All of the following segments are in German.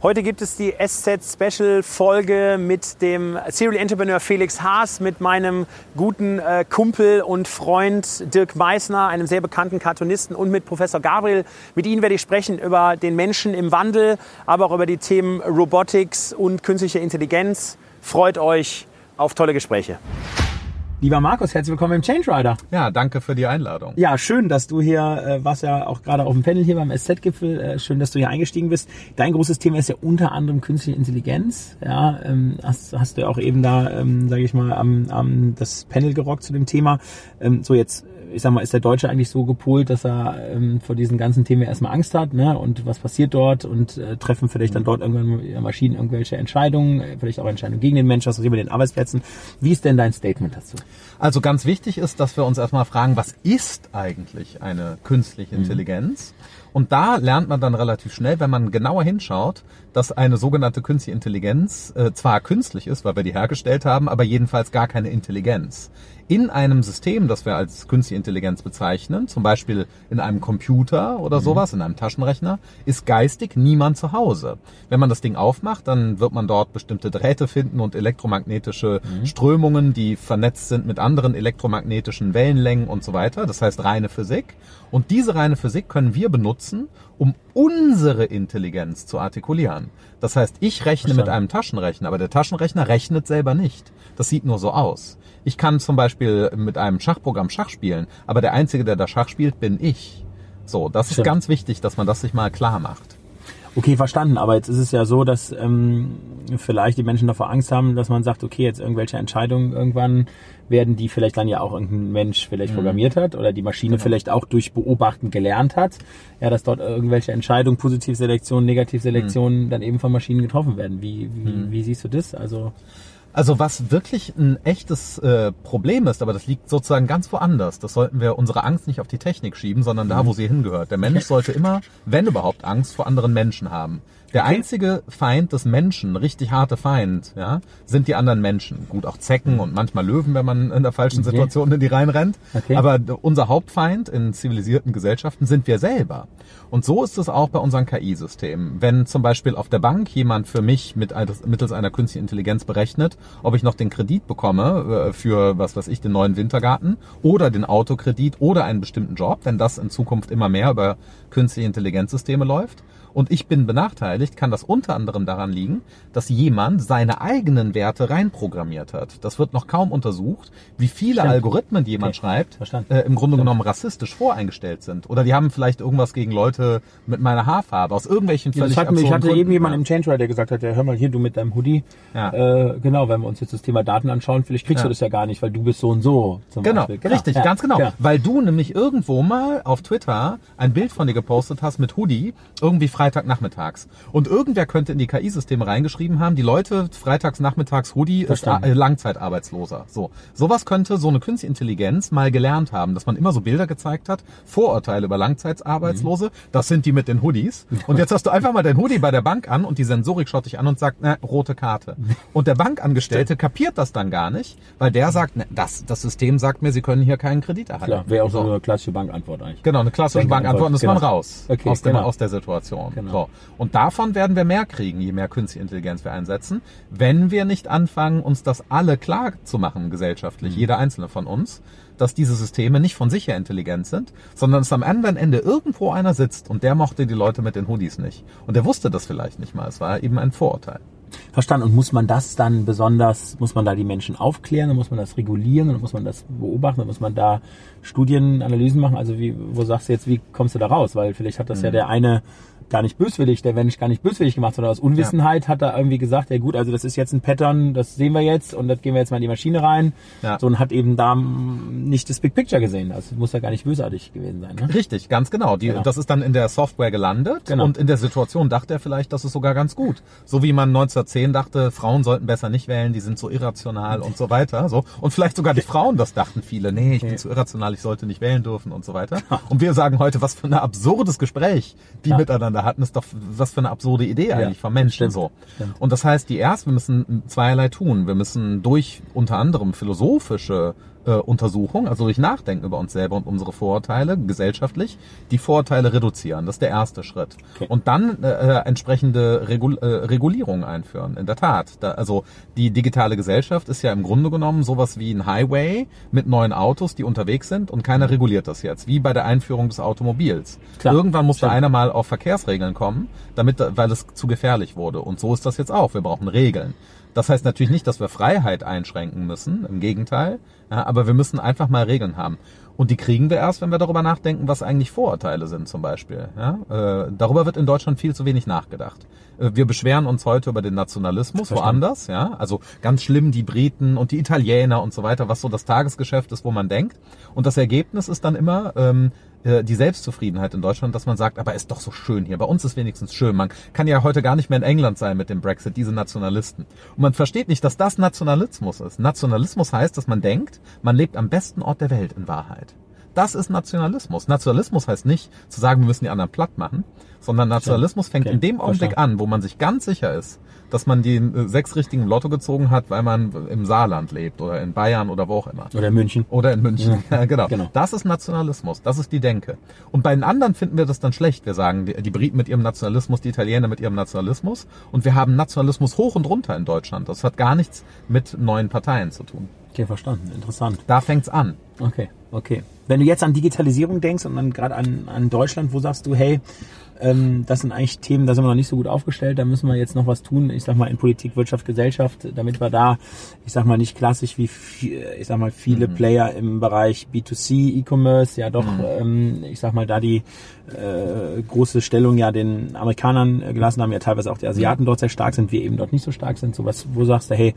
Heute gibt es die SZ Special Folge mit dem Serial Entrepreneur Felix Haas, mit meinem guten äh, Kumpel und Freund Dirk Meissner, einem sehr bekannten Cartoonisten und mit Professor Gabriel. Mit Ihnen werde ich sprechen über den Menschen im Wandel, aber auch über die Themen Robotics und künstliche Intelligenz. Freut euch auf tolle Gespräche. Lieber Markus, herzlich willkommen im Change Rider. Ja, danke für die Einladung. Ja, schön, dass du hier, äh, warst ja auch gerade auf dem Panel hier beim SZ-Gipfel, äh, schön, dass du hier eingestiegen bist. Dein großes Thema ist ja unter anderem künstliche Intelligenz. Ja, ähm, hast, hast du auch eben da, ähm, sage ich mal, am, am das Panel gerockt zu dem Thema. Ähm, so jetzt ich sag mal, ist der Deutsche eigentlich so gepolt, dass er ähm, vor diesen ganzen Themen erstmal Angst hat, ne? Und was passiert dort und äh, treffen vielleicht dann dort irgendwann Maschinen irgendwelche Entscheidungen, äh, vielleicht auch Entscheidungen gegen den Menschen, was auch immer den Arbeitsplätzen. Wie ist denn dein Statement dazu? Also ganz wichtig ist, dass wir uns erstmal fragen, was ist eigentlich eine künstliche mhm. Intelligenz? Mhm. Und da lernt man dann relativ schnell, wenn man genauer hinschaut, dass eine sogenannte künstliche Intelligenz äh, zwar künstlich ist, weil wir die hergestellt haben, aber jedenfalls gar keine Intelligenz in einem System, das wir als künstliche Intelligenz bezeichnen, zum Beispiel in einem Computer oder mhm. sowas, in einem Taschenrechner, ist geistig niemand zu Hause. Wenn man das Ding aufmacht, dann wird man dort bestimmte Drähte finden und elektromagnetische mhm. Strömungen, die vernetzt sind mit anderen elektromagnetischen Wellenlängen und so weiter. Das heißt reine Physik. Und diese reine Physik können wir benutzen, um unsere Intelligenz zu artikulieren. Das heißt, ich rechne mit einem Taschenrechner, aber der Taschenrechner rechnet selber nicht. Das sieht nur so aus. Ich kann zum Beispiel mit einem Schachprogramm Schach spielen, aber der Einzige, der da Schach spielt, bin ich. So, das Stimmt. ist ganz wichtig, dass man das sich mal klar macht. Okay, verstanden. Aber jetzt ist es ja so, dass ähm, vielleicht die Menschen davor Angst haben, dass man sagt, okay, jetzt irgendwelche Entscheidungen irgendwann werden, die vielleicht dann ja auch irgendein Mensch vielleicht mhm. programmiert hat oder die Maschine genau. vielleicht auch durch Beobachten gelernt hat. Ja, dass dort irgendwelche Entscheidungen, Positivselektion, Negativselektion mhm. dann eben von Maschinen getroffen werden. Wie, wie, mhm. wie siehst du das? Also also was wirklich ein echtes äh, Problem ist, aber das liegt sozusagen ganz woanders. Das sollten wir unsere Angst nicht auf die Technik schieben, sondern da, wo mhm. sie hingehört. Der Mensch sollte immer, wenn überhaupt, Angst vor anderen Menschen haben. Der okay. einzige Feind des Menschen, richtig harte Feind, ja, sind die anderen Menschen. Gut, auch Zecken und manchmal Löwen, wenn man in der falschen okay. Situation in die reinrennt. Okay. Aber unser Hauptfeind in zivilisierten Gesellschaften sind wir selber. Und so ist es auch bei unseren KI-Systemen. Wenn zum Beispiel auf der Bank jemand für mich mit, mittels einer künstlichen Intelligenz berechnet, ob ich noch den Kredit bekomme äh, für, was weiß ich, den neuen Wintergarten oder den Autokredit oder einen bestimmten Job, wenn das in Zukunft immer mehr über künstliche Intelligenzsysteme läuft, und ich bin benachteiligt, kann das unter anderem daran liegen, dass jemand seine eigenen Werte reinprogrammiert hat. Das wird noch kaum untersucht, wie viele Stimmt. Algorithmen, die jemand okay. schreibt, äh, im Grunde Stimmt. genommen rassistisch voreingestellt sind. Oder die haben vielleicht irgendwas gegen Leute mit meiner Haarfarbe aus irgendwelchen völlig ja, Ich hatte Gründen, eben jemanden im Change der gesagt hat, ja, hör mal hier, du mit deinem Hoodie. Ja. Äh, genau, wenn wir uns jetzt das Thema Daten anschauen, vielleicht kriegst ja. du das ja gar nicht, weil du bist so und so. genau, genau, richtig, ja. ganz genau. Weil du nämlich irgendwo mal auf Twitter ein Bild von dir gepostet hast mit Hoodie, irgendwie Freitagnachmittags. Und irgendwer könnte in die KI-Systeme reingeschrieben haben, die Leute freitags nachmittags Hoodie ist äh, Langzeitarbeitsloser. So. Sowas könnte so eine Künstliche Intelligenz mal gelernt haben, dass man immer so Bilder gezeigt hat, Vorurteile über Langzeitarbeitslose, mhm. das sind die mit den Hoodies. Und jetzt hast du einfach mal dein Hoodie bei der Bank an und die Sensorik schaut dich an und sagt, ne, rote Karte. Und der Bankangestellte kapiert das dann gar nicht, weil der sagt, ne, das, das System sagt mir, sie können hier keinen Kredit erhalten. Klar, wäre auch so eine klassische Bankantwort eigentlich. Genau, eine klassische Bankantwort, und ist genau. man raus okay, aus, dem, genau. aus der Situation. Genau. So. Und davon werden wir mehr kriegen, je mehr künstliche Intelligenz wir einsetzen, wenn wir nicht anfangen, uns das alle klar zu machen gesellschaftlich, mhm. jeder einzelne von uns, dass diese Systeme nicht von sich her intelligent sind, sondern dass am anderen Ende irgendwo einer sitzt und der mochte die Leute mit den Hoodies nicht. Und der wusste das vielleicht nicht mal. Es war eben ein Vorurteil. Verstanden. Und muss man das dann besonders, muss man da die Menschen aufklären, muss man das regulieren, muss man das beobachten, muss man da Studien, Analysen machen? Also wie, wo sagst du jetzt, wie kommst du da raus? Weil vielleicht hat das mhm. ja der eine gar nicht böswillig, der Mensch gar nicht böswillig gemacht, sondern aus Unwissenheit hat er irgendwie gesagt, ja gut, also das ist jetzt ein Pattern, das sehen wir jetzt und das gehen wir jetzt mal in die Maschine rein. Ja. So und hat eben da nicht das Big Picture gesehen. Das muss ja gar nicht bösartig gewesen sein. Ne? Richtig, ganz genau. Die, Genau. Das ist dann in der Software gelandet Genau. und in der Situation dachte er vielleicht, das ist sogar ganz gut. So wie man 1910 dachte, Frauen sollten besser nicht wählen, die sind so irrational und so weiter. So und vielleicht sogar die Frauen, das dachten viele. Nee, ich bin zu irrational, ich sollte nicht wählen dürfen und so weiter. Und wir sagen heute, was für ein absurdes Gespräch die Ja. miteinander hatten, ist doch was für eine absurde Idee eigentlich vom Menschen stimmt. so. Stimmt. Und das heißt, die erst, wir müssen zweierlei tun. Wir müssen durch unter anderem philosophische äh, Untersuchung, also durch Nachdenken über uns selber und unsere Vorurteile gesellschaftlich, die Vorurteile reduzieren. Das ist der erste Schritt. Okay. Und dann äh, äh, entsprechende Regul äh, Regulierungen einführen. In der Tat. Da, also die digitale Gesellschaft ist ja im Grunde genommen sowas wie ein Highway mit neuen Autos, die unterwegs sind und keiner reguliert das jetzt. Wie bei der Einführung des Automobils. Klar. Irgendwann muss da Stimmt. einer mal auf Verkehrsregeln kommen, damit, weil es zu gefährlich wurde. Und so ist das jetzt auch. Wir brauchen Regeln. Das heißt natürlich nicht, dass wir Freiheit einschränken müssen, im Gegenteil, ja, aber wir müssen einfach mal Regeln haben. Und die kriegen wir erst, wenn wir darüber nachdenken, was eigentlich Vorurteile sind zum Beispiel. Ja? Äh, darüber wird in Deutschland viel zu wenig nachgedacht. Äh, wir beschweren uns heute über den Nationalismus woanders, ja, also ganz schlimm die Briten und die Italiener und so weiter, was so das Tagesgeschäft ist, wo man denkt. Und das Ergebnis ist dann immer ähm, äh, die Selbstzufriedenheit in Deutschland, dass man sagt, aber ist doch so schön hier. Bei uns ist wenigstens schön. Man kann ja heute gar nicht mehr in England sein mit dem Brexit, diese Nationalisten. Und man versteht nicht, dass das Nationalismus ist. Nationalismus heißt, dass man denkt, man lebt am besten Ort der Welt in Wahrheit. Das ist Nationalismus. Nationalismus heißt nicht zu sagen, wir müssen die anderen platt machen, sondern Nationalismus fängt Okay, in dem Augenblick an, wo man sich ganz sicher ist, dass man den äh, sechs richtigen Lotto gezogen hat, weil man im Saarland lebt oder in Bayern oder wo auch immer. Oder München. Oder in München. Ja, genau. Genau. Das ist Nationalismus. Das ist die Denke. Und bei den anderen finden wir das dann schlecht. Wir sagen, die, die Briten mit ihrem Nationalismus, die Italiener mit ihrem Nationalismus. Und wir haben Nationalismus hoch und runter in Deutschland. Das hat gar nichts mit neuen Parteien zu tun. Okay, verstanden. Interessant. Da fängt's an. Okay, okay. Wenn du jetzt an Digitalisierung denkst und dann gerade an, an Deutschland, wo sagst du, hey, ähm, das sind eigentlich Themen, da sind wir noch nicht so gut aufgestellt, da müssen wir jetzt noch was tun, ich sag mal in Politik, Wirtschaft, Gesellschaft, damit wir da, ich sag mal nicht klassisch wie, vi- ich sag mal viele Player im Bereich B2C, E-Commerce, ja doch, ähm, ich sag mal da die äh, große Stellung ja den Amerikanern äh, gelassen haben, ja teilweise auch die Asiaten dort sehr stark sind, wir eben dort nicht so stark sind, sowas, wo sagst du, hey,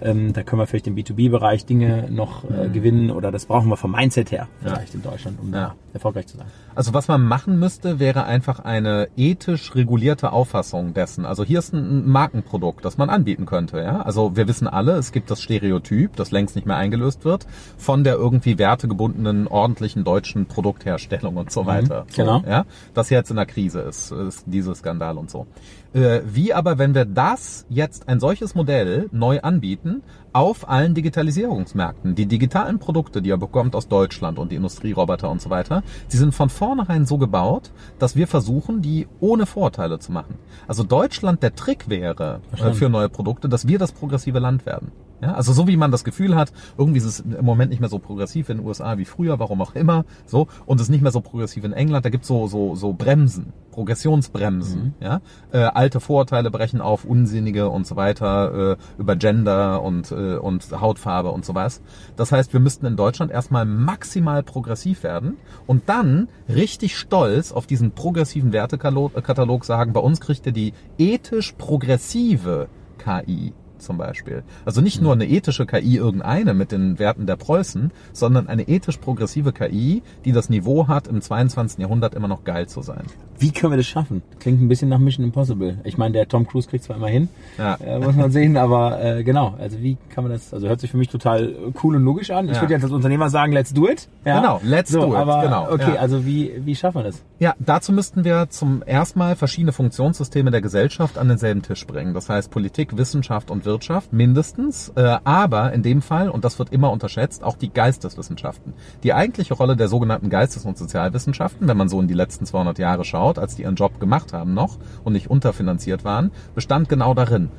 ähm, da können wir vielleicht im B2B-Bereich Dinge noch äh, gewinnen oder das brauchen wir vom Mindset her vielleicht in Deutschland, um Ja. da erfolgreich zu sein. Also was man machen müsste, wäre einfach eine ethisch regulierte Auffassung dessen. Also hier ist ein Markenprodukt, das man anbieten könnte. Ja? Also wir wissen alle, es gibt das Stereotyp, das längst nicht mehr eingelöst wird, von der irgendwie wertegebundenen, ordentlichen deutschen Produktherstellung und so weiter. So, genau. ja? Das jetzt in der Krise ist, ist dieser Skandal und so. Äh, wie aber, wenn wir das jetzt ein solches Modell neu anbieten, auf allen Digitalisierungsmärkten. Die digitalen Produkte, die ihr bekommt aus Deutschland und die Industrieroboter und so weiter, sie sind von vornherein so gebaut, dass wir versuchen, die ohne Vorteile zu machen. Also Deutschland, der Trick wäre äh, für neue Produkte, dass wir das progressive Land werden. Ja, also so wie man das Gefühl hat, irgendwie ist es im Moment nicht mehr so progressiv in den USA wie früher, warum auch immer, so und es ist nicht mehr so progressiv in England. Da gibt's so so so Bremsen, Progressionsbremsen. Ja, äh, alte Vorurteile brechen auf, unsinnige und so weiter äh, über Gender und äh, und Hautfarbe und so was. Das heißt, wir müssten in Deutschland erstmal maximal progressiv werden und dann richtig stolz auf diesen progressiven Wertekatalog Katalog sagen, bei uns kriegt ihr die ethisch progressive KI zum Beispiel. Also nicht nur eine ethische KI irgendeine mit den Werten der Preußen, sondern eine ethisch progressive KI, die das Niveau hat, im 22. Jahrhundert immer noch geil zu sein. Wie können wir das schaffen? Klingt ein bisschen nach Mission Impossible. Ich meine, der Tom Cruise kriegt zwar immer hin, Ja. äh, muss man sehen, aber äh, genau, also wie kann man das, also hört sich für mich total cool und logisch an. Ich Ja. würde jetzt als Unternehmer sagen, let's do it. Ja? Genau, let's so, do it, Aber, genau, Okay, also wie, wie schaffen wir das? Ja, dazu müssten wir zum ersten Mal verschiedene Funktionssysteme der Gesellschaft an denselben Tisch bringen. Das heißt Politik, Wissenschaft und Wirtschaft mindestens, äh, aber in dem Fall, und das wird immer unterschätzt, auch die Geisteswissenschaften. Die eigentliche Rolle der sogenannten Geistes- und Sozialwissenschaften, wenn man so in die letzten 200 Jahre schaut, als die ihren Job gemacht haben noch und nicht unterfinanziert waren, bestand genau darin,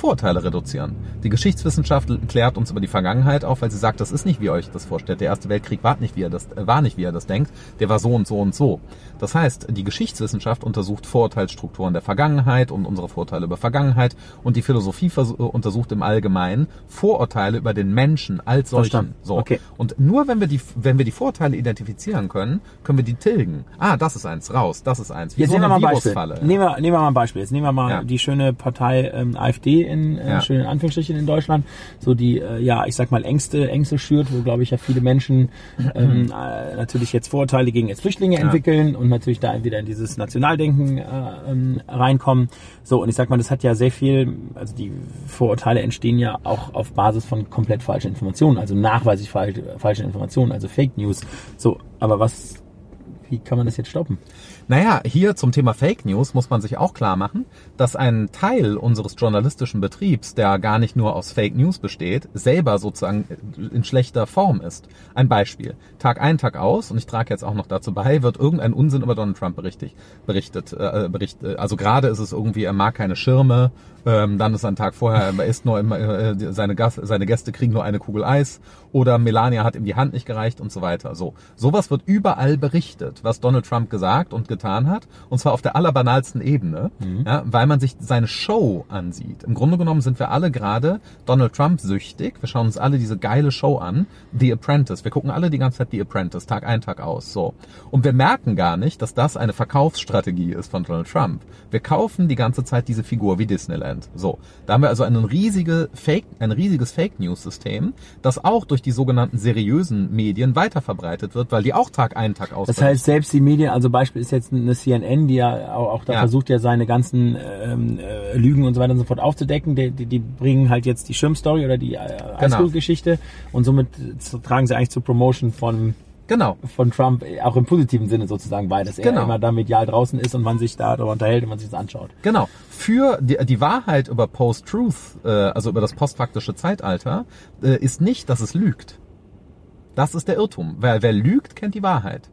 Vorurteile reduzieren. Die Geschichtswissenschaft klärt uns über die Vergangenheit auf, weil sie sagt, das ist nicht, wie ihr euch das vorstellt. Der Erste Weltkrieg war nicht, wie ihr das, äh, war nicht, wie ihr das denkt. Der war so und so und so. Das heißt, die Geschichtswissenschaft untersucht Vorurteilsstrukturen der Vergangenheit und unsere Vorurteile über Vergangenheit und die Philosophie untersucht im Allgemeinen Vorurteile über den Menschen als solchen. Verstanden. So. Okay. Und nur wenn wir die, wenn wir die Vorurteile identifizieren können, können wir die tilgen. Ah, das ist eins, raus, das ist eins. Wie Jetzt so nehmen wir mal ein Beispiel. Nehmen wir, nehmen wir mal ein Beispiel. Jetzt nehmen wir mal Ja. die schöne Partei ähm, AfD in äh, Ja. schönen Anführungsstrichen in Deutschland, so die äh, ja ich sag mal Ängste Ängste schürt, wo glaube ich ja viele Menschen ähm, äh, natürlich jetzt Vorurteile gegen jetzt Flüchtlinge entwickeln und natürlich da wieder in dieses Nationaldenken äh, ähm, reinkommen. So und ich sag mal, das hat ja sehr viel, also die Vorurteile entstehen ja auch auf Basis von komplett falschen Informationen, also nachweislich falsche, falsche Informationen, also Fake News. So, aber was wie kann man das jetzt stoppen? Naja, hier zum Thema Fake News muss man sich auch klar machen, dass ein Teil unseres journalistischen Betriebs, der gar nicht nur aus Fake News besteht, selber sozusagen in schlechter Form ist. Ein Beispiel. Tag ein, Tag aus, und ich trage jetzt auch noch dazu bei, wird irgendein Unsinn über Donald Trump berichtet. berichtet, äh, bericht, äh, also gerade ist es irgendwie, er mag keine Schirme, ähm, dann ist ein Tag vorher, er isst nur immer, äh, seine, Gast, seine Gäste kriegen nur eine Kugel Eis oder Melania hat ihm die Hand nicht gereicht und so weiter. So, sowas wird überall berichtet, was Donald Trump gesagt und getan hat, und zwar auf der allerbanalsten Ebene, ja, weil man sich seine Show ansieht. Im Grunde genommen sind wir alle gerade Donald Trump süchtig. Wir schauen uns alle diese geile Show an, The Apprentice. Wir gucken alle die ganze Zeit The Apprentice, Tag ein, Tag aus. So. Und wir merken gar nicht, dass das eine Verkaufsstrategie ist von Donald Trump. Wir kaufen die ganze Zeit diese Figur wie Disneyland. So. Da haben wir also einen riesige Fake, ein riesiges Fake News System, das auch durch die sogenannten seriösen Medien weiterverbreitet wird, weil die auch Tag ein, Tag aus. Das heißt, selbst die Medien, also Beispiel ist jetzt eine CNN, die ja auch, auch da Ja. versucht ja seine ganzen ähm, äh, Lügen und so weiter und so fort aufzudecken, die, die, die bringen halt jetzt die Schirmstory oder die äh, Genau. Highschool-Geschichte und somit tragen sie eigentlich zur Promotion von genau. von Trump äh, auch im positiven Sinne sozusagen dass er Genau. immer da medial draußen ist und man sich da darüber unterhält und man sich das anschaut. Genau. Für die, die Wahrheit über Post-Truth, äh, also über das postfaktische Zeitalter, äh, ist nicht, dass es lügt. Das ist der Irrtum. Wer, wer lügt, kennt die Wahrheit.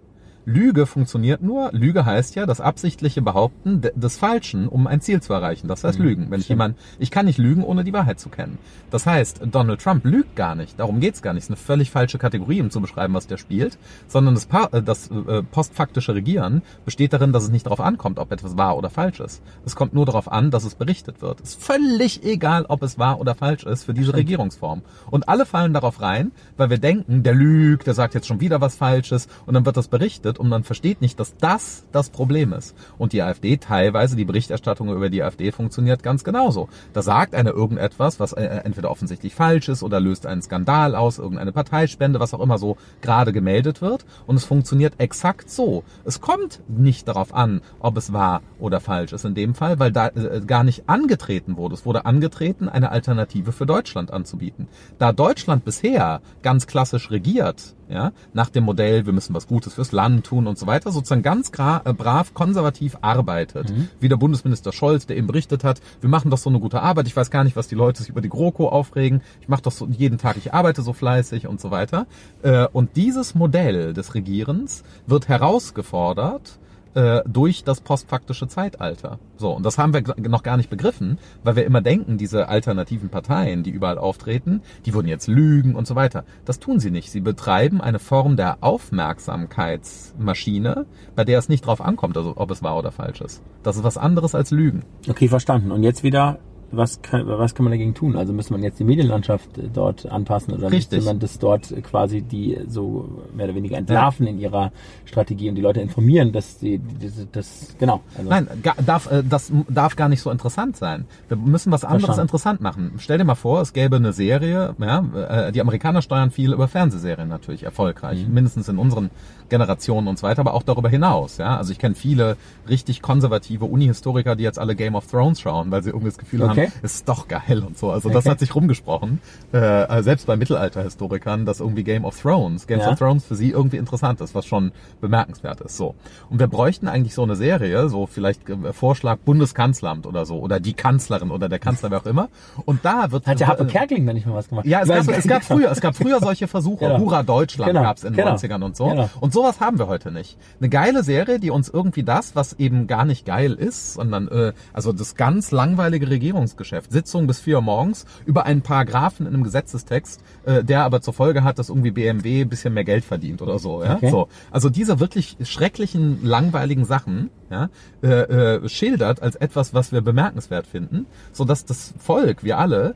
Lüge funktioniert nur, Lüge heißt ja das absichtliche Behaupten de- des Falschen, um ein Ziel zu erreichen. Das heißt Lügen. Wenn ich jemand, ich kann nicht lügen, ohne die Wahrheit zu kennen. Das heißt, Donald Trump lügt gar nicht. Darum geht's gar nicht. Es ist eine völlig falsche Kategorie, um zu beschreiben, was der spielt. Sondern das, pa äh, das äh, postfaktische Regieren besteht darin, dass es nicht darauf ankommt, ob etwas wahr oder falsch ist. Es kommt nur darauf an, dass es berichtet wird. Es ist völlig egal, ob es wahr oder falsch ist für diese Regierungsform. Und alle fallen darauf rein, weil wir denken, der lügt, der sagt jetzt schon wieder was Falsches und dann wird das berichtet und man versteht nicht, dass das das Problem ist. Und die AfD teilweise, die Berichterstattung über die AfD funktioniert ganz genauso. Da sagt einer irgendetwas, was äh, entweder offensichtlich falsch ist oder löst einen Skandal aus, irgendeine Parteispende, was auch immer so gerade gemeldet wird. Und es funktioniert exakt so. Es kommt nicht darauf an, ob es wahr oder falsch ist in dem Fall, weil da äh, gar nicht angetreten wurde. Es wurde angetreten, eine Alternative für Deutschland anzubieten. Da Deutschland bisher ganz klassisch regiert, ja, nach dem Modell, wir müssen was Gutes fürs Land tun und so weiter, sozusagen ganz äh, brav konservativ arbeitet. Wie der Bundesminister Scholz, der eben berichtet hat, wir machen doch so eine gute Arbeit, ich weiß gar nicht, was die Leute sich über die GroKo aufregen, ich mache doch so jeden Tag, ich arbeite so fleißig und so weiter. Äh, und dieses Modell des Regierens wird herausgefordert, äh, durch das postfaktische Zeitalter. So, und das haben wir noch gar nicht begriffen, weil wir immer denken, diese alternativen Parteien, die überall auftreten, die würden jetzt lügen und so weiter. Das tun sie nicht. Sie betreiben eine Form der Aufmerksamkeitsmaschine, bei der es nicht drauf ankommt, also ob es wahr oder falsch ist. Das ist was anderes als Lügen. Okay, verstanden. Und jetzt wieder, was kann, was kann man dagegen tun? Also muss man jetzt die Medienlandschaft äh, dort anpassen oder Richtig. müsste man das dort quasi die so mehr oder weniger entlarven in ihrer Strategie und die Leute informieren, dass die, das, das genau. Also, Nein, ga, darf, äh, das darf gar nicht so interessant sein. Wir müssen was anderes Verstanden. interessant machen. Stell dir mal vor, es gäbe eine Serie, ja, äh, die Amerikaner steuern viel über Fernsehserien natürlich erfolgreich, mindestens in unseren Generationen und so weiter, aber auch darüber hinaus. Ja, also ich kenne viele richtig konservative Uni-Historiker, die jetzt alle Game of Thrones schauen, weil sie irgendwie das Gefühl Okay. haben, es ist doch geil und so. Also das Okay. hat sich rumgesprochen, äh, selbst bei Mittelalterhistorikern, dass irgendwie Game of Thrones, Game Ja. of Thrones für sie irgendwie interessant ist, was schon bemerkenswert ist. So. Und wir bräuchten eigentlich so eine Serie, so vielleicht äh, Vorschlag Bundeskanzleramt oder so, oder die Kanzlerin oder der Kanzler, wer auch immer. Und da wird hat ja Harpe äh, Kerkeling da nicht mal was gemacht? ja, es gab, es gab früher, es gab früher solche Versuche. Genau. Hurra Deutschland Genau, gab's in den genau, 90ern und so. genau. Und sowas haben wir heute nicht. Eine geile Serie, die uns irgendwie das, was eben gar nicht geil ist, sondern äh, also das ganz langweilige Tagesordnungsgeschäft. Sitzung bis vier Uhr morgens über einen Paragraphen in einem Gesetzestext, äh, der aber zur Folge hat, dass irgendwie BMW ein bisschen mehr Geld verdient oder so. Ja? Okay. so. Also diese wirklich schrecklichen, langweiligen Sachen ja, äh, äh, schildert als etwas, was wir bemerkenswert finden, so dass das Volk, wir alle,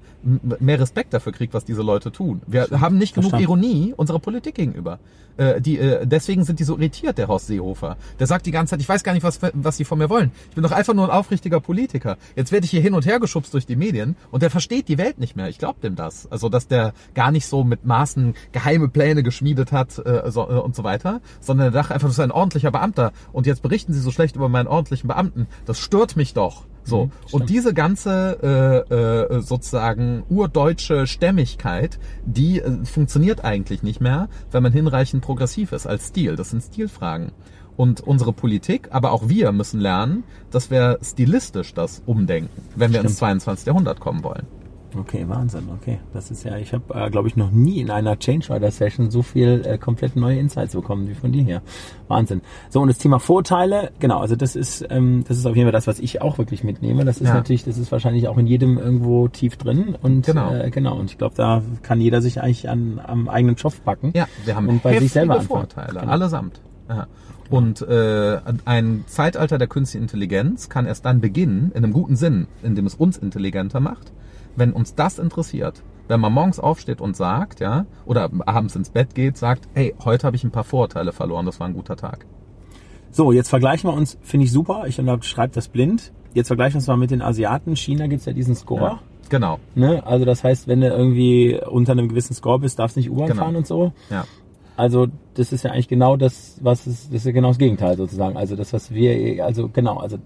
mehr Respekt dafür kriegt, was diese Leute tun. Wir haben nicht genug Verstanden. Ironie unserer Politik gegenüber. Äh, die, äh, deswegen sind die so irritiert, der Horst Seehofer. Der sagt die ganze Zeit, ich weiß gar nicht, was, was die von mir wollen. Ich bin doch einfach nur ein aufrichtiger Politiker. Jetzt werde ich hier hin und her geschubst durch die Medien und der versteht die Welt nicht mehr. Ich glaube dem das. Also, dass der gar nicht so mit Maßen geheime Pläne geschmiedet hat äh, so, äh, und so weiter, sondern er dachte einfach, das ist ein ordentlicher Beamter und jetzt berichten sie so schlecht über meinen ordentlichen Beamten. Das stört mich doch. So. Mhm, und diese ganze äh, äh, sozusagen urdeutsche Stämmigkeit, die äh, funktioniert eigentlich nicht mehr, wenn man hinreichend progressiv ist als Stil. Das sind Stilfragen. Und unsere Politik, aber auch wir müssen lernen, dass wir stilistisch das umdenken, wenn wir ins Stimmt. 22. Jahrhundert kommen wollen. Okay, Wahnsinn. Okay, das ist ja, ich habe, äh, glaube ich, noch nie in einer Change Rider Session so viel äh, komplett neue Insights bekommen wie von dir hier. Wahnsinn. So und das Thema Vorteile, genau. Also das ist, ähm, das ist auf jeden Fall das, was ich auch wirklich mitnehme. Das ist Ja. natürlich, das ist wahrscheinlich auch in jedem irgendwo tief drin und Genau. äh, genau. Und ich glaube, da kann jeder sich eigentlich an am eigenen Schopf packen. Ja, wir haben Und bei sich selber anfangen. Vorteile, Genau. allesamt. Ja. Und äh, ein Zeitalter der künstlichen Intelligenz kann erst dann beginnen, in einem guten Sinn, in dem es uns intelligenter macht, wenn uns das interessiert. Wenn man morgens aufsteht und sagt, ja, oder abends ins Bett geht, sagt, hey, heute habe ich ein paar Vorurteile verloren, das war ein guter Tag. So, jetzt vergleichen wir uns, finde ich super. Ich schreibe das blind. Jetzt vergleichen wir uns mal mit den Asiaten. China gibt's ja diesen Score. Ja. Genau. Ne? Also das heißt, wenn du irgendwie unter einem gewissen Score bist, darfst du nicht U-Bahn Genau. fahren und so. Ja. Also das ist ja eigentlich genau das, was es, das ist ja genau das Gegenteil sozusagen. Also das, was wir, also genau, also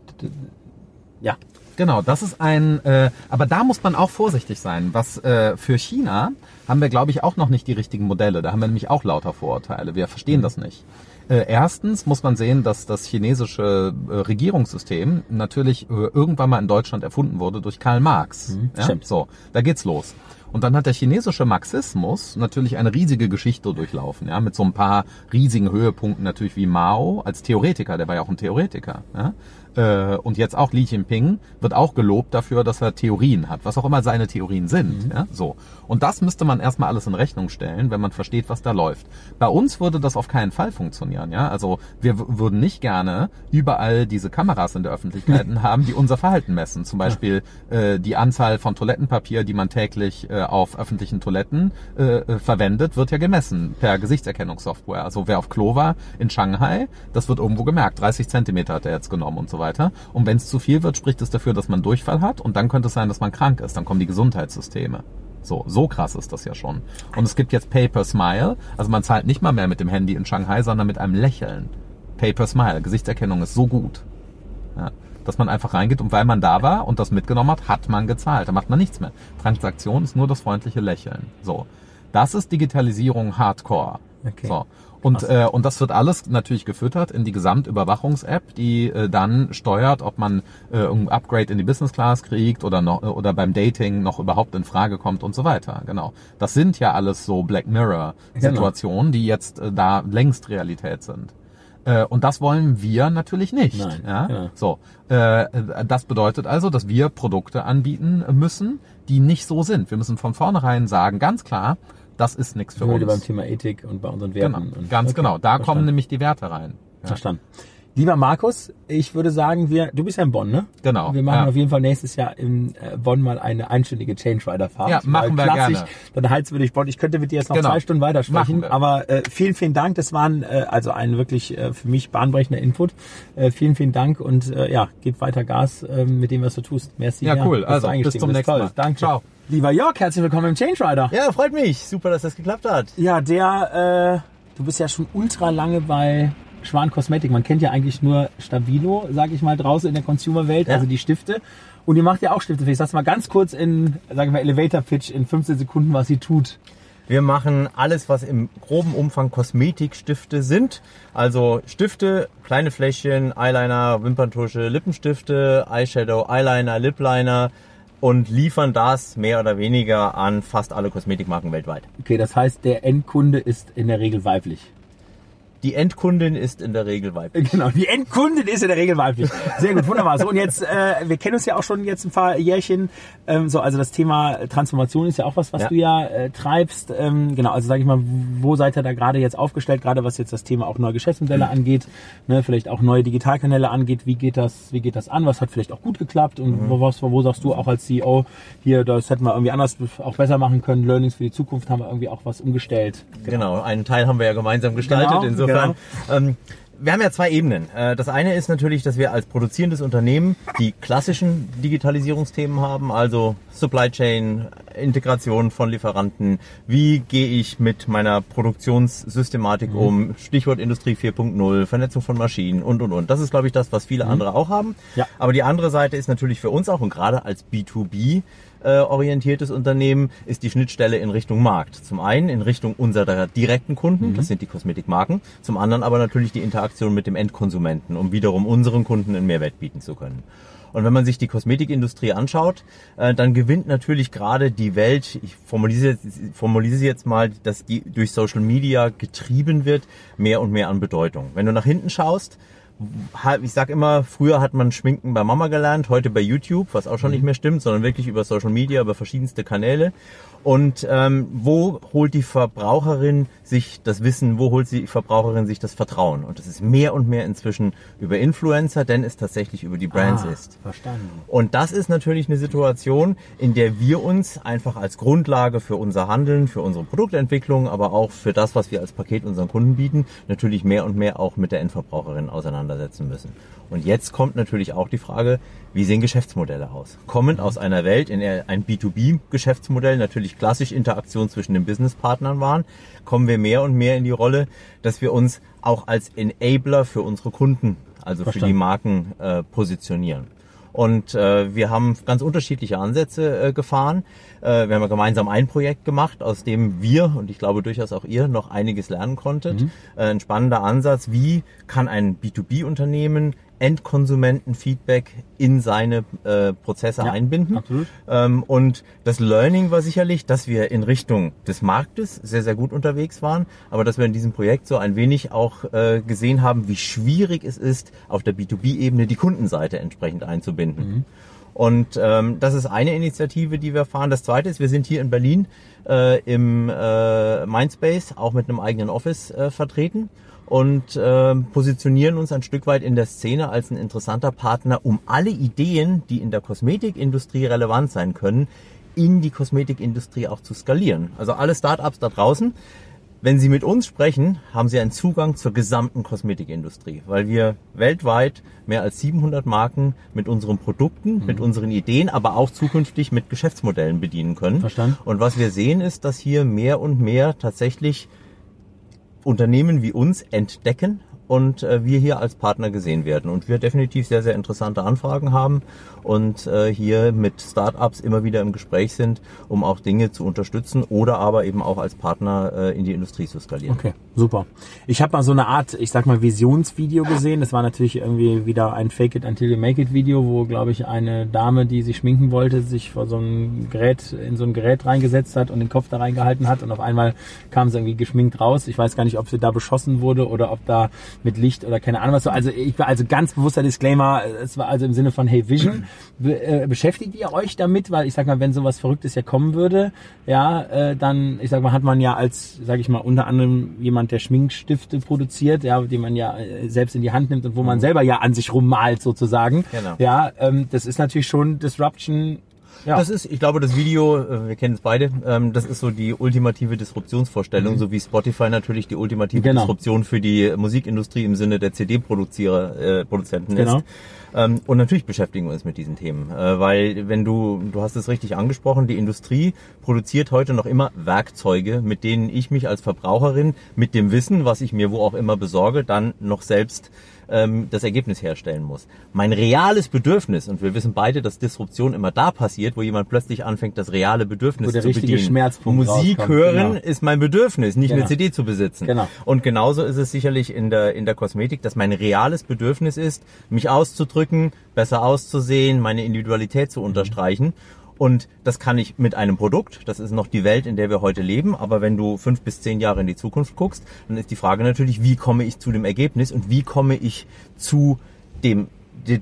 ja, Genau, das ist ein, äh, aber da muss man auch vorsichtig sein. Was äh, für China haben wir, glaube ich, auch noch nicht die richtigen Modelle. Da haben wir nämlich auch lauter Vorurteile. Wir verstehen das nicht. Äh, erstens muss man sehen, dass das chinesische äh, Regierungssystem natürlich äh, irgendwann mal in Deutschland erfunden wurde durch Karl Marx. Mhm, ja? stimmt. So, da geht's los. Und dann hat der chinesische Marxismus natürlich eine riesige Geschichte durchlaufen, ja, mit so ein paar riesigen Höhepunkten natürlich wie Mao als Theoretiker, der war ja auch ein Theoretiker, ja. Äh, Und jetzt auch Li Jinping wird auch gelobt dafür, dass er Theorien hat, was auch immer seine Theorien sind, ja, so. Und das müsste man erstmal alles in Rechnung stellen, wenn man versteht, was da läuft. Bei uns würde das auf keinen Fall funktionieren, ja. Also wir würden nicht gerne überall diese Kameras in der Öffentlichkeit haben, die unser Verhalten messen. Zum Beispiel äh, die Anzahl von Toilettenpapier, die man täglich äh, auf öffentlichen Toiletten äh, äh, verwendet, wird ja gemessen per Gesichtserkennungssoftware. Also wer auf Klo war in Shanghai, das wird irgendwo gemerkt. 30 Zentimeter hat er jetzt genommen und so weiter. Und wenn es zu viel wird, spricht es dafür, dass man Durchfall hat und dann könnte es sein, dass man krank ist. Dann kommen die Gesundheitssysteme. So, so krass ist das ja schon. Und es gibt jetzt Paper Smile, also man zahlt nicht mal mehr mit dem Handy in Shanghai, sondern mit einem Lächeln. Paper Smile, Gesichtserkennung ist so gut. Ja, dass man einfach reingeht und weil man da war und das mitgenommen hat, hat man gezahlt. Da macht man nichts mehr. Transaktion ist nur das freundliche Lächeln. So. Das ist Digitalisierung Hardcore. Okay. So. Und, Krass. äh, und das wird alles natürlich gefüttert in die Gesamtüberwachungs-App, die äh, dann steuert, ob man äh, ein Upgrade in die Business Class kriegt oder noch äh, oder beim Dating noch überhaupt in Frage kommt und so weiter. Genau. Das sind ja alles so Black Mirror Situationen, die jetzt äh, da längst Realität sind. Äh, und das wollen wir natürlich nicht. Nein, ja? genau. So, äh, das bedeutet also, dass wir Produkte anbieten müssen, die nicht so sind. Wir müssen von vornherein sagen, ganz klar, das ist nichts für beim uns. Thema Ethik und bei unseren Genau, Werten. Und, ganz okay, genau. Da verstanden. kommen nämlich die Werte rein. Ja. Verstanden. Lieber Markus, ich würde sagen, wir, du bist ja in Bonn, ne? Genau, Wir machen ja. auf jeden Fall nächstes Jahr in äh, Bonn mal eine einstündige Change Rider Fahrt. Ja, machen wir klassisch, gerne. Dann heizt wir durch Bonn. Ich könnte mit dir jetzt noch Genau. zwei Stunden weitersprechen, aber äh, vielen, vielen Dank. Das waren äh, also ein wirklich äh, für mich bahnbrechender Input. Äh, vielen, vielen Dank und äh, ja, gib weiter Gas äh, mit dem, was du tust. Merci. Ja, cool. Also, bis zum nächsten. Mal. Danke. Ciao. Lieber Jörg, herzlich willkommen im Change Rider. Ja, freut mich. Super, dass das geklappt hat. Ja, der, äh, du bist ja schon ultra lange bei Schwan Cosmetic. Man kennt ja eigentlich nur Stabilo, sag ich mal, draußen in der Consumer-Welt, Ja. also die Stifte. Und ihr macht ja auch Stifte. Sagst du mal ganz kurz in, sagen wir, Elevator Pitch in 15 Sekunden, was sie tut. Wir machen alles, was im groben Umfang Kosmetikstifte sind. Also Stifte, kleine Fläschchen, Eyeliner, Wimperntusche, Lippenstifte, Eyeshadow, Eyeliner, Lipliner und liefern das mehr oder weniger an fast alle Kosmetikmarken weltweit. Okay, das heißt, der Endkunde ist in der Regel weiblich. Die Endkundin ist in der Regel weiblich. Genau, die Endkundin ist in der Regel weiblich. Sehr gut, wunderbar. So, und jetzt, äh, wir kennen uns ja auch schon jetzt ein paar Jährchen. Ähm, so, also das Thema Transformation ist ja auch was, was Ja. du ja äh, treibst. Ähm, genau, also sage ich mal, wo seid ihr da gerade jetzt aufgestellt, gerade was jetzt das Thema auch neue Geschäftsmodelle angeht, ne, vielleicht auch neue Digitalkanäle angeht, wie geht das, wie geht das an, was hat vielleicht auch gut geklappt und wo, was, wo sagst du auch als CEO, hier, das hätten wir irgendwie anders auch besser machen können, Learnings für die Zukunft haben wir irgendwie auch was umgestellt. Genau, einen Teil haben wir ja gemeinsam gestaltet. Genau, Insofern. Ähm, wir haben ja zwei Ebenen. Äh, Das eine ist natürlich, dass wir als produzierendes Unternehmen die klassischen Digitalisierungsthemen haben, also Supply Chain, Integration von Lieferanten. Wie gehe ich mit meiner Produktionssystematik Mhm. um? Stichwort Industrie 4.0, Vernetzung von Maschinen und, und, und. Das ist, glaube ich, das, was viele andere auch haben. Mhm. Ja. Aber die andere Seite ist natürlich für uns auch und gerade als B2B äh, orientiertes Unternehmen ist die Schnittstelle in Richtung Markt. Zum einen in Richtung unserer direkten Kunden, das sind die Kosmetikmarken, zum anderen aber natürlich die Interaktion mit dem Endkonsumenten, um wiederum unseren Kunden einen Mehrwert bieten zu können. Und wenn man sich die Kosmetikindustrie anschaut, äh, dann gewinnt natürlich gerade die Welt, ich formuliere, formuliere sie jetzt mal, dass die durch Social Media getrieben wird, mehr und mehr an Bedeutung. Wenn du nach hinten schaust, ha- ich sag immer, früher hat man Schminken bei Mama gelernt, heute bei YouTube, was auch schon nicht mehr stimmt, sondern wirklich über Social Media, über verschiedenste Kanäle. Und ähm, wo holt die Verbraucherin sich das Wissen, wo holt die Verbraucherin sich das Vertrauen? Und das ist mehr und mehr inzwischen über Influencer, denn es tatsächlich über die Brands Ah, ist. Verstanden. Und das ist natürlich eine Situation, in der wir uns einfach als Grundlage für unser Handeln, für unsere Produktentwicklung, aber auch für das, was wir als Paket unseren Kunden bieten, natürlich mehr und mehr auch mit der Endverbraucherin auseinandersetzen müssen. Und jetzt kommt natürlich auch die Frage, wie sehen Geschäftsmodelle aus? Kommend aus einer Welt, in der ein B2B-Geschäftsmodell natürlich klassisch Interaktion zwischen den Businesspartnern waren, kommen wir mehr und mehr in die Rolle, dass wir uns auch als Enabler für unsere Kunden, also für die Verstanden. Marken äh, positionieren. Und äh, wir haben ganz unterschiedliche Ansätze äh, gefahren. Äh, wir haben ja gemeinsam ein Projekt gemacht, aus dem wir und ich glaube durchaus auch ihr noch einiges lernen konntet. Äh, ein spannender Ansatz, wie kann ein B2B-Unternehmen Endkonsumentenfeedback in seine äh, Prozesse Ja, einbinden. absolut. Ähm, und das Learning war sicherlich, dass wir in Richtung des Marktes sehr, sehr gut unterwegs waren, aber dass wir in diesem Projekt so ein wenig auch äh, gesehen haben, wie schwierig es ist, auf der B2B-Ebene die Kundenseite entsprechend einzubinden. Und ähm, das ist eine Initiative, die wir fahren. Das zweite ist, wir sind hier in Berlin äh, im äh, Mindspace, auch mit einem eigenen Office äh, vertreten und äh, positionieren uns ein Stück weit in der Szene als ein interessanter Partner, um alle Ideen, die in der Kosmetikindustrie relevant sein können, in die Kosmetikindustrie auch zu skalieren. Also alle Startups da draußen, wenn Sie mit uns sprechen, haben Sie einen Zugang zur gesamten Kosmetikindustrie, weil wir weltweit mehr als 700 Marken mit unseren Produkten, Mhm. mit unseren Ideen, aber auch zukünftig mit Geschäftsmodellen bedienen können. Verstanden. Und was wir sehen ist, dass hier mehr und mehr tatsächlich Unternehmen wie uns entdecken und äh, wir hier als Partner gesehen werden und wir definitiv sehr, sehr interessante Anfragen haben und äh, hier mit Startups immer wieder im Gespräch sind, um auch Dinge zu unterstützen oder aber eben auch als Partner äh, in die Industrie zu skalieren. Okay, super. Ich habe mal so eine Art, ich sag mal, Visionsvideo gesehen. Das war natürlich irgendwie wieder ein Fake it until you make it Video, wo, glaube ich, eine Dame, die sich schminken wollte, sich vor so ein Gerät, in so ein Gerät reingesetzt hat und den Kopf da reingehalten hat und auf einmal kam sie irgendwie geschminkt raus. Ich weiß gar nicht, ob sie da beschossen wurde oder ob da mit Licht oder keine Ahnung was so. Also ich war also ganz bewusster Disclaimer. Es war also im Sinne von Hey Vision. Be äh, beschäftigt ihr euch damit? Weil ich sag mal, wenn sowas Verrücktes ja kommen würde, ja, äh, dann, ich sag mal, hat man ja als, sag ich mal, unter anderem jemand, der Schminkstifte produziert, ja, die man ja äh, selbst in die Hand nimmt und wo man selber ja an sich rummalt sozusagen. Genau. Ja, ähm, das ist natürlich schon Disruption. Ja. Das ist, ich glaube, das Video, äh, wir kennen es beide, ähm, das ist so die ultimative Disruptionsvorstellung, so wie Spotify natürlich die ultimative Mhm. Genau. Disruption für die Musikindustrie im Sinne der CD-Produzierer, äh, Produzenten Genau. ist. Ähm, und natürlich beschäftigen wir uns mit diesen Themen, äh, weil wenn du, du hast es richtig angesprochen, die Industrie produziert heute noch immer Werkzeuge, mit denen ich mich als Verbraucherin mit dem Wissen, was ich mir wo auch immer besorge, dann noch selbst ähm, das Ergebnis herstellen muss. Mein reales Bedürfnis, und wir wissen beide, dass Disruption immer da passiert, wo jemand plötzlich anfängt, das reale Bedürfnis Wo der zu richtige bedienen. Schmerzpunkt Musik rauskommt, hören genau. ist mein Bedürfnis, nicht Genau. eine CD zu besitzen. Genau. Und genauso ist es sicherlich in der, in der Kosmetik, dass mein reales Bedürfnis ist, mich auszudrücken, besser auszusehen, meine Individualität zu unterstreichen. Und das kann ich mit einem Produkt. Das ist noch die Welt, in der wir heute leben. Aber wenn du fünf bis zehn Jahre in die Zukunft guckst, dann ist die Frage natürlich, wie komme ich zu dem Ergebnis und wie komme ich zu dem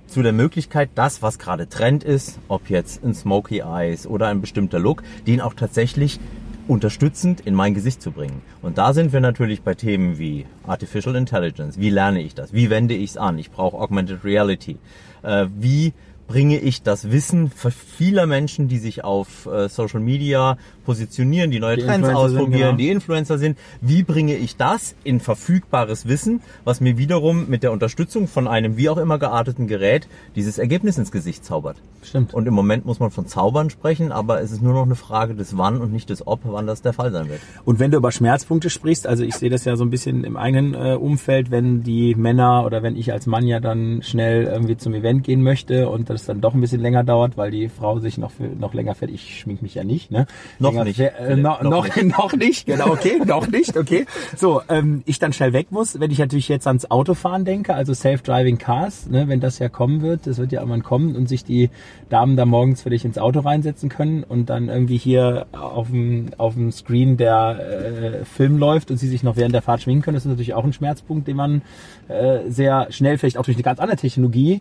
zu der Möglichkeit, das, was gerade Trend ist, ob jetzt ein Smoky Eyes oder ein bestimmter Look, den auch tatsächlich unterstützend in mein Gesicht zu bringen. Und da sind wir natürlich bei Themen wie Artificial Intelligence. Wie lerne ich das? Wie wende ich es an? Ich brauche Augmented Reality. Äh, wie bringe ich das Wissen vieler Menschen, die sich auf äh, Social Media positionieren, die neue Die Trends Influencer sind, ausprobieren, genau. die Influencer sind. Wie bringe ich das in verfügbares Wissen, was mir wiederum mit der Unterstützung von einem wie auch immer gearteten Gerät dieses Ergebnis ins Gesicht zaubert? Stimmt. Und im Moment muss man von Zaubern sprechen, aber es ist nur noch eine Frage des Wann und nicht des Ob, wann das der Fall sein wird. Und wenn du über Schmerzpunkte sprichst, also ich sehe das ja so ein bisschen im eigenen äh, Umfeld, wenn die Männer oder wenn ich als Mann ja dann schnell irgendwie zum Event gehen möchte und das dann doch ein bisschen länger dauert, weil die Frau sich noch für, noch länger fährt. Ich schmink mich ja nicht, ne? Noch länger nicht, fährt- Äh, Philipp, noch, noch noch, nicht. noch nicht, genau, okay, noch nicht, okay. So, ähm, ich dann schnell weg muss, wenn ich natürlich jetzt ans Autofahren denke, also Self-Driving Cars, ne, wenn das ja kommen wird, das wird ja irgendwann kommen und sich die Damen da morgens für dich ins Auto reinsetzen können und dann irgendwie hier auf dem, auf dem Screen der äh, Film läuft und sie sich noch während der Fahrt schminken können, das ist natürlich auch ein Schmerzpunkt, den man äh, sehr schnell, vielleicht auch durch eine ganz andere Technologie, äh,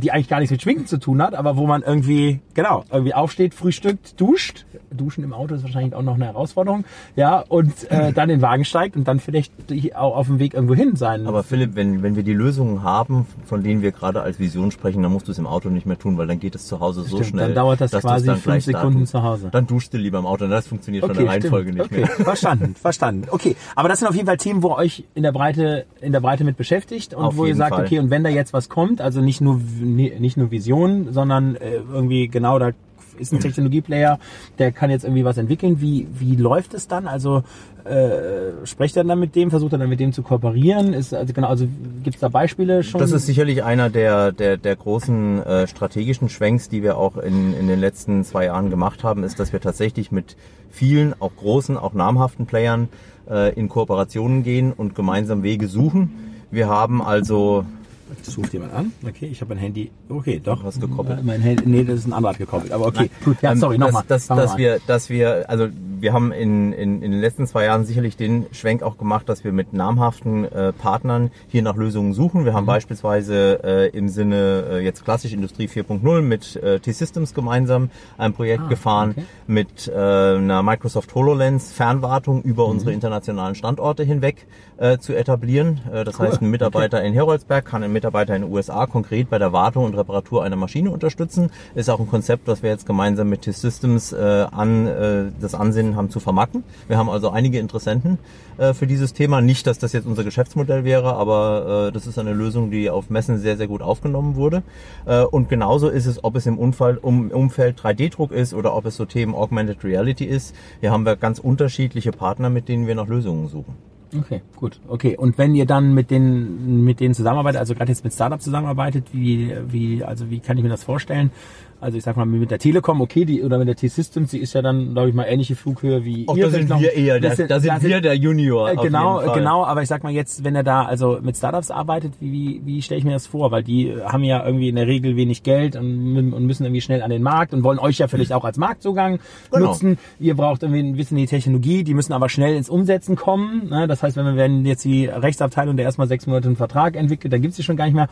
die eigentlich gar nichts mit Schminken zu tun hat, aber wo man irgendwie, genau, irgendwie aufsteht, frühstückt, duscht. Duschen im Auto ist wahrscheinlich auch noch eine Herausforderung, ja, und äh, dann in den Wagen steigt und dann vielleicht auch auf dem Weg irgendwo hin sein. Aber Philipp, wenn, wenn wir die Lösungen haben, von denen wir gerade als Vision sprechen, dann musst du es im Auto nicht mehr tun, weil dann geht es zu Hause so Stimmt, schnell. dann dauert das quasi fünf Sekunden zu Hause. Dann duschst du lieber im Auto, das funktioniert von der Reihenfolge stimmt. nicht okay. mehr. Verstanden, verstanden. Okay, aber das sind auf jeden Fall Themen, wo ihr euch in der Breite, in der Breite mit beschäftigt und Auf wo ihr sagt, Fall. okay, und wenn da jetzt was kommt, also nicht nur nicht nur Vision, sondern äh, irgendwie genau da ist ein Technologieplayer, der kann jetzt irgendwie was entwickeln. Wie wie läuft es dann? Also äh, sprecht ihr dann mit dem, versucht er dann mit dem zu kooperieren? Ist also genau, also gibt's da Beispiele schon? Das ist sicherlich einer der, der, der großen äh, strategischen Schwenks, die wir auch in, in den letzten zwei Jahren gemacht haben, ist, dass wir tatsächlich mit vielen, auch großen, auch namhaften Playern äh, in Kooperationen gehen und gemeinsam Wege suchen. Wir haben also Das ruft jemand an. Okay, ich habe mein Handy. Okay, doch. Hast gekoppelt. Mein Handy, nee, das ist ein anderer gekoppelt. Aber okay, gut. Ja, Ähm, sorry, nochmal. Dass, dass, dass wir, dass wir, also wir haben in, in, in den letzten zwei Jahren sicherlich den Schwenk auch gemacht, dass wir mit namhaften äh, Partnern hier nach Lösungen suchen. Wir haben Mhm. beispielsweise äh, im Sinne äh, jetzt klassisch Industrie 4.0 mit äh, T-Systems gemeinsam ein Projekt Ah, gefahren, okay. mit äh, einer Microsoft HoloLens Fernwartung über Mhm. unsere internationalen Standorte hinweg äh, zu etablieren. Äh, das heißt, ein Mitarbeiter in Heroldsberg kann einen Mitarbeiter in den USA konkret bei der Wartung und Reparatur einer Maschine unterstützen. Ist auch ein Konzept, was wir jetzt gemeinsam mit T-Systems äh, an äh, das Ansinnen haben zu vermarkten. Wir haben also einige Interessenten äh, für dieses Thema. Nicht, dass das jetzt unser Geschäftsmodell wäre, aber äh, das ist eine Lösung, die auf Messen sehr, sehr gut aufgenommen wurde. Äh, und genauso ist es, ob es im Unfall, um, Umfeld 3D-Druck ist oder ob es so Themen Augmented Reality ist. Hier haben wir ganz unterschiedliche Partner, mit denen wir nach Lösungen suchen. Okay, gut. Okay. Und wenn ihr dann mit den mit denen zusammenarbeitet, also gerade jetzt mit Startups zusammenarbeitet, wie wie also wie kann ich mir das vorstellen? Also ich sag mal mit der Telekom, okay, die oder mit der T-Systems, die ist ja dann glaube ich mal ähnliche Flughöhe wie Auch ihr. da sind noch- wir eher, da, Bisschen- da sind wir der Junior. Äh, genau, genau, aber ich sag mal jetzt, wenn er da also mit Startups arbeitet, wie, wie, wie stelle ich mir das vor? Weil die haben ja irgendwie in der Regel wenig Geld und, und müssen irgendwie schnell an den Markt und wollen euch ja vielleicht auch als Marktzugang Genau. nutzen. Ihr braucht irgendwie ein bisschen die Technologie, die müssen aber schnell ins Umsetzen kommen. Ne? Das heißt, wenn wir jetzt die Rechtsabteilung der erstmal sechs Monate einen Vertrag entwickelt, dann gibt's die schon gar nicht mehr.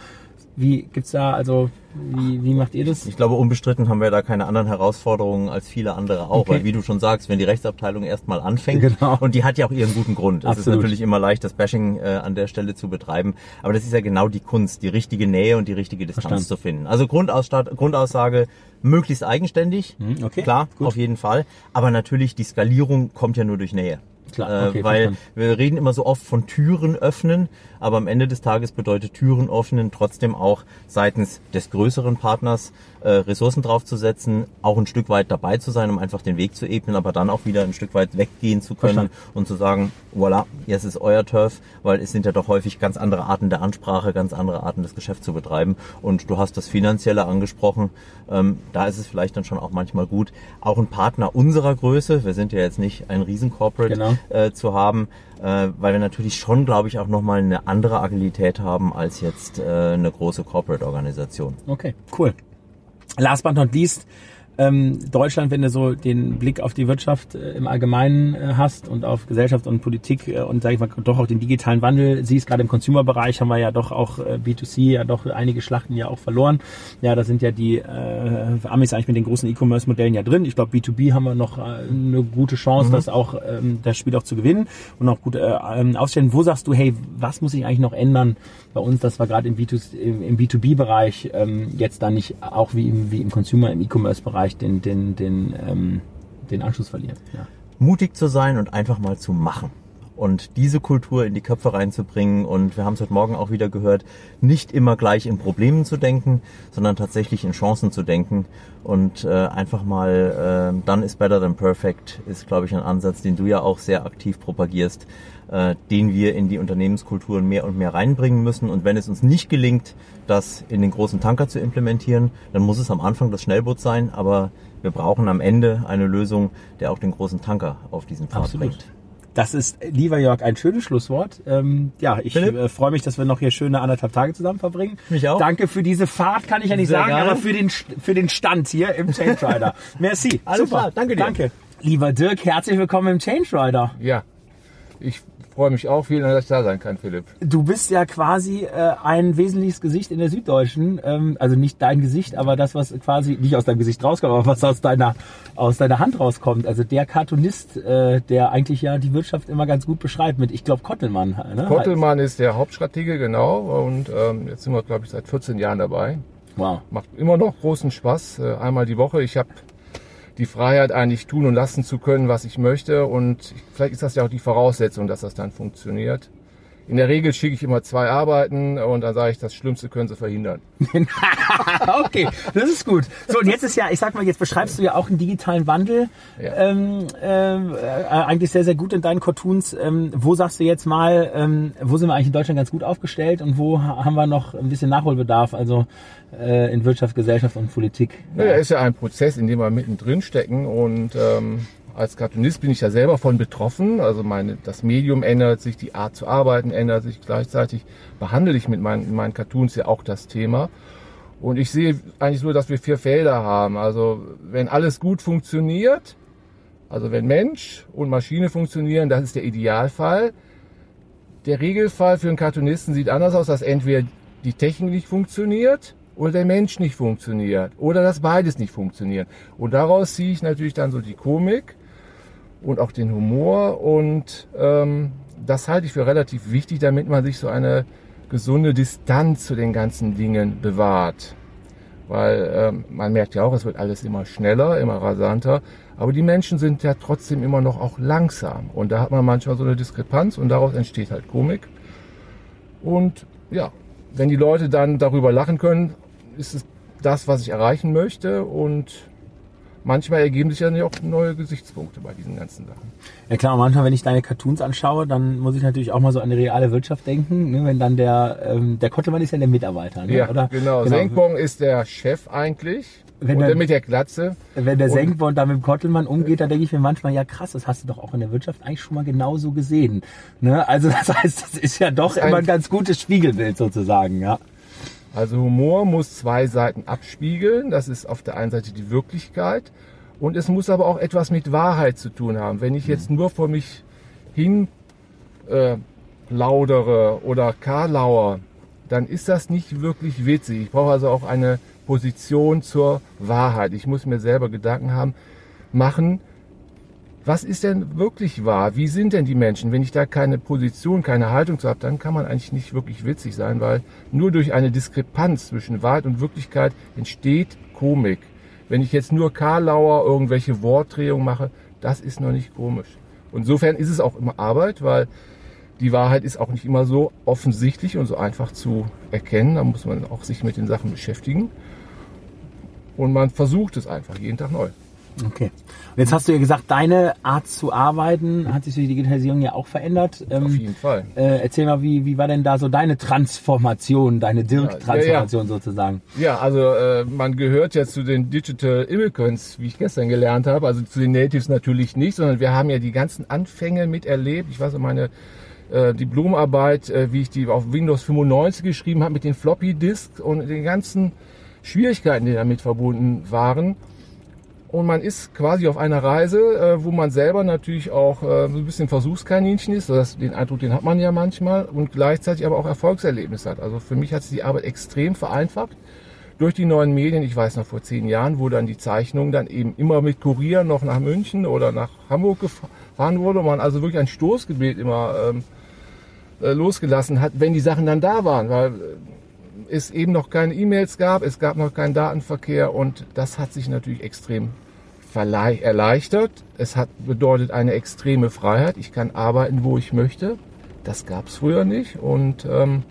Wie gibt's da, also wie, wie macht ihr das? Ich glaube, unbestritten haben wir da keine anderen Herausforderungen als viele andere auch, Okay. weil wie du schon sagst, wenn die Rechtsabteilung erstmal anfängt Genau. und die hat ja auch ihren guten Grund. Es ist Absolut. natürlich immer leicht, das Bashing äh, an der Stelle zu betreiben, aber das ist ja genau die Kunst, die richtige Nähe und die richtige Distanz Verstanden. zu finden. Also Grundaussage möglichst eigenständig, Hm, okay, klar, gut. auf jeden Fall, aber natürlich die Skalierung kommt ja nur durch Nähe. Klar, okay, äh, weil verstanden. wir reden immer so oft von Türen öffnen, aber am Ende des Tages bedeutet Türen öffnen trotzdem auch seitens des größeren Partners äh, Ressourcen draufzusetzen, auch ein Stück weit dabei zu sein, um einfach den Weg zu ebnen, aber dann auch wieder ein Stück weit weggehen zu können Verstanden. und zu sagen, voilà, jetzt ist euer Turf, weil es sind ja doch häufig ganz andere Arten der Ansprache, ganz andere Arten des Geschäfts zu betreiben. Und du hast das Finanzielle angesprochen, ähm, da ist es vielleicht dann schon auch manchmal gut, auch ein Partner unserer Größe, wir sind ja jetzt nicht ein Riesen-Corporate, Genau. äh, zu haben, äh, weil wir natürlich schon, glaube ich, auch nochmal eine andere Agilität haben als jetzt äh, eine große Corporate-Organisation. Okay, cool. Last but not least, Ähm, Deutschland, wenn du so den Blick auf die Wirtschaft äh, im Allgemeinen äh, hast und auf Gesellschaft und Politik äh, und sage ich mal doch auch den digitalen Wandel siehst, gerade im Consumer-Bereich haben wir ja doch auch äh, B2C ja doch einige Schlachten ja auch verloren. Ja, da sind ja die äh, Amis eigentlich mit den großen E-Commerce-Modellen ja drin. Ich glaube, B2B haben wir noch äh, eine gute Chance, das auch ähm, das Spiel auch zu gewinnen und auch gut äh, ähm, aufstellen. Wo sagst du, hey, was muss ich eigentlich noch ändern bei uns, dass wir gerade im, B2, im, im B2B-Bereich ähm, jetzt da nicht auch wie im, wie im Consumer, im E-Commerce-Bereich den, den, den, ähm, den Anschluss verlieren? Ja. mutig zu sein und einfach mal zu machen. Und diese Kultur in die Köpfe reinzubringen. Und wir haben es heute Morgen auch wieder gehört, nicht immer gleich in Problemen zu denken, sondern tatsächlich in Chancen zu denken. Und äh, einfach mal, äh, dann ist better than perfect, ist, glaube ich, ein Ansatz, den du ja auch sehr aktiv propagierst, äh, den wir in die Unternehmenskulturen mehr und mehr reinbringen müssen. Und wenn es uns nicht gelingt, das in den großen Tanker zu implementieren, dann muss es am Anfang das Schnellboot sein. Aber wir brauchen am Ende eine Lösung, der auch den großen Tanker auf diesen Pfad Absolut. bringt. Das ist, lieber Jörg, ein schönes Schlusswort. Ähm, ja, ich äh, freue mich, dass wir noch hier schöne anderthalb Tage zusammen verbringen. Mich auch. Danke für diese Fahrt, kann ich ja nicht Sehr sagen, gerne. aber für den, für den Stand hier im Change Rider. Merci. Alles Super. klar, danke dir. Danke. Lieber Dirk, herzlich willkommen im Change Rider. Ja, ich freue mich auch. Vielen Dank, dass ich da sein kann, Philipp. Du bist ja quasi äh, ein wesentliches Gesicht in der Süddeutschen. Ähm, also nicht dein Gesicht, aber das, was quasi nicht aus deinem Gesicht rauskommt, aber was aus deiner, aus deiner Hand rauskommt. Also der Cartoonist, äh, der eigentlich ja die Wirtschaft immer ganz gut beschreibt mit, ich glaube, Kottelmann. Ne? Kottelmann ist der Hauptstratege, genau. Und ähm, jetzt sind wir, glaube ich, seit 14 Jahren dabei. Wow. Macht immer noch großen Spaß. Äh, einmal die Woche. Ich habe die Freiheit, eigentlich tun und lassen zu können, was ich möchte. Und vielleicht ist das ja auch die Voraussetzung, dass das dann funktioniert. In der Regel schicke ich immer zwei Arbeiten und dann sage ich, das Schlimmste können sie verhindern. okay, das ist gut. So, und jetzt ist ja, ich sag mal, jetzt beschreibst du ja auch einen digitalen Wandel. Ja. Ähm, ähm, äh, eigentlich sehr, sehr gut in deinen Cartoons. Ähm, wo sagst du jetzt mal, ähm, wo sind wir eigentlich in Deutschland ganz gut aufgestellt und wo ha- haben wir noch ein bisschen Nachholbedarf, also äh, in Wirtschaft, Gesellschaft und Politik? Naja, ist ja ein Prozess, in dem wir mittendrin stecken und ähm, als Cartoonist bin ich ja selber von betroffen. Also meine, das Medium ändert sich, die Art zu arbeiten ändert sich. Gleichzeitig behandle ich mit meinen, in meinen Cartoons ja auch das Thema. Und ich sehe eigentlich so, dass wir vier Felder haben. Also wenn alles gut funktioniert, also wenn Mensch und Maschine funktionieren, das ist der Idealfall. Der Regelfall für einen Cartoonisten sieht anders aus, dass entweder die Technik nicht funktioniert oder der Mensch nicht funktioniert oder dass beides nicht funktioniert. Und daraus ziehe ich natürlich dann so die Komik und auch den Humor und ähm, das halte ich für relativ wichtig, damit man sich so eine gesunde Distanz zu den ganzen Dingen bewahrt. Weil ähm, man merkt ja auch, es wird alles immer schneller, immer rasanter, aber die Menschen sind ja trotzdem immer noch auch langsam und da hat man manchmal so eine Diskrepanz und daraus entsteht halt Komik. Und ja, wenn die Leute dann darüber lachen können, ist es das, was ich erreichen möchte und manchmal ergeben sich ja auch neue Gesichtspunkte bei diesen ganzen Sachen. Ja klar, manchmal, wenn ich deine Cartoons anschaue, dann muss ich natürlich auch mal so an die reale Wirtschaft denken. Ne? Wenn dann der, ähm, der Kottelmann ist ja der Mitarbeiter, ne? Ja, oder? genau. Senkbong ist der Chef eigentlich. Wenn und der mit der Glatze. Wenn der Senkborn da mit dem Kottelmann umgeht, dann denke ich mir manchmal, ja krass, das hast du doch auch in der Wirtschaft eigentlich schon mal genauso gesehen. Ne? Also das heißt, das ist ja doch ist ein- immer ein ganz gutes Spiegelbild sozusagen, ja. Also Humor muss zwei Seiten abspiegeln. Das ist auf der einen Seite die Wirklichkeit und es muss aber auch etwas mit Wahrheit zu tun haben. Wenn ich jetzt nur vor mich hin äh, laudere oder karlauer, dann ist das nicht wirklich witzig. Ich brauche also auch eine Position zur Wahrheit. Ich muss mir selber Gedanken haben, machen, was ist denn wirklich wahr? Wie sind denn die Menschen? Wenn ich da keine Position, keine Haltung zu habe, dann kann man eigentlich nicht wirklich witzig sein, weil nur durch eine Diskrepanz zwischen Wahrheit und Wirklichkeit entsteht Komik. Wenn ich jetzt nur Karlauer irgendwelche Wortdrehungen mache, das ist noch nicht komisch. Insofern ist es auch immer Arbeit, weil die Wahrheit ist auch nicht immer so offensichtlich und so einfach zu erkennen. Da muss man auch sich mit den Sachen beschäftigen. Und man versucht es einfach jeden Tag neu. Okay. Und jetzt hast du ja gesagt, deine Art zu arbeiten hat sich durch die Digitalisierung ja auch verändert. Ähm, Auf jeden Fall. Äh, erzähl mal, wie, wie war denn da so deine Transformation, deine Dirk-Transformation sozusagen? Ja, also äh, man gehört ja zu den Digital Immigrants, wie ich gestern gelernt habe, also zu den Natives natürlich nicht, sondern wir haben ja die ganzen Anfänge miterlebt. Ich weiß noch meine äh, Diplomarbeit, äh, wie ich die auf Windows 95 geschrieben habe mit den Floppy Disks und den ganzen Schwierigkeiten, die damit verbunden waren. Und man ist quasi auf einer Reise, äh, wo man selber natürlich auch äh, ein bisschen Versuchskaninchen ist. Das, den Eindruck, den hat man ja manchmal und gleichzeitig aber auch Erfolgserlebnis hat. Also für mich hat sich die Arbeit extrem vereinfacht durch die neuen Medien. Ich weiß noch vor zehn Jahren, wo dann die Zeichnung dann eben immer mit Kurier noch nach München oder nach Hamburg gefahren wurde, und man also wirklich ein Stoßgebet immer ähm, äh, losgelassen hat, wenn die Sachen dann da waren, weil äh, es eben noch keine E-Mails gab, es gab noch keinen Datenverkehr und das hat sich natürlich extrem erleichtert. Es hat bedeutet eine extreme Freiheit. Ich kann arbeiten, wo ich möchte. Das gab es früher nicht und ähm,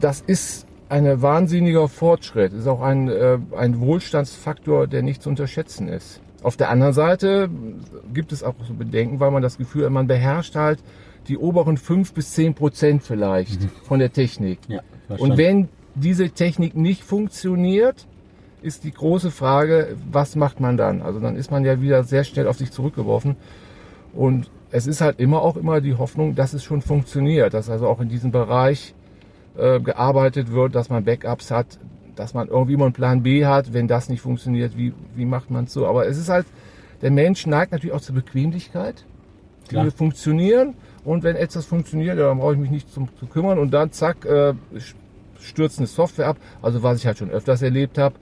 das ist ein wahnsinniger Fortschritt. Es ist auch ein, äh, ein Wohlstandsfaktor, der nicht zu unterschätzen ist. Auf der anderen Seite gibt es auch so Bedenken, weil man das Gefühl hat, man beherrscht halt die oberen fünf bis zehn Prozent vielleicht mhm. von der Technik. Ja, und wenn diese Technik nicht funktioniert, ist die große Frage, was macht man dann? Also dann ist man ja wieder sehr schnell auf sich zurückgeworfen. Und es ist halt immer auch immer die Hoffnung, dass es schon funktioniert, dass also auch in diesem Bereich äh, gearbeitet wird, dass man Backups hat, dass man irgendwie mal einen Plan B hat, wenn das nicht funktioniert, wie, wie macht man es so? Aber es ist halt, der Mensch neigt natürlich auch zur Bequemlichkeit. Dinge funktionieren und wenn etwas funktioniert, ja, dann brauche ich mich nicht zum, zu kümmern und dann zack, äh, stürzt eine Software ab. Also was ich halt schon öfters erlebt habe,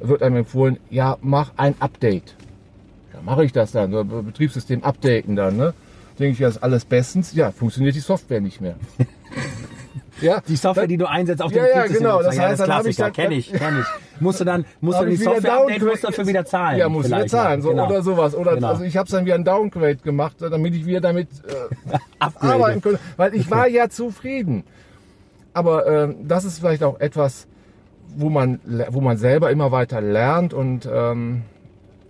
wird einem empfohlen, ja, mach ein Update. Ja, mache ich das dann, so Betriebssystem updaten dann, ne? Denke ich, ja, ist alles bestens. Ja, funktioniert die Software nicht mehr. Ja, die Software, die du einsetzt auf dem ja, ja, genau. Das ja, heißt, das dann habe ich dann kenne ich, kenne ich. Musst du dann musst du die Software updaten, musst dafür wieder zahlen. Ja, musst du wieder zahlen, so, genau. oder sowas. Oder genau. also ich habe es dann wieder ein Downgrade gemacht, damit ich wieder damit äh, arbeiten konnte, weil ich war ja zufrieden. Aber äh, das ist vielleicht auch etwas, wo man wo man selber immer weiter lernt und ähm,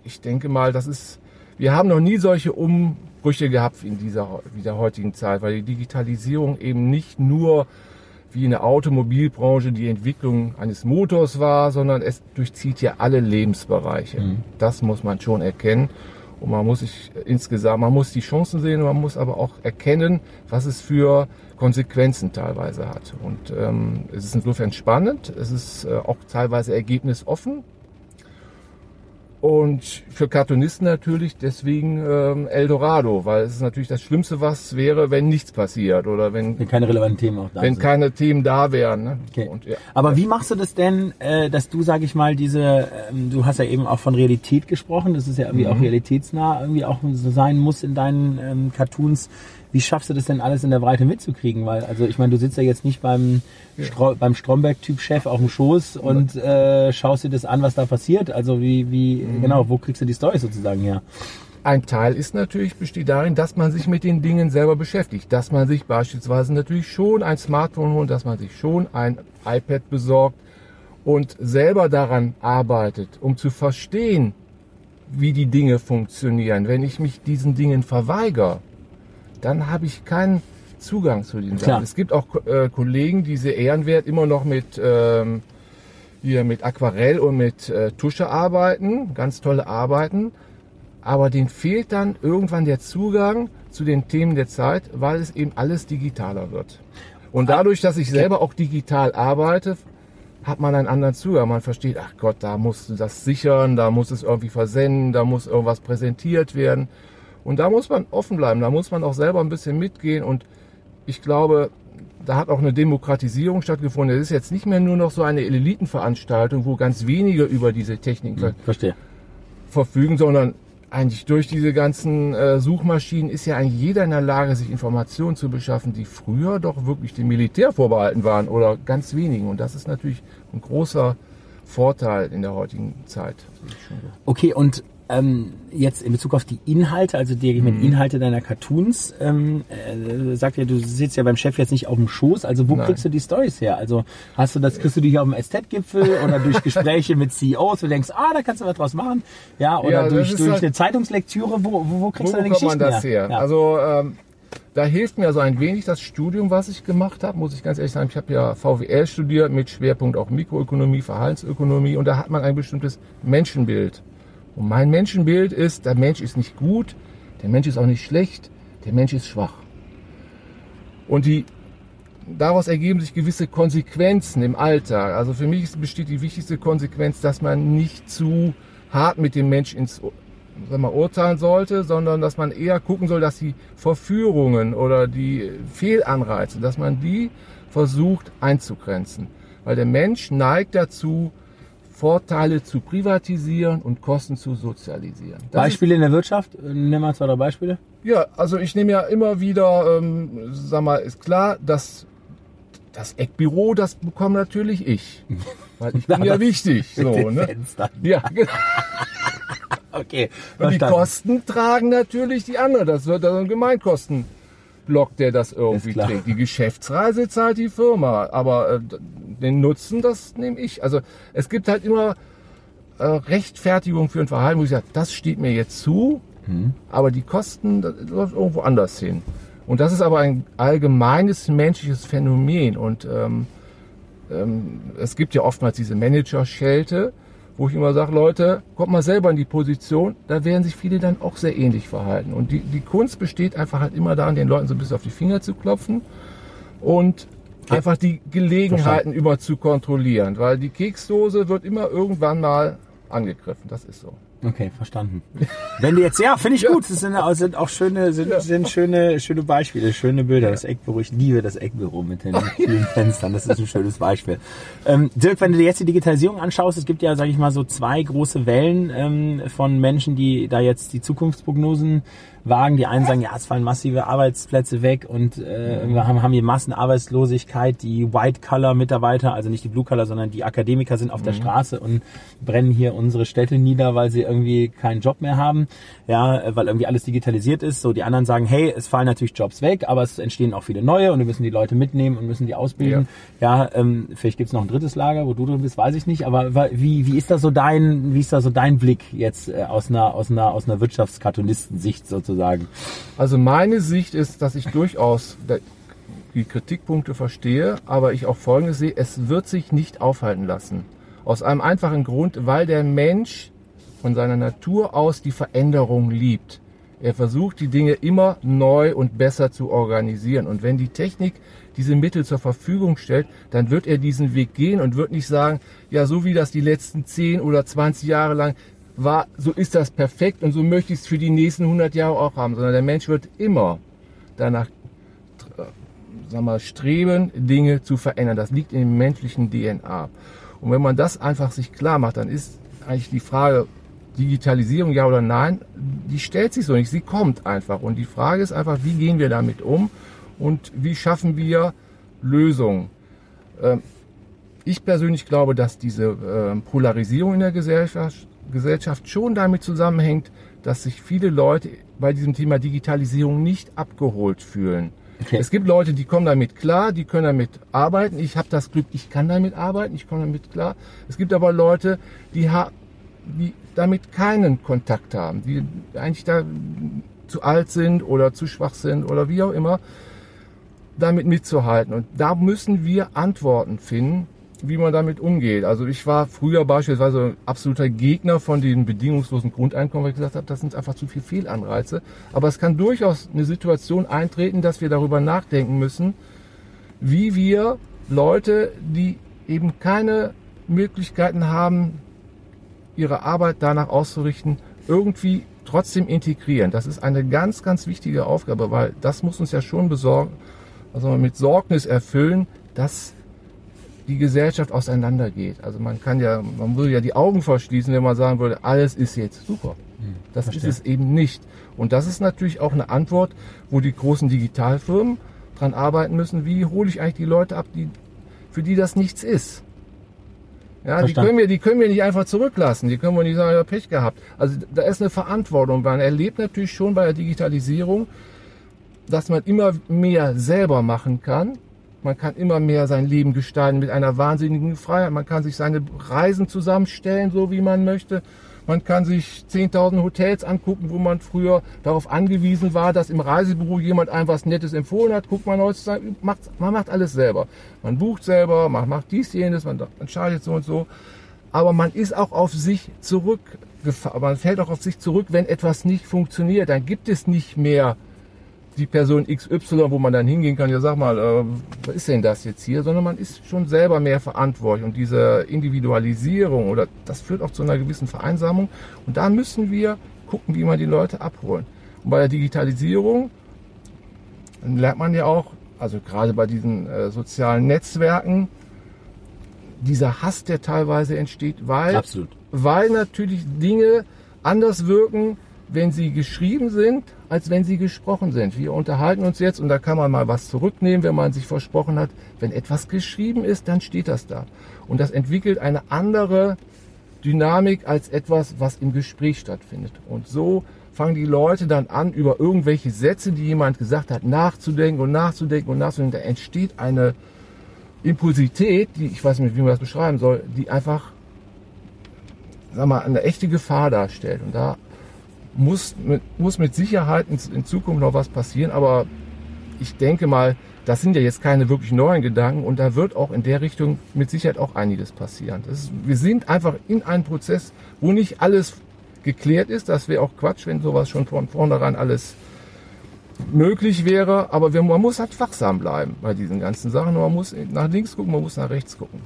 ich denke mal, das ist wir haben noch nie solche Umbrüche gehabt in dieser, in der heutigen Zeit, weil die Digitalisierung eben nicht nur wie in der Automobilbranche die Entwicklung eines Motors war, sondern es durchzieht ja alle Lebensbereiche. Mhm. Das muss man schon erkennen. Und man muss sich insgesamt, man muss die Chancen sehen, man muss aber auch erkennen, was es für Konsequenzen teilweise hat. Und ähm, es ist insofern spannend, es ist äh, auch teilweise ergebnisoffen. Und für Cartoonisten natürlich deswegen ähm, Eldorado, weil es ist natürlich das Schlimmste, was wäre, wenn nichts passiert oder wenn, wenn keine relevanten Themen auch da wenn sind. keine Themen da wären. Ne? Okay. Und, ja. Aber wie machst du das denn, äh, dass du, sag ich mal, diese, ähm, du hast ja eben auch von Realität gesprochen, das ist ja irgendwie mhm. auch realitätsnah irgendwie auch so sein muss in deinen ähm, Cartoons. Wie schaffst du das denn alles in der Breite mitzukriegen? Weil, also ich meine, du sitzt ja jetzt nicht beim, ja. Stro beim Stromberg-Typ-Chef auf dem Schoß und äh, schaust dir das an, was da passiert. Also wie, wie, mhm. genau, wo kriegst du die Story sozusagen her? Ein Teil ist natürlich, besteht darin, dass man sich mit den Dingen selber beschäftigt. Dass man sich beispielsweise natürlich schon ein Smartphone holt, dass man sich schon ein iPad besorgt und selber daran arbeitet, um zu verstehen, wie die Dinge funktionieren. Wenn ich mich diesen Dingen verweigere, dann habe ich keinen Zugang zu den Sachen. Es gibt auch äh, Kollegen, die sehr ehrenwert immer noch mit, ähm, hier mit Aquarell und mit äh, Tusche arbeiten, ganz tolle Arbeiten, aber denen fehlt dann irgendwann der Zugang zu den Themen der Zeit, weil es eben alles digitaler wird. Und dadurch, dass ich selber auch digital arbeite, hat man einen anderen Zugang. Man versteht, ach Gott, da musst du das sichern, da muss es irgendwie versenden, da muss irgendwas präsentiert werden. Und da muss man offen bleiben, da muss man auch selber ein bisschen mitgehen und ich glaube, da hat auch eine Demokratisierung stattgefunden. Es ist jetzt nicht mehr nur noch so eine Elitenveranstaltung, wo ganz wenige über diese Techniken hm, verfügen, sondern eigentlich durch diese ganzen äh, Suchmaschinen ist ja eigentlich jeder in der Lage, sich Informationen zu beschaffen, die früher doch wirklich dem Militär vorbehalten waren oder ganz wenigen. Und das ist natürlich ein großer Vorteil in der heutigen Zeit. Okay, und ähm, jetzt in Bezug auf die Inhalte, also die mhm. Inhalte deiner Cartoons, ähm, äh, sagt ja, du sitzt ja beim Chef jetzt nicht auf dem Schoß, also wo Nein. kriegst du die Stories her? Also hast du das, kriegst du die hier auf dem Estet-Gipfel oder durch Gespräche mit CEOs, wo du denkst, ah, da kannst du was draus machen, ja, oder ja, durch, durch halt, eine Zeitungslektüre, wo, wo, wo kriegst wo du deine Geschichten man das her? her? Ja. Also ähm, da hilft mir so ein wenig das Studium, was ich gemacht habe, muss ich ganz ehrlich sagen. Ich habe ja VWL studiert mit Schwerpunkt auch Mikroökonomie, Verhaltensökonomie und da hat man ein bestimmtes Menschenbild. Und mein Menschenbild ist, der Mensch ist nicht gut, der Mensch ist auch nicht schlecht, der Mensch ist schwach. Und die, daraus ergeben sich gewisse Konsequenzen im Alltag. Also für mich besteht die wichtigste Konsequenz, dass man nicht zu hart mit dem Mensch ins sag mal, urteilen sollte, sondern dass man eher gucken soll, dass die Verführungen oder die Fehlanreize, dass man die versucht einzugrenzen. Weil der Mensch neigt dazu, Vorteile zu privatisieren und Kosten zu sozialisieren. Das Beispiele in der Wirtschaft? Nimm mal zwei, drei Beispiele. Ist, ja, also ich nehme ja immer wieder, ähm, sag mal, ist klar, dass das Eckbüro, das bekomme natürlich ich. Weil ich bin ja wichtig. So, ne? Fenstern. Ja, genau. Okay. Und die. Kosten tragen natürlich die andere. Das wird also ein Gemeinkostenblock, der das irgendwie trägt. Die Geschäftsreise zahlt die Firma, aber äh, den Nutzen, das nehme ich. Also es gibt halt immer äh, Rechtfertigung für ein Verhalten, wo ich sage, das steht mir jetzt zu, Mhm. aber die Kosten, das läuft irgendwo anders hin. Und das ist aber ein allgemeines menschliches Phänomen. Und ähm, ähm, es gibt ja oftmals diese Manager-Schelte, wo ich immer sage, Leute, kommt mal selber in die Position, da werden sich viele dann auch sehr ähnlich verhalten. Und die, die Kunst besteht einfach halt immer darin, den Leuten so ein bisschen auf die Finger zu klopfen und einfach die Gelegenheiten über zu kontrollieren. Weil die Keksdose wird immer irgendwann mal angegriffen. Das ist so. Okay, verstanden. Wenn du jetzt, ja, finde ich gut. Das sind, auch- sind auch schöne, sind, sind schöne, schöne Beispiele, schöne Bilder. Das Eckbüro, ich liebe das Eckbüro mit den vielen Fenstern. Das ist ein schönes Beispiel. Ähm, Dirk, wenn du dir jetzt die Digitalisierung anschaust, es gibt ja, sage ich mal, so zwei große Wellen ähm, von Menschen, die da jetzt die Zukunftsprognosen wagen. Die einen sagen, ja, es fallen massive Arbeitsplätze weg und äh, wir haben, haben hier Massenarbeitslosigkeit. Die White-Color-Mitarbeiter, also nicht die Blue-Color, sondern die Akademiker sind auf der Straße und brennen hier unsere Städte nieder, weil sie irgendwie keinen Job mehr haben, ja, äh, weil irgendwie alles digitalisiert ist. So, die anderen sagen, hey, es fallen natürlich Jobs weg, aber es entstehen auch viele neue und wir müssen die Leute mitnehmen und müssen die ausbilden. Ja, ähm, vielleicht gibt's noch ein drittes Lager, wo du drin bist, weiß ich nicht, aber wie, wie ist da so dein, wie ist da so dein Blick jetzt äh, aus einer, aus einer, aus einer Wirtschaftskartonistensicht sozusagen? Also meine Sicht ist, dass ich durchaus die Kritikpunkte verstehe, aber ich auch Folgendes sehe, es wird sich nicht aufhalten lassen. Aus einem einfachen Grund, weil der Mensch von seiner Natur aus die Veränderung liebt. Er versucht, die Dinge immer neu und besser zu organisieren. Und wenn die Technik diese Mittel zur Verfügung stellt, dann wird er diesen Weg gehen und wird nicht sagen, ja, so wie das die letzten 10 oder 20 Jahre lang war, so ist das perfekt und so möchte ich es für die nächsten 100 Jahre auch haben, sondern der Mensch wird immer danach äh, sag mal, streben, Dinge zu verändern. Das liegt in dem menschlichen DNA. Und wenn man das einfach sich klar macht, dann ist eigentlich die Frage, Digitalisierung ja oder nein, die stellt sich so nicht. Sie kommt einfach. Und die Frage ist einfach, wie gehen wir damit um und wie schaffen wir Lösungen? Ähm, Ich persönlich glaube, dass diese ähm, Polarisierung in der Gesellschaft, Gesellschaft schon damit zusammenhängt, dass sich viele Leute bei diesem Thema Digitalisierung nicht abgeholt fühlen. Okay. Es gibt Leute, die kommen damit klar, die können damit arbeiten. Ich habe das Glück, ich kann damit arbeiten, ich komme damit klar. Es gibt aber Leute, die, die damit keinen Kontakt haben, die eigentlich da zu alt sind oder zu schwach sind oder wie auch immer, damit mitzuhalten. Und da müssen wir Antworten finden, wie man damit umgeht. Also ich war früher beispielsweise ein absoluter Gegner von den bedingungslosen Grundeinkommen, weil ich gesagt habe, das sind einfach zu viel Fehlanreize. Aber es kann durchaus eine Situation eintreten, dass wir darüber nachdenken müssen, wie wir Leute, die eben keine Möglichkeiten haben, ihre Arbeit danach auszurichten, irgendwie trotzdem integrieren. Das ist eine ganz, ganz wichtige Aufgabe, weil das muss uns ja schon besorgen, also mit Sorgnis erfüllen, dass die Gesellschaft auseinandergeht. Also man kann ja, man würde ja die Augen verschließen, wenn man sagen würde, alles ist jetzt super. Das verstehe. ist es eben nicht. Und das ist natürlich auch eine Antwort, wo die großen Digitalfirmen dran arbeiten müssen. Wie hole ich eigentlich die Leute ab, die, für die das nichts ist? Ja, die können, wir, die können wir nicht einfach zurücklassen. Die können wir nicht sagen, ja, Pech gehabt. Also da ist eine Verantwortung. Man erlebt natürlich schon bei der Digitalisierung, dass man immer mehr selber machen kann. Man kann immer mehr sein Leben gestalten mit einer wahnsinnigen Freiheit. Man kann sich seine Reisen zusammenstellen, so wie man möchte. Man kann sich 10.000 Hotels angucken, wo man früher darauf angewiesen war, dass im Reisebüro jemand einem was Nettes empfohlen hat. Guckt man heutzutage, macht, man macht alles selber. Man bucht selber, man macht dies, jenes, man entscheidet so und so. Aber man ist auch auf sich zurückgefahren. Man fällt auch auf sich zurück, wenn etwas nicht funktioniert. Dann gibt es nicht mehr die Person XY, wo man dann hingehen kann, ja sag mal, äh, was ist denn das jetzt hier, sondern man ist schon selber mehr verantwortlich und diese Individualisierung oder das führt auch zu einer gewissen Vereinsamung und da müssen wir gucken, wie wir die Leute abholen. Und bei der Digitalisierung lernt man ja auch, also gerade bei diesen äh, sozialen Netzwerken, dieser Hass, der teilweise entsteht, weil, Absolut. weil natürlich Dinge anders wirken, wenn sie geschrieben sind, als wenn sie gesprochen sind. Wir unterhalten uns jetzt und da kann man mal was zurücknehmen, wenn man sich versprochen hat. Wenn etwas geschrieben ist, dann steht das da. Und das entwickelt eine andere Dynamik als etwas, was im Gespräch stattfindet. Und so fangen die Leute dann an, über irgendwelche Sätze, die jemand gesagt hat, nachzudenken und nachzudenken und nachzudenken. Da entsteht eine Impulsität, die, ich weiß nicht, wie man das beschreiben soll, die einfach, sag mal, eine echte Gefahr darstellt. Und da muss mit, muss mit Sicherheit in, in Zukunft noch was passieren, aber ich denke mal, das sind ja jetzt keine wirklich neuen Gedanken und da wird auch in der Richtung mit Sicherheit auch einiges passieren. Ist, wir sind einfach in einem Prozess, wo nicht alles geklärt ist. Das wäre auch Quatsch, wenn sowas schon von vornherein alles möglich wäre. Aber man muss halt wachsam bleiben bei diesen ganzen Sachen. Man muss nach links gucken, man muss nach rechts gucken.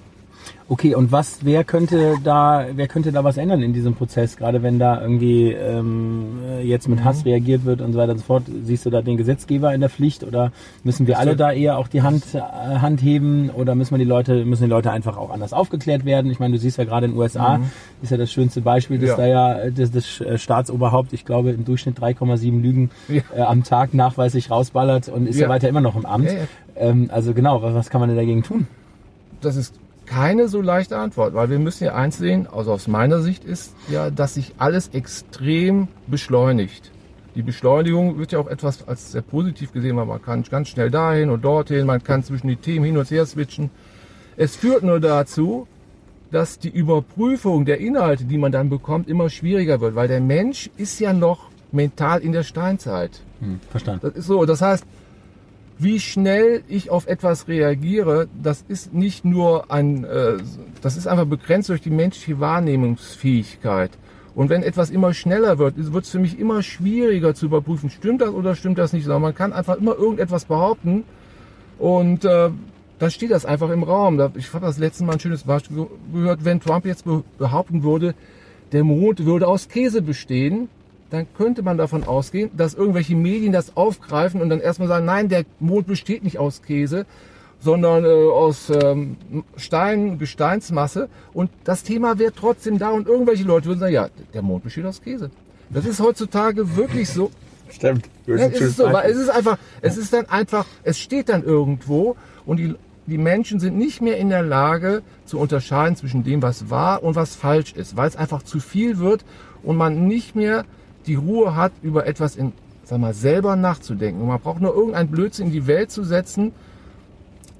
Okay, und was, wer könnte da, wer könnte da was ändern in diesem Prozess? Gerade wenn da irgendwie ähm, jetzt mit Hass reagiert wird und so weiter und so fort, siehst du da den Gesetzgeber in der Pflicht oder müssen wir alle da eher auch die Hand, äh, Hand heben oder müssen wir die Leute, müssen die Leute einfach auch anders aufgeklärt werden? Ich meine, du siehst ja gerade in den USA, ist ja das schönste Beispiel, dass Ja. da ja das, das äh, Staatsoberhaupt, ich glaube im Durchschnitt 3,7 Lügen Ja. äh, am Tag nachweislich rausballert und ist ja, Ja. weiter immer noch im Amt. Ähm, also genau, was, was kann man denn dagegen tun? das ist keine so leichte Antwort, weil wir müssen ja eins sehen, also aus meiner Sicht ist ja, dass sich alles extrem beschleunigt. Die Beschleunigung wird ja auch etwas als sehr positiv gesehen, weil man kann ganz schnell dahin und dorthin, man kann zwischen die Themen hin und her switchen. Es führt nur dazu, dass die Überprüfung der Inhalte, die man dann bekommt, immer schwieriger wird, weil der Mensch ist ja noch mental in der Steinzeit. Hm, verstanden. Das ist so. Das heißt, wie schnell ich auf etwas reagiere, das ist nicht nur ein, äh, das ist einfach begrenzt durch die menschliche Wahrnehmungsfähigkeit. Und wenn etwas immer schneller wird, wird es für mich immer schwieriger zu überprüfen, stimmt das oder stimmt das nicht. Sondern man kann einfach immer irgendetwas behaupten und äh, dann steht das einfach im Raum. Ich habe das letzte Mal ein schönes Beispiel ge- gehört, wenn Trump jetzt be- behaupten würde, der Mond würde aus Käse bestehen, dann könnte man davon ausgehen, dass irgendwelche Medien das aufgreifen und dann erstmal sagen, nein, der Mond besteht nicht aus Käse, sondern äh, aus ähm, Stein, Gesteinsmasse. Und das Thema wäre trotzdem da und irgendwelche Leute würden sagen, ja, der Mond besteht aus Käse. Das ist heutzutage wirklich so. Stimmt. Ja, es ist so, weil es ist einfach, es ist dann einfach, es steht dann irgendwo und die, die Menschen sind nicht mehr in der Lage zu unterscheiden zwischen dem, was wahr und was falsch ist, weil es einfach zu viel wird und man nicht mehr die Ruhe hat, über etwas in, sag mal, selber nachzudenken. Und man braucht nur irgendein Blödsinn in die Welt zu setzen,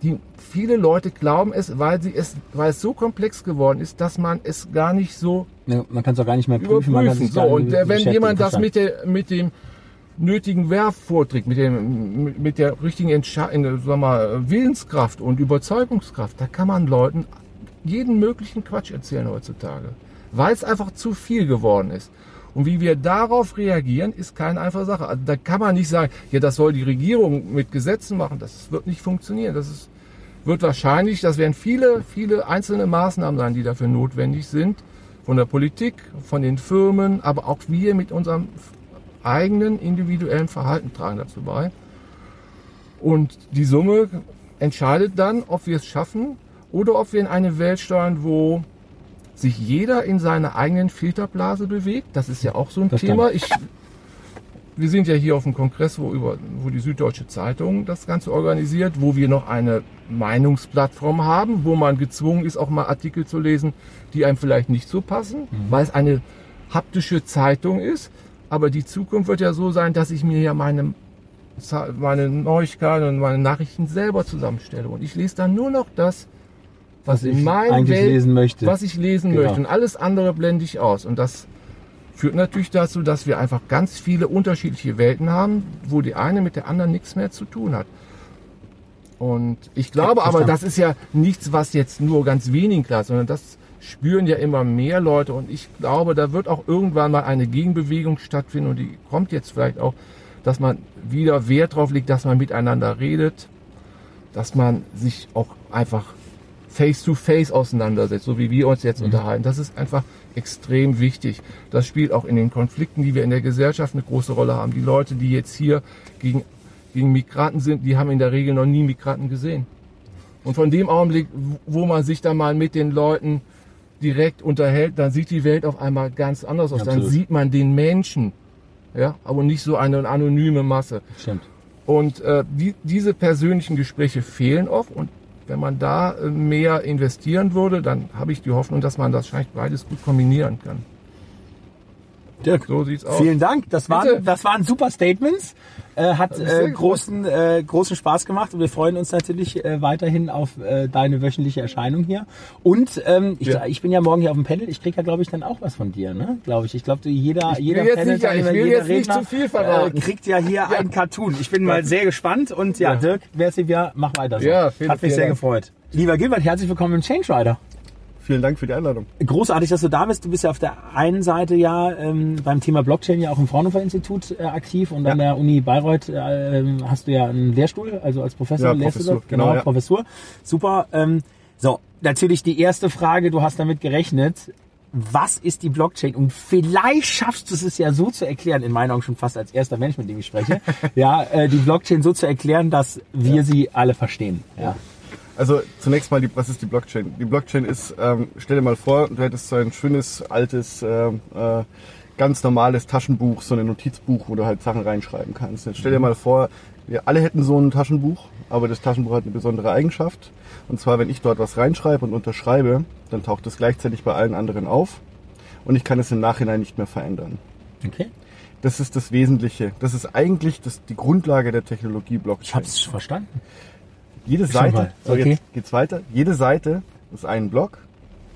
die viele Leute glauben es, weil sie es, weil es so komplex geworden ist, dass man es gar nicht so Ja, man kann es auch gar nicht mehr prüfen. man kann überprüfen. So, und wenn jemand das mit, der, mit dem nötigen Verb vorträgt, mit, dem, mit- der richtigen Entsche mal, Willenskraft und Überzeugungskraft, da kann man Leuten jeden möglichen Quatsch erzählen heutzutage, weil es einfach zu viel geworden ist. Und wie wir darauf reagieren, ist keine einfache Sache. Also da kann man nicht sagen, ja, das soll die Regierung mit Gesetzen machen. Das wird nicht funktionieren. Das ist, wird wahrscheinlich, das werden viele, viele einzelne Maßnahmen sein, die dafür notwendig sind. Von der Politik, von den Firmen, aber auch wir mit unserem eigenen individuellen Verhalten tragen dazu bei. Und die Summe entscheidet dann, ob wir es schaffen oder ob wir in eine Welt steuern, wo sich jeder in seiner eigenen Filterblase bewegt. Das ist ja auch so ein Verstanden. Thema. Ich, wir sind ja hier auf dem Kongress, wo, über, wo die Süddeutsche Zeitung das Ganze organisiert, wo wir noch eine Meinungsplattform haben, wo man gezwungen ist, auch mal Artikel zu lesen, die einem vielleicht nicht so passen, weil es eine haptische Zeitung ist. Aber die Zukunft wird ja so sein, dass ich mir ja meine, meine Neuigkeiten und meine Nachrichten selber zusammenstelle. Und ich lese dann nur noch das, was, in meinem eigentlich Welt, lesen möchte. was ich lesen Genau. möchte. Und alles andere blende ich aus. Und das führt natürlich dazu, dass wir einfach ganz viele unterschiedliche Welten haben, wo die eine mit der anderen nichts mehr zu tun hat. Und ich glaube aber, das ist ja nichts, was jetzt nur ganz wenigen klar ist, sondern das spüren ja immer mehr Leute. Und ich glaube, da wird auch irgendwann mal eine Gegenbewegung stattfinden und die kommt jetzt vielleicht auch, dass man wieder Wert drauf legt, dass man miteinander redet, dass man sich auch einfach face to face auseinandersetzt, so wie wir uns jetzt unterhalten. Das ist einfach extrem wichtig. Das spielt auch in den Konflikten, die wir in der Gesellschaft eine große Rolle haben. Die Leute, die jetzt hier gegen, gegen Migranten sind, die haben in der Regel noch nie Migranten gesehen. Und von dem Augenblick, wo man sich da mal mit den Leuten direkt unterhält, dann sieht die Welt auf einmal ganz anders aus. Dann Absolut. sieht man den Menschen, ja, aber nicht so eine anonyme Masse. Stimmt. Und äh, die, diese persönlichen Gespräche fehlen oft. Und wenn man da äh, mehr investieren würde, dann habe ich die Hoffnung, dass man das wahrscheinlich beides gut kombinieren kann. Dirk, So sieht's aus. vielen Dank. Das waren, Bitte. das waren super Statements. Äh, hat äh, großen, äh, großen Spaß gemacht und wir freuen uns natürlich äh, weiterhin auf äh, deine wöchentliche Erscheinung hier. Und ähm, ich, Ja. ich bin ja morgen hier auf dem Panel. Ich krieg ja, glaube ich, dann auch was von dir, ne? Glaube ich. Ich glaube, jeder, will jeder Panel, nicht- ja, ich will jeder jetzt nicht zu viel verraten. Äh, kriegt ja hier ein Cartoon. Ich bin mal sehr gespannt und ja, Ja. Dirk, wer sie wir, mach weiter so. Ja, vielen- Hat mich vielen sehr Dank. gefreut. Lieber Gilbert, herzlich willkommen im Change Rider. Vielen Dank für die Einladung. Großartig, dass du da bist. Du bist ja auf der einen Seite ja ähm, beim Thema Blockchain ja auch im Fraunhofer Institut äh, aktiv und an der Uni Bayreuth äh, hast du ja einen Lehrstuhl, also als Professor Ja, lehrst du dort. Genau, genau, ja. Professur. Super. Ähm, so, natürlich die erste Frage, du hast damit gerechnet. Was ist die Blockchain? Und vielleicht schaffst du es ja so zu erklären, in meinen Augen schon fast als erster Mensch, mit dem ich spreche, ja, äh, die Blockchain so zu erklären, dass wir sie alle verstehen. Ja. Also zunächst mal, die, was ist die Blockchain? Die Blockchain ist, ähm, stell dir mal vor, du hättest so ein schönes, altes, ähm, äh, ganz normales Taschenbuch, so ein Notizbuch, wo du halt Sachen reinschreiben kannst. Jetzt stell dir mal vor, wir alle hätten so ein Taschenbuch, aber das Taschenbuch hat eine besondere Eigenschaft. Und zwar, wenn ich dort was reinschreibe und unterschreibe, dann taucht es gleichzeitig bei allen anderen auf und ich kann es im Nachhinein nicht mehr verändern. Okay. Das ist das Wesentliche. Das ist eigentlich das, die Grundlage der Technologie Blockchain. Ich habe es verstanden. Jede Schon Seite, mal. so Okay. jetzt geht's weiter. Jede Seite ist ein Block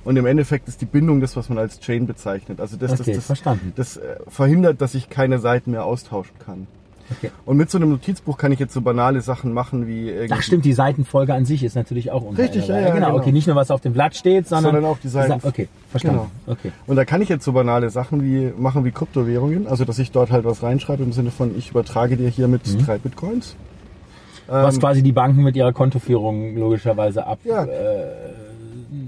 und im Endeffekt ist die Bindung das, was man als Chain bezeichnet. Also das, Okay, das, das, das äh, verhindert, dass ich keine Seiten mehr austauschen kann. Okay. Und mit so einem Notizbuch kann ich jetzt so banale Sachen machen wie Ach stimmt, die Seitenfolge an sich ist natürlich auch unveränderbar. Richtig, ja, ja, genau. genau. Okay, nicht nur was auf dem Blatt steht, sondern, Sondern auch die Seiten. Okay, verstanden. Genau. Okay. Und da kann ich jetzt so banale Sachen wie machen wie Kryptowährungen, also dass ich dort halt was reinschreibe im Sinne von ich übertrage dir hier mit Mhm. drei Bitcoins. Was Ähm, quasi die Banken mit ihrer Kontoführung logischerweise ab, Ja. äh,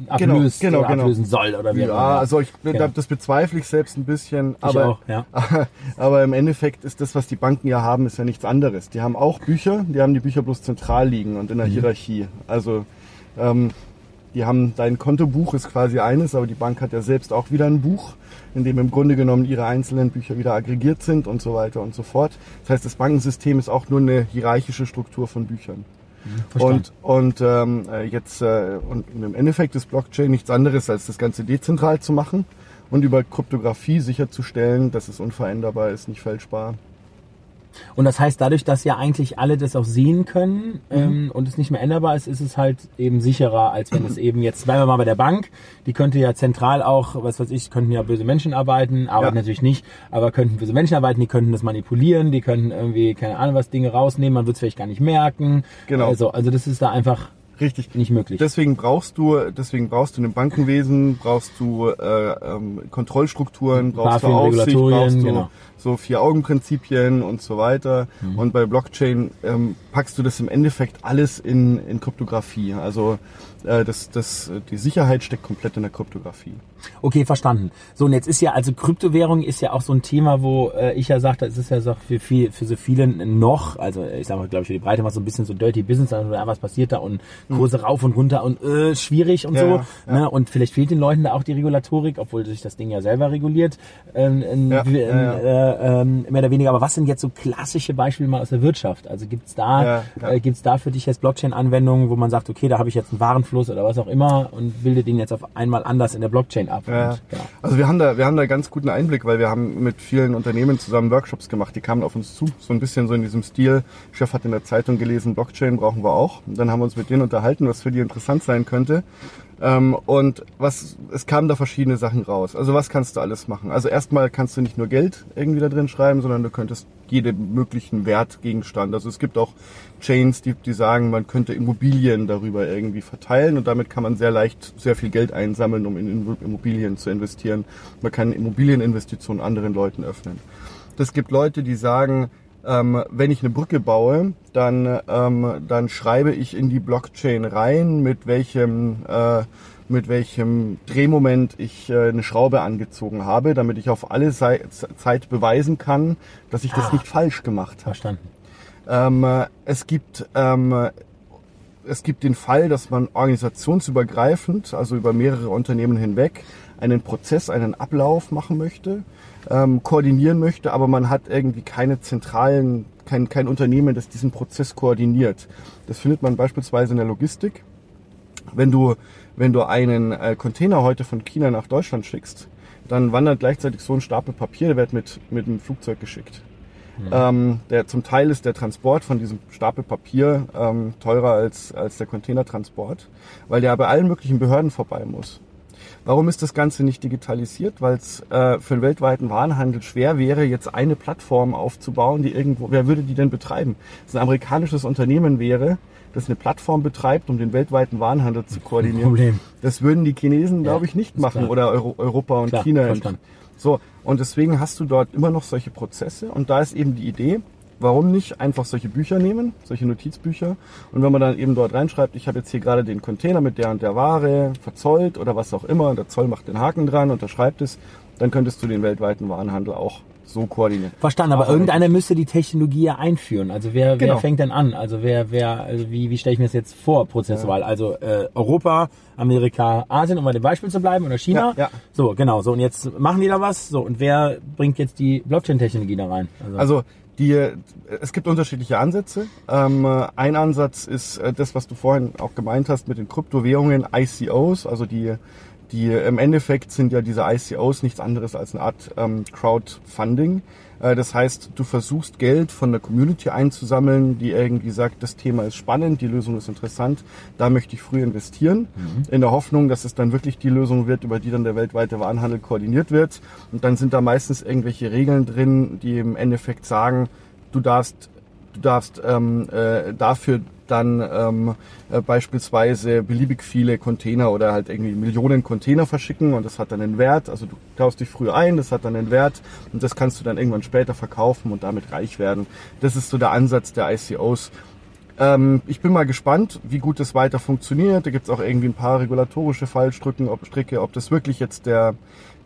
ablöst genau, oder genau. ablösen soll oder wie auch Ja, immer. also ich, Genau. das bezweifle ich selbst ein bisschen, aber auch, ja. Aber im Endeffekt ist das, was die Banken ja haben, ist ja nichts anderes. Die haben auch Bücher, die haben die Bücher bloß zentral liegen und in der Hierarchie. Also ähm, die haben dein Kontobuch ist quasi eines, aber die Bank hat ja selbst auch wieder ein Buch, in dem im Grunde genommen ihre einzelnen Bücher wieder aggregiert sind und so weiter und so fort. Das heißt, das Bankensystem ist auch nur eine hierarchische Struktur von Büchern. Verstanden. Und, und ähm, äh, jetzt äh, und im Endeffekt ist Blockchain nichts anderes, als das Ganze dezentral zu machen und über Kryptographie sicherzustellen, dass es unveränderbar ist, nicht fälschbar. Und das heißt, dadurch, dass ja eigentlich alle das auch sehen können Mhm. ähm, und es nicht mehr änderbar ist, ist es halt eben sicherer, als wenn es eben jetzt, bleiben wir mal bei der Bank, die könnte ja zentral auch, was weiß ich, könnten ja böse Menschen arbeiten, arbeiten Ja. natürlich nicht, aber könnten böse Menschen arbeiten, die könnten das manipulieren, die könnten irgendwie, keine Ahnung was, Dinge rausnehmen, man wird es vielleicht gar nicht merken. Genau. Also, also das ist da einfach Richtig. nicht möglich. Deswegen brauchst du, deswegen brauchst du im Bankenwesen, brauchst du äh, ähm, Kontrollstrukturen, brauchst du Aufsicht, brauchst du genau. so Vier-Augen-Prinzipien und so weiter. Mhm. Und bei Blockchain ähm, packst du das im Endeffekt alles in, in Kryptographie. Also das, das, die Sicherheit steckt komplett in der Kryptographie. Okay, verstanden. So, und jetzt ist ja, also Kryptowährung ist ja auch so ein Thema, wo äh, ich ja sagte, es ist ja so für, viel, für so viele noch, also ich sag mal, glaube ich, für die Breite mal so ein bisschen so Dirty Business, also was passiert da und Kurse rauf und runter und äh, schwierig und Ja, so. ja, ja. Ne? Und vielleicht fehlt den Leuten da auch die Regulatorik, obwohl sich das Ding ja selber reguliert, ähm, in, Äh, ähm, mehr oder weniger. Aber was sind jetzt so klassische Beispiele mal aus der Wirtschaft? Also gibt's da. Äh, gibt's da für dich jetzt Blockchain-Anwendungen, wo man sagt, okay, da habe ich jetzt einen Warenfluss oder was auch immer und bilde den jetzt auf einmal anders in der Blockchain ab. Ja. Und, genau. Also wir haben da, wir haben da ganz guten Einblick, weil wir haben mit vielen Unternehmen zusammen Workshops gemacht. Die kamen auf uns zu, so ein bisschen so in diesem Stil. Chef hat in der Zeitung gelesen, Blockchain brauchen wir auch. Und dann haben wir uns mit denen unterhalten, was für die interessant sein könnte. Ähm, und was, es kamen da verschiedene Sachen raus. Also was kannst du alles machen? Also erstmal kannst du nicht nur Geld irgendwie da drin schreiben, sondern du könntest jede möglichen Wertgegenstand. Also es gibt auch Chains, die, die sagen, man könnte Immobilien darüber irgendwie verteilen und damit kann man sehr leicht sehr viel Geld einsammeln, um in Immobilien zu investieren. Man kann Immobilieninvestitionen anderen Leuten öffnen. Es gibt Leute, die sagen, ähm, wenn ich eine Brücke baue, dann, ähm, dann schreibe ich in die Blockchain rein, mit welchem, äh, mit welchem Drehmoment ich äh, eine Schraube angezogen habe, damit ich auf alle Zeit beweisen kann, dass ich das Ah. nicht falsch gemacht habe. Verstanden. Ähm, äh, es gibt ähm, es gibt den Fall, dass man organisationsübergreifend, also über mehrere Unternehmen hinweg, einen Prozess, einen Ablauf machen möchte, ähm, koordinieren möchte, aber man hat irgendwie keine zentralen, kein, kein Unternehmen, das diesen Prozess koordiniert. Das findet man beispielsweise in der Logistik. Wenn du, wenn du einen äh, Container heute von China nach Deutschland schickst, dann wandert gleichzeitig so ein Stapel Papier, der wird mit, mit einem Flugzeug geschickt. Ähm, der, zum Teil ist der Transport von diesem Stapel Papier ähm, teurer als, als der Containertransport, weil der bei allen möglichen Behörden vorbei muss. Warum ist das Ganze nicht digitalisiert? Weil es äh, für den weltweiten Warenhandel schwer wäre, jetzt eine Plattform aufzubauen, die irgendwo, wer würde die denn betreiben? Das ein amerikanisches Unternehmen wäre, das eine Plattform betreibt, um den weltweiten Warenhandel zu koordinieren. Problem. Das würden die Chinesen, Ja, glaube ich, nicht machen klar. oder Euro, Europa und Klar, China. verstanden. So, und deswegen hast du dort immer noch solche Prozesse und da ist eben die Idee, warum nicht einfach solche Bücher nehmen, solche Notizbücher? Und wenn man dann eben dort reinschreibt, ich habe jetzt hier gerade den Container mit der und der Ware verzollt oder was auch immer, der Zoll macht den Haken dran, unterschreibt es, dann könntest du den weltweiten Warenhandel auch so koordinieren. Verstanden, aber Aber- irgendeiner müsste die Technologie ja einführen. Also wer, wer Genau. fängt denn an? Also wer, wer, also wie, wie stelle ich mir das jetzt vor, prozessual? Also äh, Europa, Amerika, Asien, um bei dem Beispiel zu bleiben, oder China? Ja, ja. So, genau. So, und jetzt machen die da was. So, und wer bringt jetzt die Blockchain-Technologie da rein? Also die, es gibt unterschiedliche Ansätze. Ähm, äh, ein Ansatz ist äh, das, was du vorhin auch gemeint hast mit den Kryptowährungen, ICOs, also die, die im Endeffekt sind ja diese ICOs nichts anderes als eine Art ähm, Crowdfunding. Äh, das heißt, du versuchst Geld von der Community einzusammeln, die irgendwie sagt, das Thema ist spannend, die Lösung ist interessant, da möchte ich früh investieren, in der Hoffnung, dass es dann wirklich die Lösung wird, über die dann der weltweite Warenhandel koordiniert wird. Und dann sind da meistens irgendwelche Regeln drin, die im Endeffekt sagen, du darfst, du darfst ähm, äh, dafür dann ähm, äh, beispielsweise beliebig viele Container oder halt irgendwie Millionen Container verschicken und das hat dann einen Wert. Also du kaufst dich früher ein, das hat dann einen Wert und das kannst du dann irgendwann später verkaufen und damit reich werden. Das ist so der Ansatz der ICOs. Ähm, ich bin mal gespannt, wie gut das weiter funktioniert. Da gibt's auch irgendwie ein paar regulatorische Fallstricke, ob, ob das wirklich jetzt der,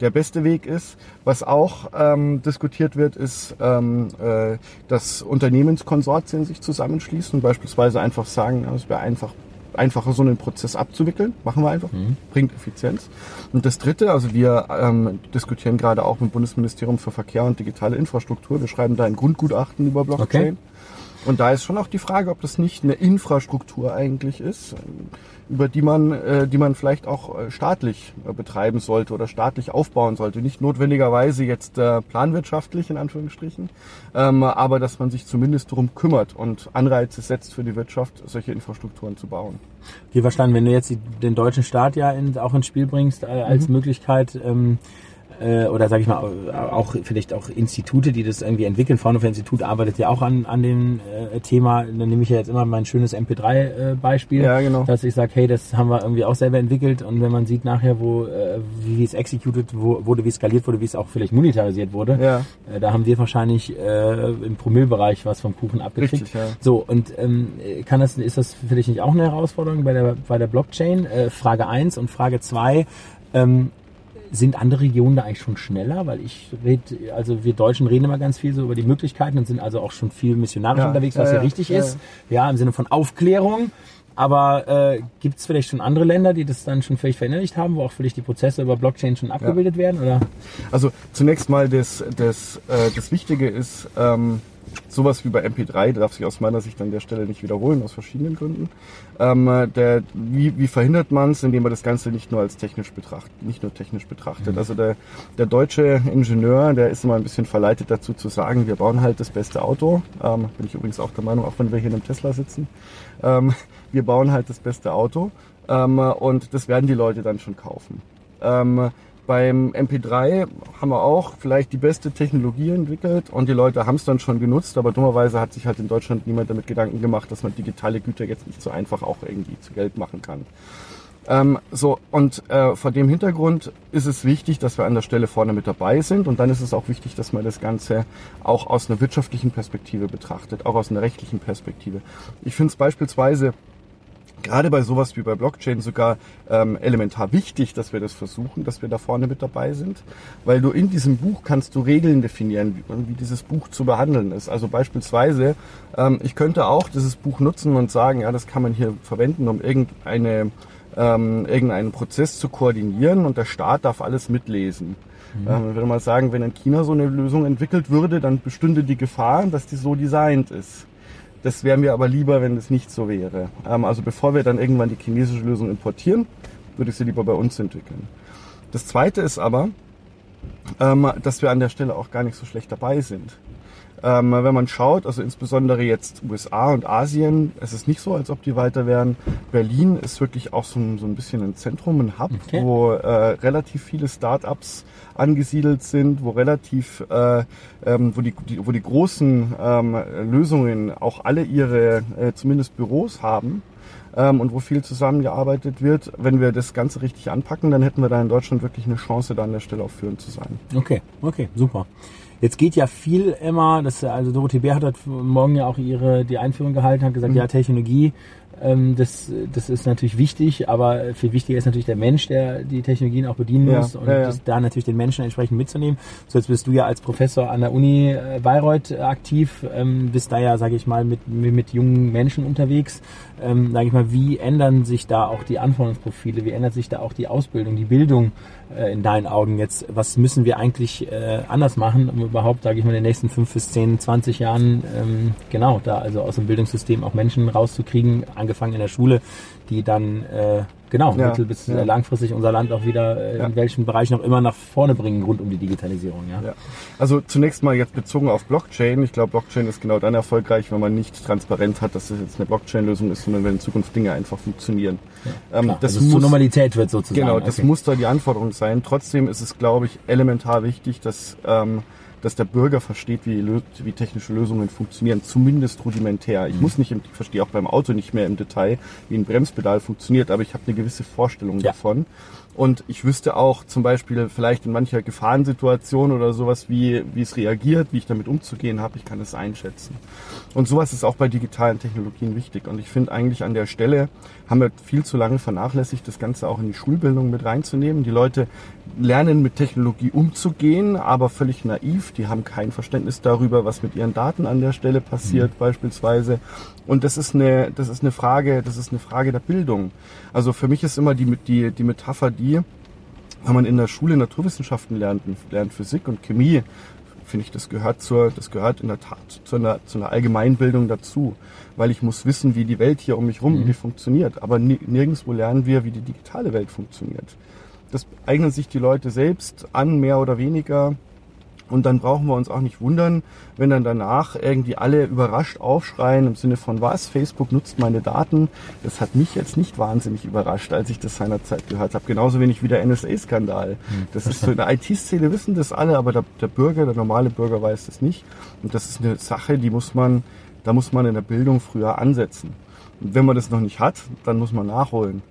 der beste Weg ist. Was auch ähm, diskutiert wird, ist, ähm, äh, dass Unternehmenskonsortien sich zusammenschließen und beispielsweise einfach sagen, ja, es wäre einfach einfacher, so einen Prozess abzuwickeln. Machen wir einfach. Bringt Effizienz. Und das Dritte, also wir ähm, diskutieren gerade auch mit dem Bundesministerium für Verkehr und digitale Infrastruktur. Wir schreiben da ein Grundgutachten über Blockchain. Okay. Und da ist schon auch die Frage, ob das nicht eine Infrastruktur eigentlich ist, über die man, äh, die man vielleicht auch äh, staatlich äh, betreiben sollte oder staatlich aufbauen sollte. Nicht notwendigerweise jetzt äh, planwirtschaftlich in Anführungsstrichen, ähm, aber dass man sich zumindest darum kümmert und Anreize setzt für die Wirtschaft, solche Infrastrukturen zu bauen. Okay, verstanden. Wenn du jetzt den deutschen Staat ja in, auch ins Spiel bringst äh, als Mhm. Möglichkeit, ähm, äh, oder sage ich mal, auch vielleicht auch Institute, die das irgendwie entwickeln. Fraunhofer Institut arbeitet ja auch an, an dem äh, Thema. Dann nehme ich ja jetzt immer mein schönes MP3-Beispiel, Ja, genau. dass ich sage, hey, das haben wir irgendwie auch selber entwickelt. Und wenn man sieht nachher, wo äh, wie es executed wo, wurde, wie es skaliert wurde, wie es auch vielleicht monetarisiert wurde, Ja. äh, da haben wir wahrscheinlich äh, im Promillbereich was vom Kuchen abgekriegt. Richtig, ja. So, und ähm, kann das, ist das dich nicht auch eine Herausforderung bei der, bei der Blockchain? Äh, Frage eins und Frage zwei ähm, sind andere Regionen da eigentlich schon schneller? Weil ich rede, also wir Deutschen reden immer ganz viel so über die Möglichkeiten und sind also auch schon viel missionarisch Ja, unterwegs, was ja, ja, ja, richtig ja, ist. Ja, im Sinne von Aufklärung. Aber äh, gibt es vielleicht schon andere Länder, die das dann schon vielleicht verinnerlicht haben, wo auch vielleicht die Prozesse über Blockchain schon abgebildet werden? Oder? Also zunächst mal das, das, äh, das Wichtige ist, ähm, sowas wie bei MP3 darf sich aus meiner Sicht an der Stelle nicht wiederholen, aus verschiedenen Gründen. Ähm, äh, der, wie, wie verhindert man es, indem man das Ganze nicht nur als technisch betrachtet, nicht nur technisch betrachtet. Also der, der deutsche Ingenieur, der ist immer ein bisschen verleitet dazu zu sagen, wir bauen halt das beste Auto. Ähm, bin ich übrigens auch der Meinung, auch wenn wir hier in einem Tesla sitzen. Ähm, wir bauen halt das beste Auto ähm, und das werden die Leute dann schon kaufen. Beim MP3 haben wir auch vielleicht die beste Technologie entwickelt und die Leute haben es dann schon genutzt, aber dummerweise hat sich halt in Deutschland niemand damit Gedanken gemacht, dass man digitale Güter jetzt nicht so einfach auch irgendwie zu Geld machen kann. Ähm, so, und äh, vor dem Hintergrund ist es wichtig, dass wir an der Stelle vorne mit dabei sind. Und dann ist es auch wichtig, dass man das Ganze auch aus einer wirtschaftlichen Perspektive betrachtet, auch aus einer rechtlichen Perspektive. Ich finde es beispielsweise gerade bei sowas wie bei Blockchain sogar ähm, elementar wichtig, dass wir das versuchen, dass wir da vorne mit dabei sind, weil du in diesem Buch kannst du Regeln definieren, wie, wie dieses Buch zu behandeln ist. Also beispielsweise, ähm, ich könnte auch dieses Buch nutzen und sagen, ja, das kann man hier verwenden, um irgendeine ähm, irgendeinen Prozess zu koordinieren und der Staat darf alles mitlesen. Mhm. Ähm, ich würde mal sagen, wenn in China so eine Lösung entwickelt würde, dann bestünde die Gefahr, dass die so designt ist. Das wäre mir aber lieber, wenn es nicht so wäre. Ähm, also bevor wir dann irgendwann die chinesische Lösung importieren, würde ich sie lieber bei uns entwickeln. Das Zweite ist aber, ähm, dass wir an der Stelle auch gar nicht so schlecht dabei sind. Ähm, wenn man schaut, also insbesondere jetzt USA und Asien, es ist nicht so, als ob die weiter wären. Berlin ist wirklich auch so ein, so ein bisschen ein Zentrum, ein Hub, okay. wo äh, relativ viele Startups angesiedelt sind, wo relativ, äh, ähm, wo, die, die, wo die großen ähm, Lösungen auch alle ihre äh, zumindest Büros haben ähm, und wo viel zusammengearbeitet wird. Wenn wir das Ganze richtig anpacken, dann hätten wir da in Deutschland wirklich eine Chance, da an der Stelle auch führend zu sein. Okay, okay, super. Jetzt geht ja viel immer, das, also Dorothee Bär hat morgen ja auch ihre, die Einführung gehalten, hat gesagt, mhm. ja, Technologie das, das ist natürlich wichtig, aber viel wichtiger ist natürlich der Mensch, der die Technologien auch bedienen ja, muss und ja, ja. da natürlich den Menschen entsprechend mitzunehmen. So jetzt bist du ja als Professor an der Uni äh, Bayreuth aktiv, ähm, bist da ja, sage ich mal, mit, mit jungen Menschen unterwegs. Ähm, sage ich mal, wie ändern sich da auch die Anforderungsprofile, wie ändert sich da auch die Ausbildung, die Bildung äh, in deinen Augen jetzt? Was müssen wir eigentlich äh, anders machen, um überhaupt, sage ich mal, in den nächsten fünf bis zehn, zwanzig Jahren ähm, genau da also aus dem Bildungssystem auch Menschen rauszukriegen, angefangen in der Schule, die dann äh, genau ja, mittel- bis ja. langfristig unser Land auch wieder äh, ja. in welchen Bereichen auch immer nach vorne bringen rund um die Digitalisierung. Ja? Also zunächst mal jetzt bezogen auf Blockchain. Ich glaube, Blockchain ist genau dann erfolgreich, wenn man nicht transparent hat, dass es jetzt eine Blockchain-Lösung ist, sondern wenn in Zukunft Dinge einfach funktionieren. Ähm, das muss, zur Normalität wird sozusagen. Genau, das okay. muss da die Anforderung sein. Trotzdem ist es, glaube ich, elementar wichtig, dass ähm, dass der Bürger versteht, wie, wie technische Lösungen funktionieren, zumindest rudimentär. Ich mhm. muss nicht, ich verstehe auch beim Auto nicht mehr im Detail, wie ein Bremspedal funktioniert, aber ich habe eine gewisse Vorstellung ja. davon. Und ich wüsste auch zum Beispiel vielleicht in mancher Gefahrensituation oder sowas, wie, wie es reagiert, wie ich damit umzugehen habe. Ich kann es einschätzen. Und sowas ist auch bei digitalen Technologien wichtig. Und ich finde eigentlich an der Stelle haben wir viel zu lange vernachlässigt, das Ganze auch in die Schulbildung mit reinzunehmen. Die Leute lernen mit Technologie umzugehen, aber völlig naiv. Die haben kein Verständnis darüber, was mit ihren Daten an der Stelle passiert, mhm. beispielsweise. Und das ist eine, das ist eine Frage, das ist eine Frage der Bildung. Also für mich ist immer die, die, die Metapher die, wenn man in der Schule Naturwissenschaften lernt, lernt Physik und Chemie, finde ich, das gehört zur, das gehört in der Tat zu einer, zu einer Allgemeinbildung dazu, weil ich muss wissen, wie die Welt hier um mich rum, mhm. wie funktioniert. Aber nirgendwo lernen wir, wie die digitale Welt funktioniert. Das eignen sich die Leute selbst an, mehr oder weniger. Und dann brauchen wir uns auch nicht wundern, wenn dann danach irgendwie alle überrascht aufschreien im Sinne von was, Facebook nutzt meine Daten. Das hat mich jetzt nicht wahnsinnig überrascht, als ich das seinerzeit gehört habe. Genauso wenig wie der NSA-Skandal. Hm, das ist so in der IT-Szene wissen das alle, aber der, der Bürger, der normale Bürger weiß das nicht. Und das ist eine Sache, die muss man, da muss man in der Bildung früher ansetzen. Und wenn man das noch nicht hat, dann muss man nachholen.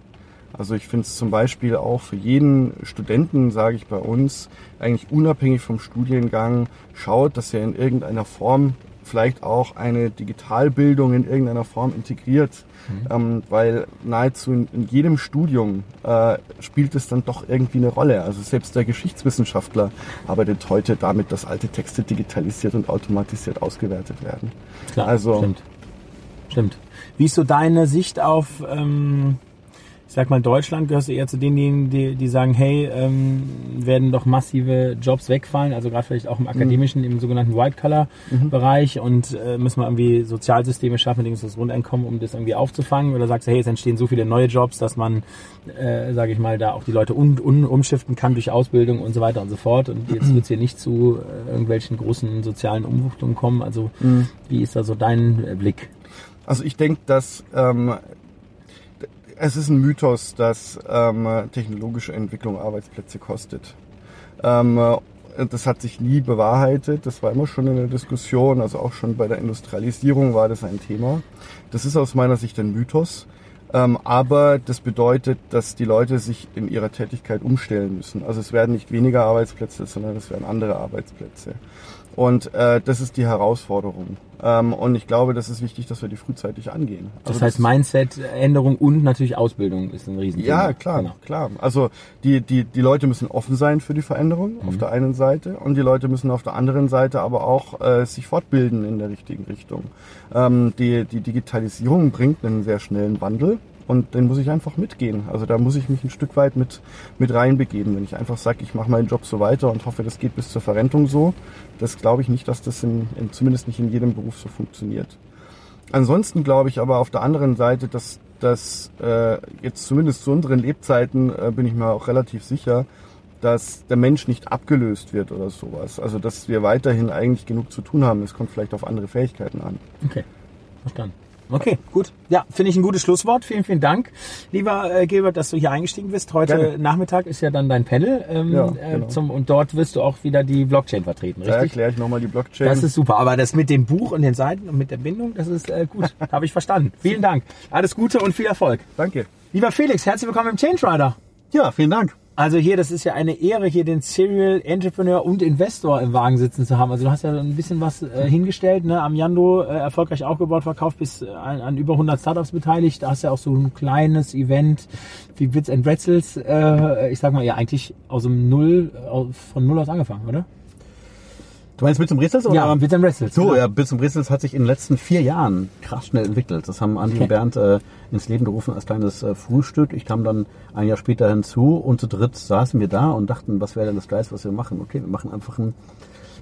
Also ich finde es zum Beispiel auch für jeden Studenten, sage ich bei uns, eigentlich unabhängig vom Studiengang, schaut, dass er in irgendeiner Form vielleicht auch eine Digitalbildung in irgendeiner Form integriert. Mhm. Ähm, weil nahezu in, in jedem Studium äh, spielt es dann doch irgendwie eine Rolle. Also selbst der Geschichtswissenschaftler arbeitet heute damit, dass alte Texte digitalisiert und automatisiert ausgewertet werden. Klar, also, stimmt. Stimmt. Wie ist so deine Sicht auf ähm, ich sag mal, Deutschland gehörst du eher zu denen, die, die sagen, hey, ähm, werden doch massive Jobs wegfallen, also gerade vielleicht auch im akademischen, mhm. im sogenannten White-Color-Bereich mhm. und äh, müssen wir irgendwie Sozialsysteme schaffen, mit das Grundeinkommen, um das irgendwie aufzufangen? Oder sagst du, hey, es entstehen so viele neue Jobs, dass man, äh, sage ich mal, da auch die Leute un, un, umschiften kann durch Ausbildung und so weiter und so fort und jetzt wird es hier nicht zu äh, irgendwelchen großen sozialen Umwuchtungen kommen. Also mhm. wie ist da so dein Blick? Also ich denke, dass ähm, es ist ein Mythos, dass ähm, technologische Entwicklung Arbeitsplätze kostet. Ähm, das hat sich nie bewahrheitet. Das war immer schon in der Diskussion. Also auch schon bei der Industrialisierung war das ein Thema. Das ist aus meiner Sicht ein Mythos. Ähm, aber das bedeutet, dass die Leute sich in ihrer Tätigkeit umstellen müssen. Also es werden nicht weniger Arbeitsplätze, sondern es werden andere Arbeitsplätze. Und äh, das ist die Herausforderung. Ähm, und ich glaube, das ist wichtig, dass wir die frühzeitig angehen. Das Also heißt Mindset-Änderung und natürlich Ausbildung ist ein Riesenthema. ja, klar, Genau. klar. Also die, die, die Leute müssen offen sein für die Veränderung auf Mhm. der einen Seite und die Leute müssen auf der anderen Seite aber auch äh, sich fortbilden in der richtigen Richtung. Ähm, die, die Digitalisierung bringt einen sehr schnellen Wandel und den muss ich einfach mitgehen. Also da muss ich mich ein Stück weit mit, mit reinbegeben. Wenn ich einfach sage, ich mache meinen Job so weiter und hoffe, das geht bis zur Verrentung so, das glaube ich nicht, dass das in, in, zumindest nicht in jedem Beruf so funktioniert. Ansonsten glaube ich aber auf der anderen Seite, dass dass äh, jetzt zumindest zu unseren Lebzeiten äh, bin ich mir auch relativ sicher, dass der Mensch nicht abgelöst wird oder sowas. Also dass wir weiterhin eigentlich genug zu tun haben. Es kommt vielleicht auf andere Fähigkeiten an. Okay, verstanden. Okay, gut. Ja, finde ich ein gutes Schlusswort. Vielen, vielen Dank, lieber äh, Gilbert, dass du hier eingestiegen bist. Heute Gerne. Nachmittag ist ja dann dein Panel ähm, Ja, äh, genau. zum, und dort wirst du auch wieder die Blockchain vertreten, Da richtig? erkläre ich nochmal die Blockchain. Das ist super. Aber das mit dem Buch und den Seiten und mit der Bindung, das ist äh, gut. Habe ich verstanden. Vielen Dank. Alles Gute und viel Erfolg. Danke. Lieber Felix, herzlich willkommen im Change Rider. Ja, vielen Dank. Also hier, das ist ja eine Ehre, hier den Serial Entrepreneur und Investor im Wagen sitzen zu haben. Also du hast ja ein bisschen was äh, hingestellt, ne? Am Yando äh, erfolgreich aufgebaut, verkauft, bis äh, an, an über 100 Startups beteiligt. Da hast ja auch so ein kleines Event wie Bits and Pretzels. Äh, ich sag mal, ja eigentlich aus dem Null, aus, von Null aus angefangen, oder? Du meinst mit zum Rätsels? Oder? Ja, Bits and Pretzels. So, genau. ja, Bits und Bristles hat sich in den letzten vier Jahren krass schnell entwickelt. Das haben Andi Okay. und Bernd äh, ins Leben gerufen als kleines äh, Frühstück. Ich kam dann ein Jahr später hinzu und zu dritt saßen wir da und dachten, was wäre denn das Geilste, was wir machen? Okay, wir machen einfach ein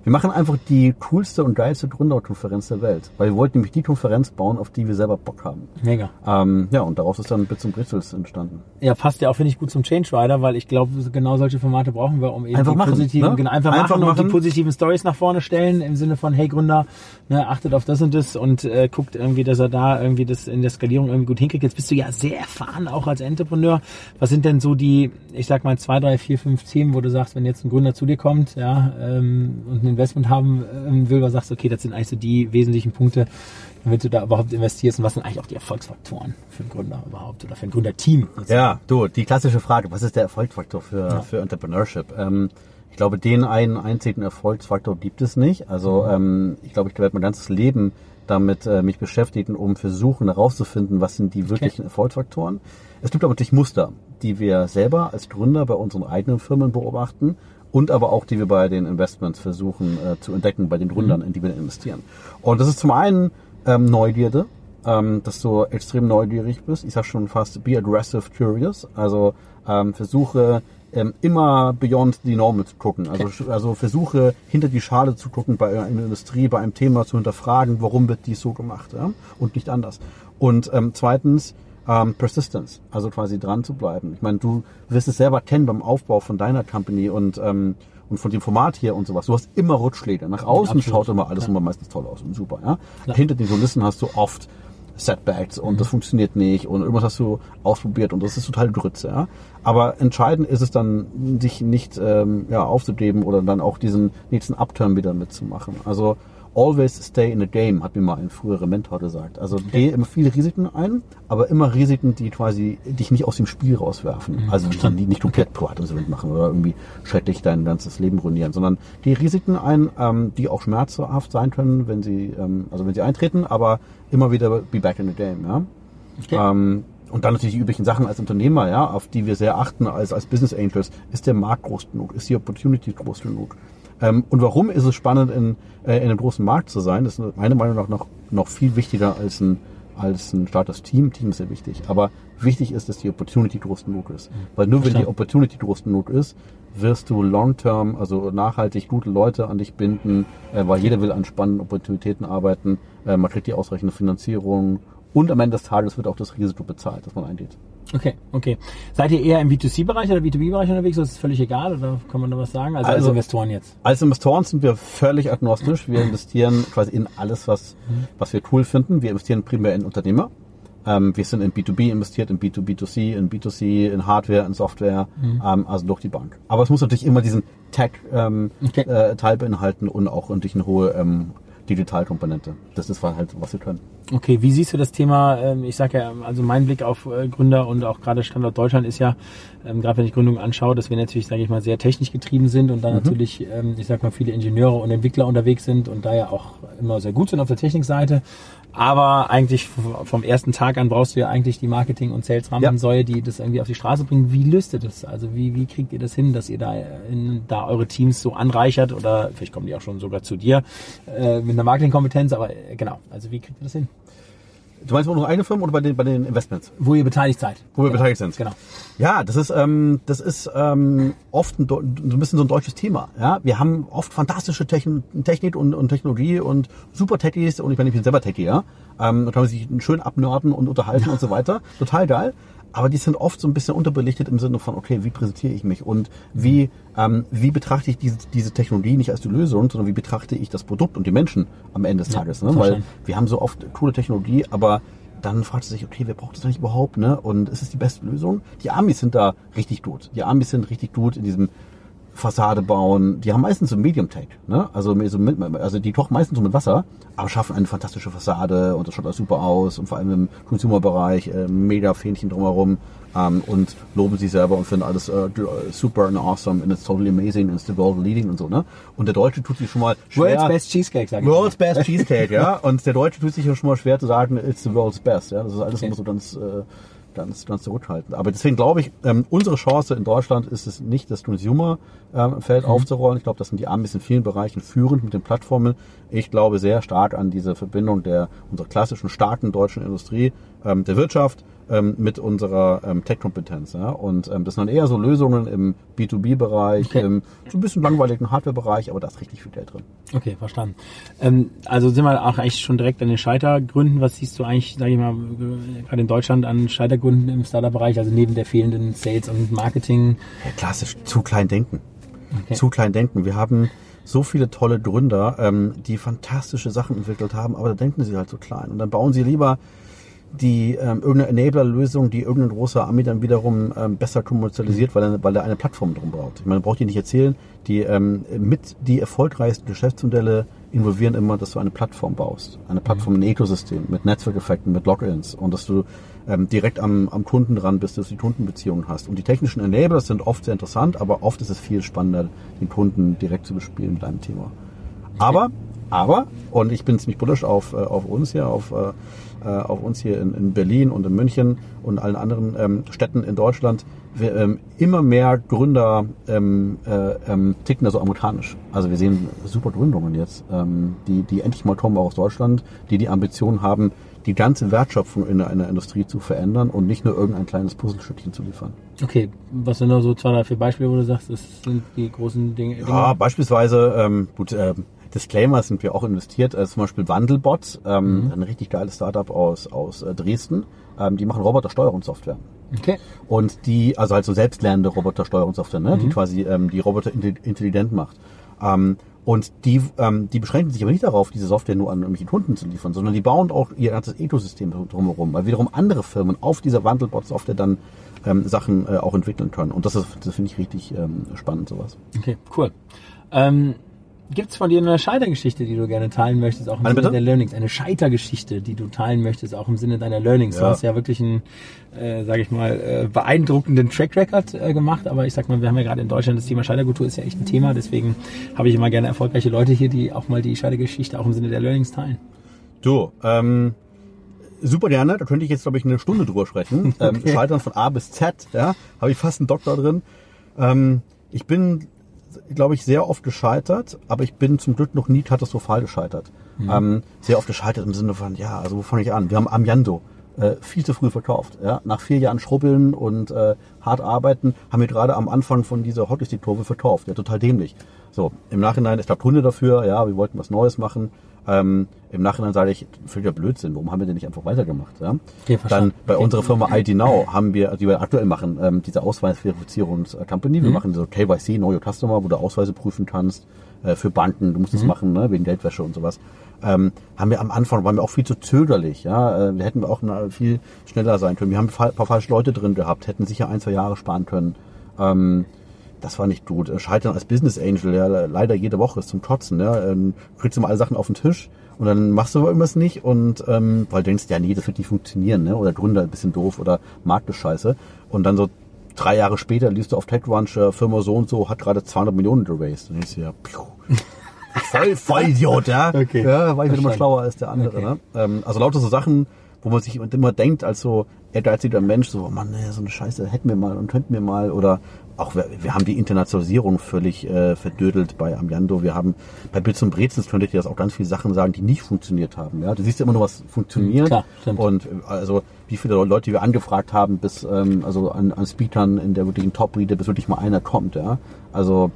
wir machen einfach die coolste und geilste Gründerkonferenz der Welt. Weil wir wollten nämlich die Konferenz bauen, auf die wir selber Bock haben. Mega. Ähm, ja, und daraus ist dann Bits und Bristles entstanden. Ja, passt ja auch, finde ich, gut zum Change Rider, weil ich glaube, genau solche Formate brauchen wir, um eben Einfach die machen, positiven, ne? genau, einfach, Einfach machen und die machen. positiven Stories nach vorne stellen, im Sinne von, hey Gründer, ne, achtet auf das und das und äh, guckt irgendwie, dass er da irgendwie das in der Skalierung irgendwie gut hinkriegt. Jetzt bist du ja sehr erfahren, auch als Entrepreneur. Was sind denn so die, ich sag mal, zwei, drei, vier, fünf Themen, wo du sagst, wenn jetzt ein Gründer zu dir kommt, ja, ähm, und ein Investment haben ähm, will, sagst du, okay, das sind eigentlich so die wesentlichen Punkte, damit du da überhaupt investierst und was sind eigentlich auch die Erfolgsfaktoren für einen Gründer überhaupt oder für ein Gründerteam? Ja, du, die klassische Frage, was ist der Erfolgsfaktor für, für Entrepreneurship? Ähm, ich glaube, den einen einzigen Erfolgsfaktor gibt es nicht. Also ähm, ich glaube, ich werde mein ganzes Leben damit äh, mich beschäftigen, um versuchen herauszufinden, was sind die wirklichen Erfolgsfaktoren. Es gibt aber natürlich Muster, die wir selber als Gründer bei unseren eigenen Firmen beobachten und aber auch die wir bei den Investments versuchen äh, zu entdecken, bei den Gründern, in die wir investieren. Und das ist zum einen ähm, Neugierde, ähm, dass du extrem neugierig bist. Ich sag schon fast be aggressive curious. Also ähm, versuche ähm, immer beyond the normal zu gucken. Also, also versuche hinter die Schale zu gucken bei einer Industrie, bei einem Thema zu hinterfragen, warum wird dies so gemacht ja? und nicht anders. Und ähm, zweitens ähm, Persistence, also quasi dran zu bleiben. Ich meine, du wirst es selber kennen beim Aufbau von deiner Company und ähm, und von dem Format hier und sowas. Du hast immer Rückschläge. Nach außen Absolut. schaut immer alles immer meistens toll aus und super. Ja? Hinter den Kulissen hast du oft Setbacks und das funktioniert nicht und irgendwas hast du ausprobiert und das ist total Grütze. Ja? Aber entscheidend ist es dann, sich nicht ähm, ja, aufzugeben oder dann auch diesen nächsten Upturn wieder mitzumachen. Also always stay in the game, hat mir mal ein früherer Mentor gesagt. Also geh immer viele Risiken ein, aber immer Risiken, die quasi dich nicht aus dem Spiel rauswerfen. Also die nicht komplett privatinsolvent machen oder irgendwie schrecklich dein ganzes Leben ruinieren, sondern die Risiken ein, ähm, die auch schmerzhaft sein können, wenn sie, ähm, also wenn sie eintreten, aber immer wieder be back in the game, ja. Ähm, und dann natürlich die üblichen Sachen als Unternehmer, ja, auf die wir sehr achten als, als Business Angels. Ist der Markt groß genug? Ist die Opportunity groß genug? Ähm, und warum ist es spannend, in, äh, in einem großen Markt zu sein? Das ist meiner Meinung nach noch, noch viel wichtiger als ein, als ein starkes Team. Team ist sehr wichtig. Aber wichtig ist, dass die Opportunity groß genug ist. Weil nur wenn die. Opportunity groß genug ist, wirst du long-term, also nachhaltig gute Leute an dich binden, äh, weil jeder will an spannenden Opportunitäten arbeiten. Äh, man kriegt die ausreichende Finanzierung und am Ende des Tages wird auch das Risiko bezahlt, das man eingeht. Okay, okay. Seid ihr eher im B2C-Bereich oder B2B-Bereich unterwegs? Das ist völlig egal oder kann man da was sagen? Also, als Also- Investoren jetzt. Als Investoren sind wir völlig agnostisch. Wir investieren quasi in alles, was, was wir cool finden. Wir investieren primär in Unternehmer. Ähm, wir sind in B2B investiert, in B2B2C, in B2C, in Hardware, in Software, ähm, also durch die Bank. Aber es muss natürlich immer diesen Tech-Teil ähm, Okay. äh, beinhalten und auch natürlich eine hohe ähm, Digitalkomponente. Das ist halt, was wir können. Okay, wie siehst du das Thema? ähm, Ich sage ja, also mein Blick auf äh, Gründer und auch gerade Standort Deutschland ist ja, ähm, gerade wenn ich Gründungen anschaue, dass wir natürlich, sage ich mal, sehr technisch getrieben sind und da natürlich, ähm, ich sag mal, viele Ingenieure und Entwickler unterwegs sind und da ja auch immer sehr gut sind auf der Technikseite. Aber eigentlich vom ersten Tag an brauchst du ja eigentlich die Marketing- und Sales-Rampensäule, die das irgendwie auf die Straße bringen. Wie löst ihr das? Also wie, wie kriegt ihr das hin, dass ihr da, in, da eure Teams so anreichert oder vielleicht kommen die auch schon sogar zu dir äh, mit einer Marketingkompetenz, aber äh, genau, also wie kriegt ihr das hin? Du meinst nur eigene Firmen oder bei den, bei den Investments? Wo ihr beteiligt seid. Wo wir beteiligt sind. Genau. Ja, das ist, ähm, das ist ähm, oft ein, so ein bisschen so ein deutsches Thema. Ja, wir haben oft fantastische Techn Technik und, und Technologie und super Techies und ich meine, ich bin selber Techie, ja. Ähm, da kann man sich schön abnörden und unterhalten und so weiter. Total geil. Aber die sind oft so ein bisschen unterbelichtet im Sinne von, okay, wie präsentiere ich mich und wie, ähm, wie betrachte ich diese, diese Technologie nicht als die Lösung, sondern wie betrachte ich das Produkt und die Menschen am Ende des Tages. Ne? Weil wir haben so oft coole Technologie, aber dann fragt sie sich, okay, wer braucht das eigentlich überhaupt, ne? Und ist es die beste Lösung? Die Amis sind da richtig gut. Die Amis sind richtig gut in diesem Fassade bauen. Die haben meistens so Medium Tech, ne? Also, so mit, also die kochen meistens so mit Wasser, aber schaffen eine fantastische Fassade und das schaut alles super aus und vor allem im Consumer-Bereich äh, mega Fähnchen drumherum ähm, und loben sich selber und finden alles äh, super and awesome and it's totally amazing and it's the world leading und so, ne? Und der Deutsche tut sich schon mal schwer. World's Best Cheesecake, sag ich World's Best Cheesecake, ja. Und der Deutsche tut sich ja schon mal schwer zu sagen, it's the world's best, ja. Das ist alles Okay. immer so ganz, äh, ganz, ganz zurückhaltend. Aber deswegen glaube ich, ähm, unsere Chance in Deutschland ist es nicht, das Consumer-Feld Mhm. aufzurollen. Ich glaube, das sind die Amis in vielen Bereichen führend mit den Plattformen. Ich glaube sehr stark an diese Verbindung der unserer klassischen starken deutschen Industrie, ähm, der Wirtschaft ähm, mit unserer ähm, Tech-Kompetenz. Ja? Und ähm, das sind dann eher so Lösungen im B2B-Bereich, Okay. im so ein bisschen langweiligen Hardware-Bereich, aber da ist richtig viel Geld drin. Okay, verstanden. Ähm, also sind wir auch eigentlich schon direkt an den Scheitergründen. Was siehst du eigentlich, sage ich mal, gerade in Deutschland an Scheitergründen im Startup-Bereich, also neben der fehlenden Sales und Marketing? Ja, klassisch zu klein denken. Okay. Zu klein denken. Wir haben so viele tolle Gründer, ähm, die fantastische Sachen entwickelt haben, aber da denken sie halt so klein. Und dann bauen sie lieber die ähm, irgendeine Enabler-Lösung, die irgendein großer Ami dann wiederum ähm, besser kommerzialisiert, weil er, weil er eine Plattform drum baut. Ich meine, braucht ihr nicht erzählen, die ähm, mit die erfolgreichsten Geschäftsmodelle involvieren immer, dass du eine Plattform baust. Eine Plattform, ein Ökosystem mit Netzwerkeffekten, mit Logins und dass du ähm, direkt am, am Kunden dran bist, dass du die Kundenbeziehungen hast. Und die technischen Enablers sind oft sehr interessant, aber oft ist es viel spannender, den Kunden direkt zu bespielen mit deinem Thema. Aber, aber, und ich bin ziemlich bullish auf, äh, auf uns hier, auf, äh, auf uns hier in, in Berlin und in München und allen anderen ähm, Städten in Deutschland, wir, ähm, immer mehr Gründer ähm, äh, ähm, ticken da so amerikanisch. Also wir sehen super Gründungen jetzt, ähm, die, die endlich mal kommen auch aus Deutschland, die die Ambition haben, die ganze Wertschöpfung in einer Industrie zu verändern und nicht nur irgendein kleines Puzzlestückchen zu liefern. Okay, was sind da so zwei, drei, vier Beispiele, wo du sagst, das sind die großen Dinge? Ja, beispielsweise, ähm, gut, ähm, Disclaimer sind wir auch investiert, äh, zum Beispiel Wandelbot, ähm, ein richtig geiles Startup aus, aus äh, Dresden. Ähm, die machen Robotersteuerungssoftware. Okay. Und die, also halt so selbstlernende Robotersteuerungssoftware, ne? die quasi ähm, die Roboter intelli- intelligent macht. Ähm, und die, ähm, die beschränken sich aber nicht darauf, diese Software nur an irgendwelche Kunden zu liefern, sondern die bauen auch ihr ganzes Ökosystem drumherum, weil wiederum andere Firmen auf dieser Wandelbot-Software dann ähm, Sachen äh, auch entwickeln können. Und das ist, das finde ich richtig ähm, spannend, sowas. Okay, cool. Ähm, Gibt es von dir eine Scheitergeschichte, die du gerne teilen möchtest, auch im Eine Sinne bitte? der Learnings? Eine Scheitergeschichte, die du teilen möchtest, auch im Sinne deiner Learnings. Du Ja. hast ja wirklich einen, äh, sage ich mal, äh, beeindruckenden Track Record äh, gemacht, aber ich sag mal, wir haben ja gerade in Deutschland das Thema Scheiterkultur ist ja echt ein Thema, deswegen habe ich immer gerne erfolgreiche Leute hier, die auch mal die Scheitergeschichte auch im Sinne der Learnings teilen. Du, ähm, super gerne. Da könnte ich jetzt, glaube ich, eine Stunde drüber sprechen. Ähm, Scheitern von A bis Z, ja, habe ich fast einen Doktor drin. Ähm, ich bin, glaube ich, sehr oft gescheitert, aber ich bin zum Glück noch nie katastrophal gescheitert. Ähm, sehr oft gescheitert im Sinne von, ja, also wo fange ich an? Wir haben Amiando äh, viel zu früh verkauft. Ja? Nach vier Jahren Schrubbeln und äh, hart arbeiten haben wir gerade am Anfang von dieser Hockeystick-Kurve verkauft. Ja, total dämlich. So, im Nachhinein, es gab Gründe dafür, ja, wir wollten was Neues machen. Ähm, Im Nachhinein sage ich, völliger Blödsinn, warum haben wir denn nicht einfach weitergemacht? Ja? Okay. Dann bei Okay. unserer Firma ID Now haben wir, die wir aktuell machen, ähm, diese Ausweisverifizierungs-Company. Mhm. Wir machen so KYC, Know Your Customer, wo du Ausweise prüfen kannst äh, für Banken. Du musst Mhm. das machen, ne, wegen Geldwäsche und sowas. Ähm, haben wir am Anfang, waren wir auch viel zu zögerlich. Ja? Äh, wir hätten auch na, viel schneller sein können. Wir haben ein paar, paar falsche Leute drin gehabt, hätten sicher ein, zwei Jahre sparen können. Ähm, das war nicht gut. Äh, Scheitern als Business Angel, ja, leider jede Woche ist zum Kotzen. Ja. Ähm, kriegst du mal alle Sachen auf den Tisch Und dann machst du irgendwas nicht und ähm, weil du denkst, ja nee, das wird nicht funktionieren, ne? Oder Gründer ein bisschen doof oder Markt ist scheiße. Und dann so drei Jahre später liest du auf TechCrunch, äh, Firma so und so hat gerade 200 Millionen geraced. Und ich so, ja, piu. voll, voll Idiot, ja. Okay. Ja, war ich wieder mal schlauer als der andere. Ne? Ähm, also lauter so Sachen, wo man sich immer denkt, als so ehrgeiziger Mensch, so, Mann, nee, so eine Scheiße hätten wir mal und könnten wir mal oder auch wir, wir haben die Internationalisierung völlig äh, verdödelt bei Amjando. Wir haben bei Bits und Brezens könnte ich dir das auch ganz viele Sachen sagen, die nicht funktioniert haben. Ja, du siehst ja immer nur, was funktioniert. Klar, stimmt. und äh, also wie viele Leute wir angefragt haben, bis ähm, also an, an Speakern in der wirklichen Top-Reader, bis wirklich mal einer kommt. Ja, also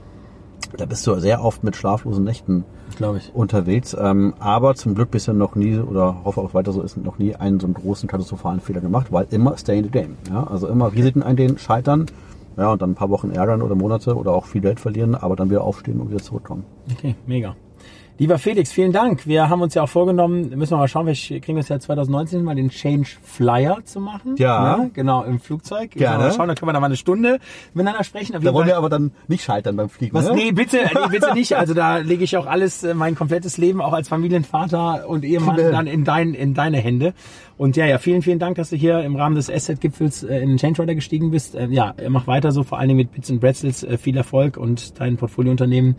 da bist du sehr oft mit schlaflosen Nächten Glaube ich. unterwegs. Ähm, aber zum Glück bisher noch nie, oder hoffe auch weiter so ist, noch nie einen so einen großen katastrophalen Fehler gemacht, weil immer stay in the game. Ja? Also immer Risiken eingehen, scheitern, ja, und dann ein paar Wochen ärgern oder Monate oder auch viel Geld verlieren, aber dann wieder aufstehen und wieder zurückkommen. Okay, mega. Lieber Felix, vielen Dank. Wir haben uns ja auch vorgenommen, müssen wir mal schauen, vielleicht kriegen wir es ja 2019 mal den Change Flyer zu machen. Ja. genau, im Flugzeug. Gerne. Mal schauen, dann können wir da mal eine Stunde miteinander sprechen. Auf Da wollen wir aber dann nicht scheitern beim Fliegen. Was? ne? Nee, bitte, nee, bitte nicht. Also da lege ich auch alles, äh, mein komplettes Leben auch als Familienvater und Ehemann dann in, dein, in deine Hände. Und ja, ja, vielen, vielen Dank, dass du hier im Rahmen des Asset-Gipfels äh, in den Change Rider gestiegen bist. Äh, ja, mach weiter so, vor allen Dingen mit Bits and Bretzels. Äh, viel Erfolg und dein Portfoliounternehmen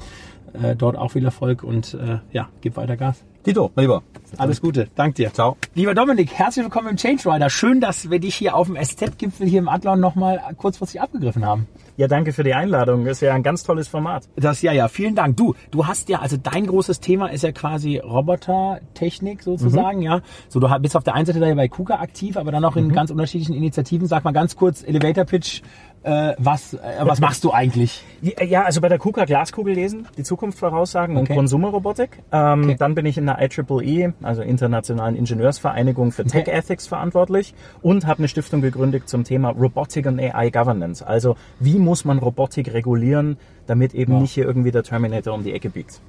äh, dort auch viel Erfolg und äh, ja, gib weiter Gas. Tito, mein Lieber. Alles Gute, dank dir. Ciao. Lieber Dominik, herzlich willkommen im Change Rider. Schön, dass wir dich hier auf dem SZ-Gipfel hier im Adlon nochmal kurzfristig abgegriffen haben. Ja, danke für die Einladung. Ist ja ein ganz tolles Format. Das ja, ja, vielen Dank. Du, du hast ja, also dein großes Thema ist ja quasi Robotertechnik sozusagen, ja. So, du bist auf der einen Seite da ja bei KUKA aktiv, aber dann auch in ganz unterschiedlichen Initiativen. Sag mal ganz kurz, Elevator Pitch, äh, was, äh, was machst du eigentlich? Ja, also bei der KUKA Glaskugel lesen, die Zukunft voraussagen Okay. und Konsumerrobotik. Ähm, Okay. Dann bin ich in der IEEE, also Internationalen Ingenieursvereinigung für Tech Okay. Ethics verantwortlich und habe eine Stiftung gegründet zum Thema Robotic und AI Governance. Also wie muss man Robotik regulieren, damit eben nicht hier irgendwie der Terminator um die Ecke biegt.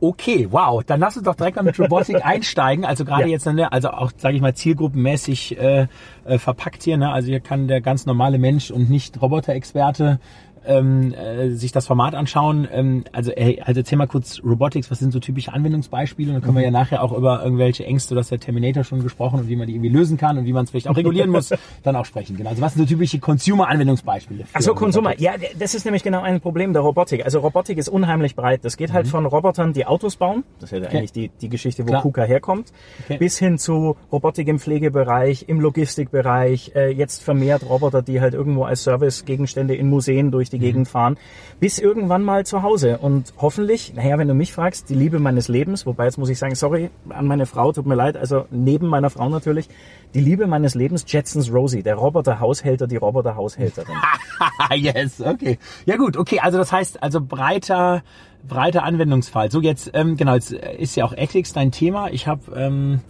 Okay, wow. Dann lass uns doch direkt mal mit Robotik einsteigen. Also gerade Ja. jetzt, ne, also auch, sage ich mal, zielgruppenmäßig äh, äh, verpackt hier. Ne? Also hier kann der ganz normale Mensch und nicht Roboter-Experte ähm, äh, sich das Format anschauen. Ähm, also, ey, also erzähl mal kurz Robotics, was sind so typische Anwendungsbeispiele? Und dann können wir ja nachher auch über irgendwelche Ängste, du hast ja Terminator schon gesprochen und wie man die irgendwie lösen kann und wie man es vielleicht auch regulieren muss, dann auch sprechen. Genau. Also was sind so typische Consumer-Anwendungsbeispiele? für Ach so, Konsumer. Robotik? Ja, das ist nämlich genau ein Problem der Robotik. Also Robotik ist unheimlich breit. Das geht halt von Robotern, die Autos bauen. Das ist ja eigentlich die, die Geschichte, wo Klar. KUKA herkommt. Okay. Bis hin zu Robotik im Pflegebereich, im Logistikbereich, äh, jetzt vermehrt Roboter, die halt irgendwo als Servicegegenstände in Museen durch die Gegend fahren. Bis irgendwann mal zu Hause. Und hoffentlich, naja, wenn du mich fragst, die Liebe meines Lebens, wobei jetzt muss ich sagen, sorry an meine Frau, tut mir leid, also neben meiner Frau natürlich, die Liebe meines Lebens, Jetsons Rosie, der Roboter-Haushälter, die Roboter-Haushälterin. yes, okay. Ja gut, okay, also das heißt, also breiter, breiter Anwendungsfall. So jetzt, ähm, genau, jetzt ist ja auch Ethics dein Thema. Ich habe ähm,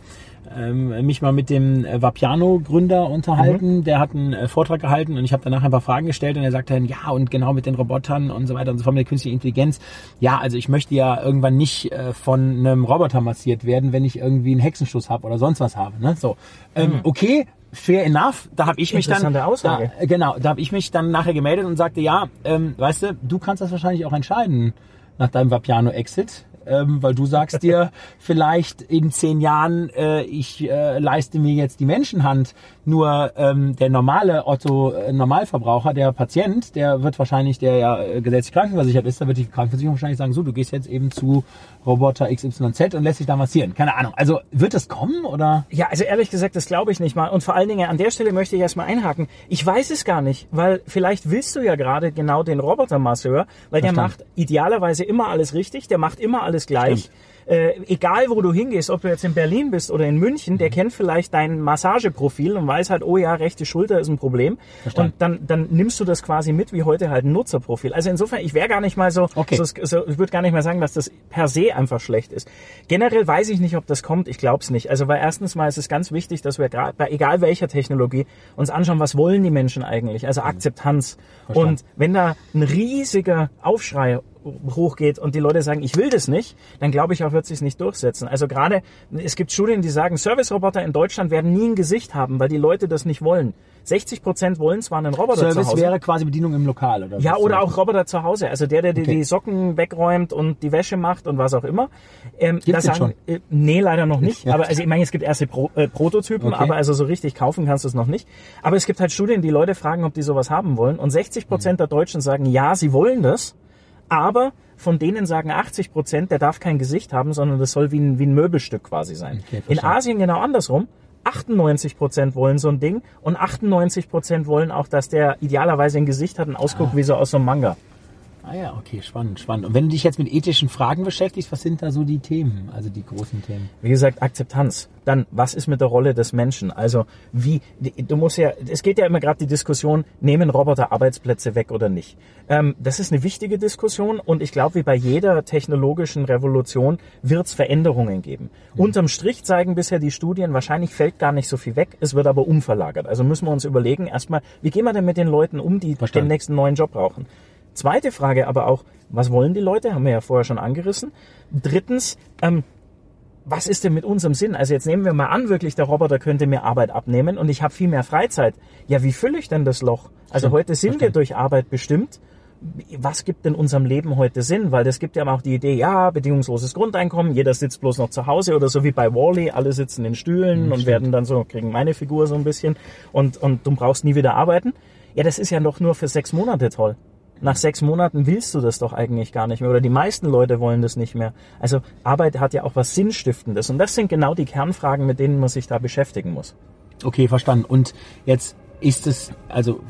ähm, mich mal mit dem äh, Vapiano-Gründer unterhalten. Der hat einen äh, Vortrag gehalten und ich habe danach ein paar Fragen gestellt und er sagte dann, ja, und genau mit den Robotern und so weiter und so fort mit der künstlichen Intelligenz. Ja, also ich möchte ja irgendwann nicht äh, von einem Roboter massiert werden, wenn ich irgendwie einen Hexenschuss habe oder sonst was habe. Ne? So, ähm, okay. Fair enough, da habe ich mich dann, Aussage. Da, genau, da habe ich mich dann nachher gemeldet und sagte, ja, ähm, weißt du, du kannst das wahrscheinlich auch entscheiden nach deinem Vapiano-Exit, ähm, weil du sagst dir vielleicht in zehn Jahren, äh, ich äh, leiste mir jetzt die Menschenhand, nur ähm, der normale Otto äh, Normalverbraucher, der Patient, der wird wahrscheinlich, der ja äh, gesetzlich krankenversichert ist, da wird die Krankenversicherung wahrscheinlich sagen, so, du gehst jetzt eben zu Roboter XYZ und lässt dich da massieren. Keine Ahnung. Also wird das kommen oder? Ja, also ehrlich gesagt, das glaube ich nicht mal. Und vor allen Dingen an der Stelle möchte ich erstmal einhaken. Ich weiß es gar nicht, weil vielleicht willst du ja gerade genau den Robotermasseur, weil der Verstanden. macht idealerweise immer alles richtig, der macht immer alles gleich. Äh, egal wo du hingehst, ob du jetzt in Berlin bist oder in München, Mhm. der kennt vielleicht dein Massageprofil und weiß halt, oh ja, rechte Schulter ist ein Problem. Verstanden. Und dann, dann nimmst du das quasi mit wie heute halt ein Nutzerprofil. Also insofern, ich wäre gar nicht mal so, Okay. so, so ich würde gar nicht mal sagen, dass das per se einfach schlecht ist. Generell weiß ich nicht, ob das kommt. Ich glaube es nicht. Also weil erstens mal ist es ganz wichtig, dass wir gerade bei egal welcher Technologie uns anschauen, was wollen die Menschen eigentlich? Also Akzeptanz. Und wenn da ein riesiger Aufschrei hochgeht und die Leute sagen, ich will das nicht, dann glaube ich auch, wird sich nicht durchsetzen. Also gerade, es gibt Studien, die sagen, Service-Roboter in Deutschland werden nie ein Gesicht haben, weil die Leute das nicht wollen. 60 Prozent wollen zwar einen Roboter zu Service Hause. wäre quasi Bedienung im Lokal, oder? Ja, oder auch Roboter zu Hause. Also der, der dir Okay. die Socken wegräumt und die Wäsche macht und was auch immer. Ähm, Gibt's da den sagen, Äh, nee, leider noch nicht. Ja. Aber also ich meine, es gibt erste Pro, äh, Prototypen, Okay. aber also so richtig kaufen kannst du es noch nicht. Aber es gibt halt Studien, die Leute fragen, ob die sowas haben wollen. Und 60 Prozent der Deutschen sagen, ja, sie wollen das. Aber von denen sagen 80 Prozent, der darf kein Gesicht haben, sondern das soll wie ein, wie ein Möbelstück quasi sein. Okay, In. Asien genau andersrum. 98 Prozent wollen so ein Ding und 98 Prozent wollen auch, dass der idealerweise ein Gesicht hat und ausguckt wie so aus so einem Manga. Ah ja, okay, spannend, spannend. Und wenn du dich jetzt mit ethischen Fragen beschäftigst, was sind da so die Themen, also die großen Themen? Wie gesagt, Akzeptanz. Dann, was ist mit der Rolle des Menschen? Also, wie, du musst ja, es geht ja immer gerade die Diskussion, nehmen Roboter Arbeitsplätze weg oder nicht? Ähm, das ist eine wichtige Diskussion und ich glaube, wie bei jeder technologischen Revolution wird es Veränderungen geben. Unterm Strich zeigen bisher die Studien, wahrscheinlich fällt gar nicht so viel weg, es wird aber umverlagert. Also müssen wir uns überlegen, erstmal, wie gehen wir denn mit den Leuten um, die Verstanden. den nächsten neuen Job brauchen? Zweite Frage aber auch, was wollen die Leute? Haben wir ja vorher schon angerissen. Drittens, ähm, was ist denn mit unserem Sinn? Also jetzt nehmen wir mal an, wirklich der Roboter könnte mir Arbeit abnehmen und ich habe viel mehr Freizeit. Ja, wie fülle ich denn das Loch? Also heute sind wir durch Arbeit bestimmt. Was gibt denn unserem Leben heute Sinn? Weil das gibt ja auch die Idee, ja, bedingungsloses Grundeinkommen, jeder sitzt bloß noch zu Hause oder so wie bei Wally, alle sitzen in Stühlen und werden dann so, kriegen meine Figur so ein bisschen und, und du brauchst nie wieder arbeiten. Ja, das ist ja doch nur für sechs Monate toll. Nach sechs Monaten willst du das doch eigentlich gar nicht mehr. Oder die meisten Leute wollen das nicht mehr. Also Arbeit hat ja auch was Sinnstiftendes. Und das sind genau die Kernfragen, mit denen man sich da beschäftigen muss. Okay, verstanden. Und jetzt ist es, also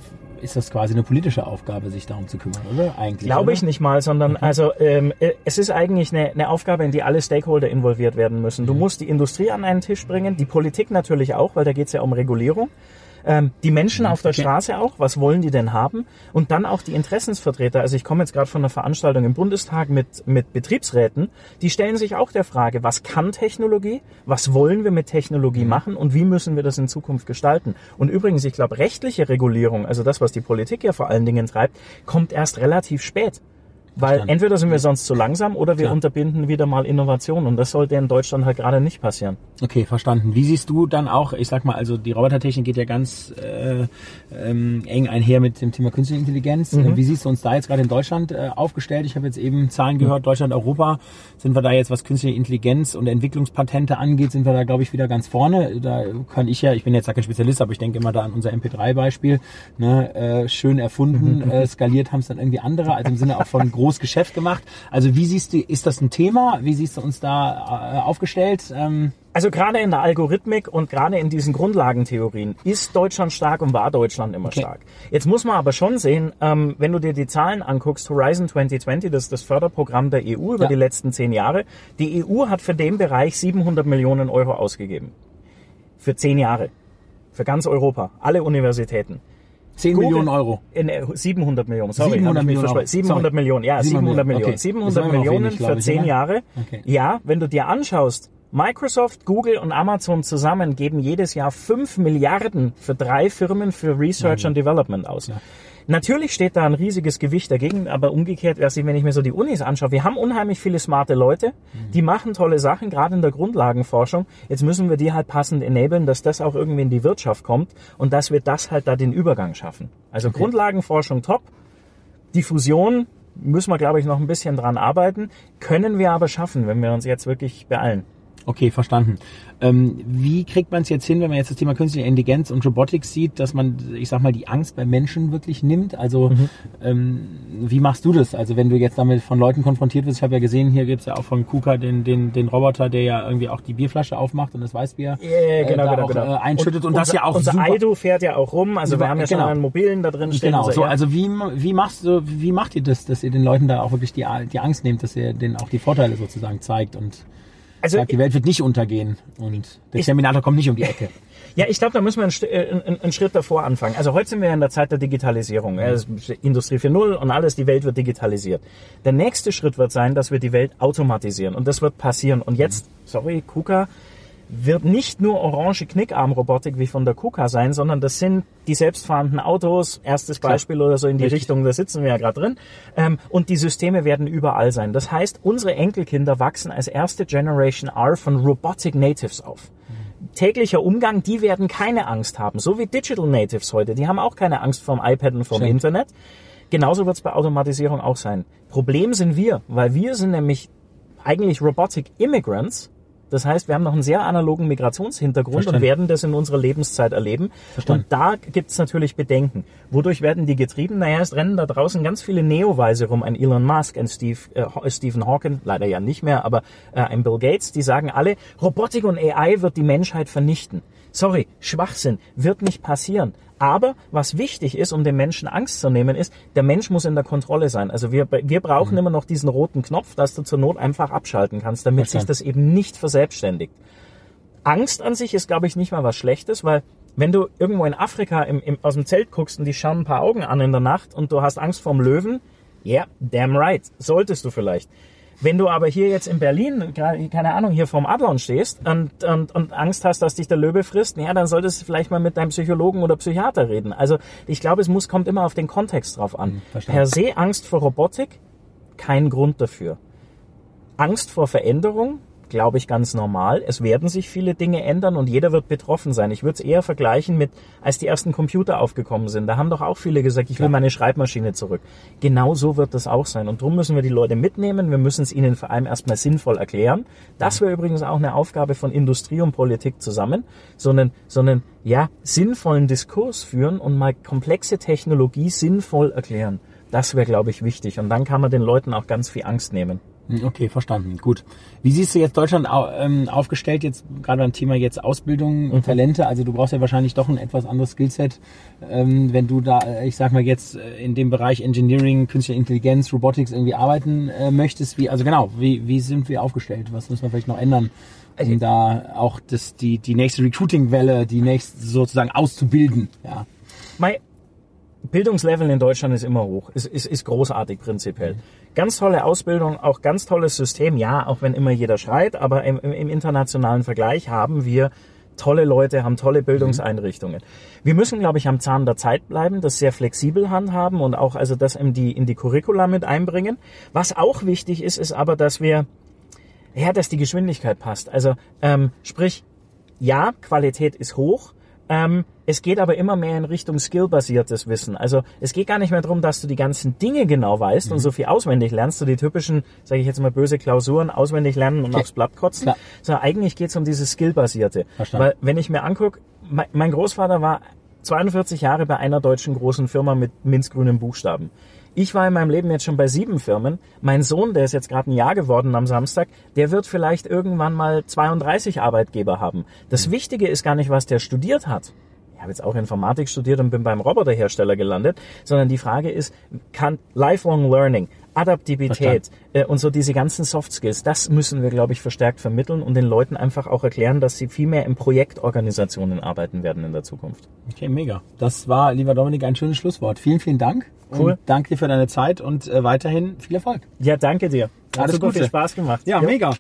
ist das quasi eine politische Aufgabe, sich darum zu kümmern, oder? Eigentlich. Glaube oder? ich nicht mal, sondern also ähm, äh, es ist eigentlich eine, eine Aufgabe, in die alle Stakeholder involviert werden müssen. Du musst die Industrie an einen Tisch bringen, die Politik natürlich auch, weil da geht es ja um Regulierung. Ähm, die Menschen auf der. Straße auch, was wollen die denn haben? Und dann auch die Interessensvertreter. Also ich komme jetzt gerade von einer Veranstaltung im Bundestag mit, mit Betriebsräten, die stellen sich auch der Frage, was kann Technologie? Was wollen wir mit Technologie machen? Und wie müssen wir das in Zukunft gestalten? Und übrigens, ich glaube, rechtliche Regulierung, also das, was die Politik ja vor allen Dingen treibt, kommt erst relativ spät. Weil Verstanden. entweder sind wir sonst zu langsam oder wir Klar. unterbinden wieder mal Innovation. Und das sollte in Deutschland halt gerade nicht passieren. Okay, verstanden. Wie siehst du dann auch, ich sag mal, also die Robotertechnik geht ja ganz äh, ähm, eng einher mit dem Thema künstliche Intelligenz. Äh, Wie siehst du uns da jetzt gerade in Deutschland äh, aufgestellt? Ich habe jetzt eben Zahlen gehört, Deutschland, Europa. Sind wir da jetzt, was künstliche Intelligenz und Entwicklungspatente angeht, sind wir da, glaube ich, wieder ganz vorne. Da kann ich ja, ich bin jetzt ja kein Spezialist, aber ich denke immer da an unser MP3-Beispiel. Ne, äh, schön erfunden, äh, skaliert haben es dann irgendwie andere, also im Sinne auch von groß Geschäft gemacht. Also wie siehst du, ist das ein Thema? Wie siehst du uns da äh, aufgestellt? Ähm, Also gerade in der Algorithmik und gerade in diesen Grundlagentheorien ist Deutschland stark und war Deutschland immer Okay. stark. Jetzt muss man aber schon sehen, ähm, wenn du dir die Zahlen anguckst, Horizon 2020, das ist das Förderprogramm der EU über Ja. die letzten zehn Jahre, die EU hat für den Bereich 700 Millionen Euro ausgegeben. Für zehn Jahre. Für ganz Europa. Alle Universitäten. 10 Google- Millionen Euro. In, äh, 700 Millionen, sorry. 700 hab ich mich Millionen versprochen. Euro. 700 Sorry. Millionen, ja, 700 700 Millionen. okay. 700 Das ist immer noch Millionen wenig, für ich, 10 oder? Jahre. Okay. Ja, wenn du dir anschaust, Microsoft, Google und Amazon zusammen geben jedes Jahr 5 Milliarden für drei Firmen für Research and Development aus. Natürlich steht da ein riesiges Gewicht dagegen, aber umgekehrt, also wenn ich mir so die Unis anschaue, wir haben unheimlich viele smarte Leute, die machen tolle Sachen, gerade in der Grundlagenforschung. Jetzt müssen wir die halt passend enablen, dass das auch irgendwie in die Wirtschaft kommt und dass wir das halt da den Übergang schaffen. Also Grundlagenforschung top, die Fusion müssen wir, glaube ich, noch ein bisschen dran arbeiten, können wir aber schaffen, wenn wir uns jetzt wirklich beeilen. Okay, verstanden. Ähm, wie kriegt man es jetzt hin, wenn man jetzt das Thema künstliche Intelligenz und Robotik sieht, dass man, ich sag mal, die Angst bei Menschen wirklich nimmt? Also ähm, wie machst du das? Also wenn du jetzt damit von Leuten konfrontiert wirst, ich habe ja gesehen, hier gibt's ja auch von KUKA den, den, den Roboter, der ja irgendwie auch die Bierflasche aufmacht und das Weißbier äh, da auch, Äh, einschüttet und, das unser, ja auch unser super. Aido fährt ja auch rum, also wir haben ja genau. schon einen mobilen da drin stehen. Genau, so, Air- also wie, wie machst du, wie macht ihr das, dass ihr den Leuten da auch wirklich die, die Angst nehmt, dass ihr denen auch die Vorteile sozusagen zeigt und also sagt, die Welt wird nicht untergehen und der Ich- Terminator kommt nicht um die Ecke. Ja, ich glaube, da müssen wir einen, St- äh, einen, einen Schritt davor anfangen. Also heute sind wir in der Zeit der Digitalisierung. Ist Industrie 4.0 und alles, die Welt wird digitalisiert. Der nächste Schritt wird sein, dass wir die Welt automatisieren. Und das wird passieren. Und jetzt, sorry, KUKA, wird nicht nur orange Knickarm-Robotik wie von der KUKA sein, sondern das sind die selbstfahrenden Autos, erstes Beispiel oder so in die Richtig. Richtung, da sitzen wir ja gerade drin. Ähm, und die Systeme werden überall sein. Das heißt, unsere Enkelkinder wachsen als erste Generation R von Robotic Natives auf. täglicher Umgang, die werden keine Angst haben. So wie Digital Natives heute, die haben auch keine Angst vom iPad und vom Stimmt. Internet. Genauso wird es bei Automatisierung auch sein. Problem sind wir, weil wir sind nämlich eigentlich Robotic Immigrants. Das heißt, wir haben noch einen sehr analogen Migrationshintergrund Verstanden. und werden das in unserer Lebenszeit erleben. Verstanden. Und da gibt es natürlich Bedenken. Wodurch werden die getrieben? Naja, es rennen da draußen ganz viele Neoweise rum. Ein Elon Musk, ein Steve, äh, Stephen Hawking, leider ja nicht mehr, aber äh, ein Bill Gates, die sagen alle, Robotik und AI wird die Menschheit vernichten. Sorry, Schwachsinn, wird nicht passieren. Aber was wichtig ist, um den Menschen Angst zu nehmen, ist, der Mensch muss in der Kontrolle sein. Also wir, wir brauchen immer noch diesen roten Knopf, dass du zur Not einfach abschalten kannst, damit sich Verstanden. das eben nicht verselbstständigt. Angst an sich ist, glaube ich, nicht mal was Schlechtes, weil wenn du irgendwo in Afrika im, im, aus dem Zelt guckst und die schauen ein paar Augen an in der Nacht und du hast Angst vorm Löwen, yeah, damn right, solltest du vielleicht. Wenn du aber hier jetzt in Berlin, gerade, keine Ahnung, hier vorm Adlon stehst und, und, und Angst hast, dass dich der Löwe frisst, ja, dann solltest du vielleicht mal mit deinem Psychologen oder Psychiater reden. Also ich glaube, es muss, kommt immer auf den Kontext drauf an. verstanden. per se Angst vor Robotik, kein Grund dafür. Angst vor Veränderung, glaube ich, ganz normal. Es werden sich viele Dinge ändern und jeder wird betroffen sein. Ich würde es eher vergleichen mit, als die ersten Computer aufgekommen sind. Da haben doch auch viele gesagt, ich will meine Schreibmaschine zurück. Genau so wird das auch sein. Und darum müssen wir die Leute mitnehmen. Wir müssen es ihnen vor allem erstmal sinnvoll erklären. Das wäre übrigens auch eine Aufgabe von Industrie und Politik zusammen, sondern, sondern ja, sinnvollen Diskurs führen und mal komplexe Technologie sinnvoll erklären. Das wäre, glaube ich, wichtig. Und dann kann man den Leuten auch ganz viel Angst nehmen. Hm, Okay, verstanden. Gut. Wie siehst du jetzt Deutschland ähm, aufgestellt, jetzt gerade beim Thema jetzt Ausbildung und Talente? Also du brauchst ja wahrscheinlich doch ein etwas anderes Skillset, ähm, wenn du da, äh, ich sag mal jetzt äh, in dem Bereich Engineering, Künstliche Intelligenz, Robotics irgendwie arbeiten äh, möchtest. Wie, also genau, wie, wie sind wir aufgestellt? Was müssen wir vielleicht noch ändern, um da auch das, die, die nächste Recruiting-Welle, die nächste sozusagen auszubilden? Ja. Mein Bildungslevel in Deutschland ist immer hoch, ist, ist, ist großartig prinzipiell. Ganz tolle Ausbildung, auch ganz tolles System, ja, auch wenn immer jeder schreit, aber im, im, internationalen Vergleich haben wir tolle Leute, haben tolle Bildungseinrichtungen. Wir müssen, glaube ich, am Zahn der Zeit bleiben, das sehr flexibel handhaben und auch also das in die, in die Curricula mit einbringen. Was auch wichtig ist, ist aber, dass wir ja, dass die Geschwindigkeit passt. Also ähm, sprich, ja, Qualität ist hoch. Ähm, es geht aber immer mehr in Richtung skillbasiertes Wissen. Also es geht gar nicht mehr darum, dass du die ganzen Dinge genau weißt und so viel auswendig lernst, so die typischen, sage ich jetzt mal böse Klausuren auswendig lernen und Okay. aufs Blatt kotzen, Klar. sondern eigentlich geht es um dieses skillbasierte. Verstanden. Weil wenn ich mir angucke, mein, mein Großvater war 42 Jahre bei einer deutschen großen Firma mit minzgrünen Buchstaben. Ich war in meinem Leben jetzt schon bei sieben Firmen. Mein Sohn, der ist jetzt gerade ein Jahr geworden am Samstag, der wird vielleicht irgendwann mal 32 Arbeitgeber haben. Das Wichtige ist gar nicht, was der studiert hat. Ich habe jetzt auch Informatik studiert und bin beim Roboterhersteller gelandet, sondern die Frage ist, kann Lifelong Learning, Adaptivität äh, und so diese ganzen Soft Skills, das müssen wir, glaube ich, verstärkt vermitteln und den Leuten einfach auch erklären, dass sie viel mehr in Projektorganisationen arbeiten werden in der Zukunft. Okay, mega. Das war, lieber Dominik, ein schönes Schlusswort. Vielen, vielen Dank. Cool. Und danke dir für deine Zeit und äh, weiterhin viel Erfolg. Ja, danke dir. Hat Alles super Gute. viel Spaß gemacht. Ja, Jo. mega.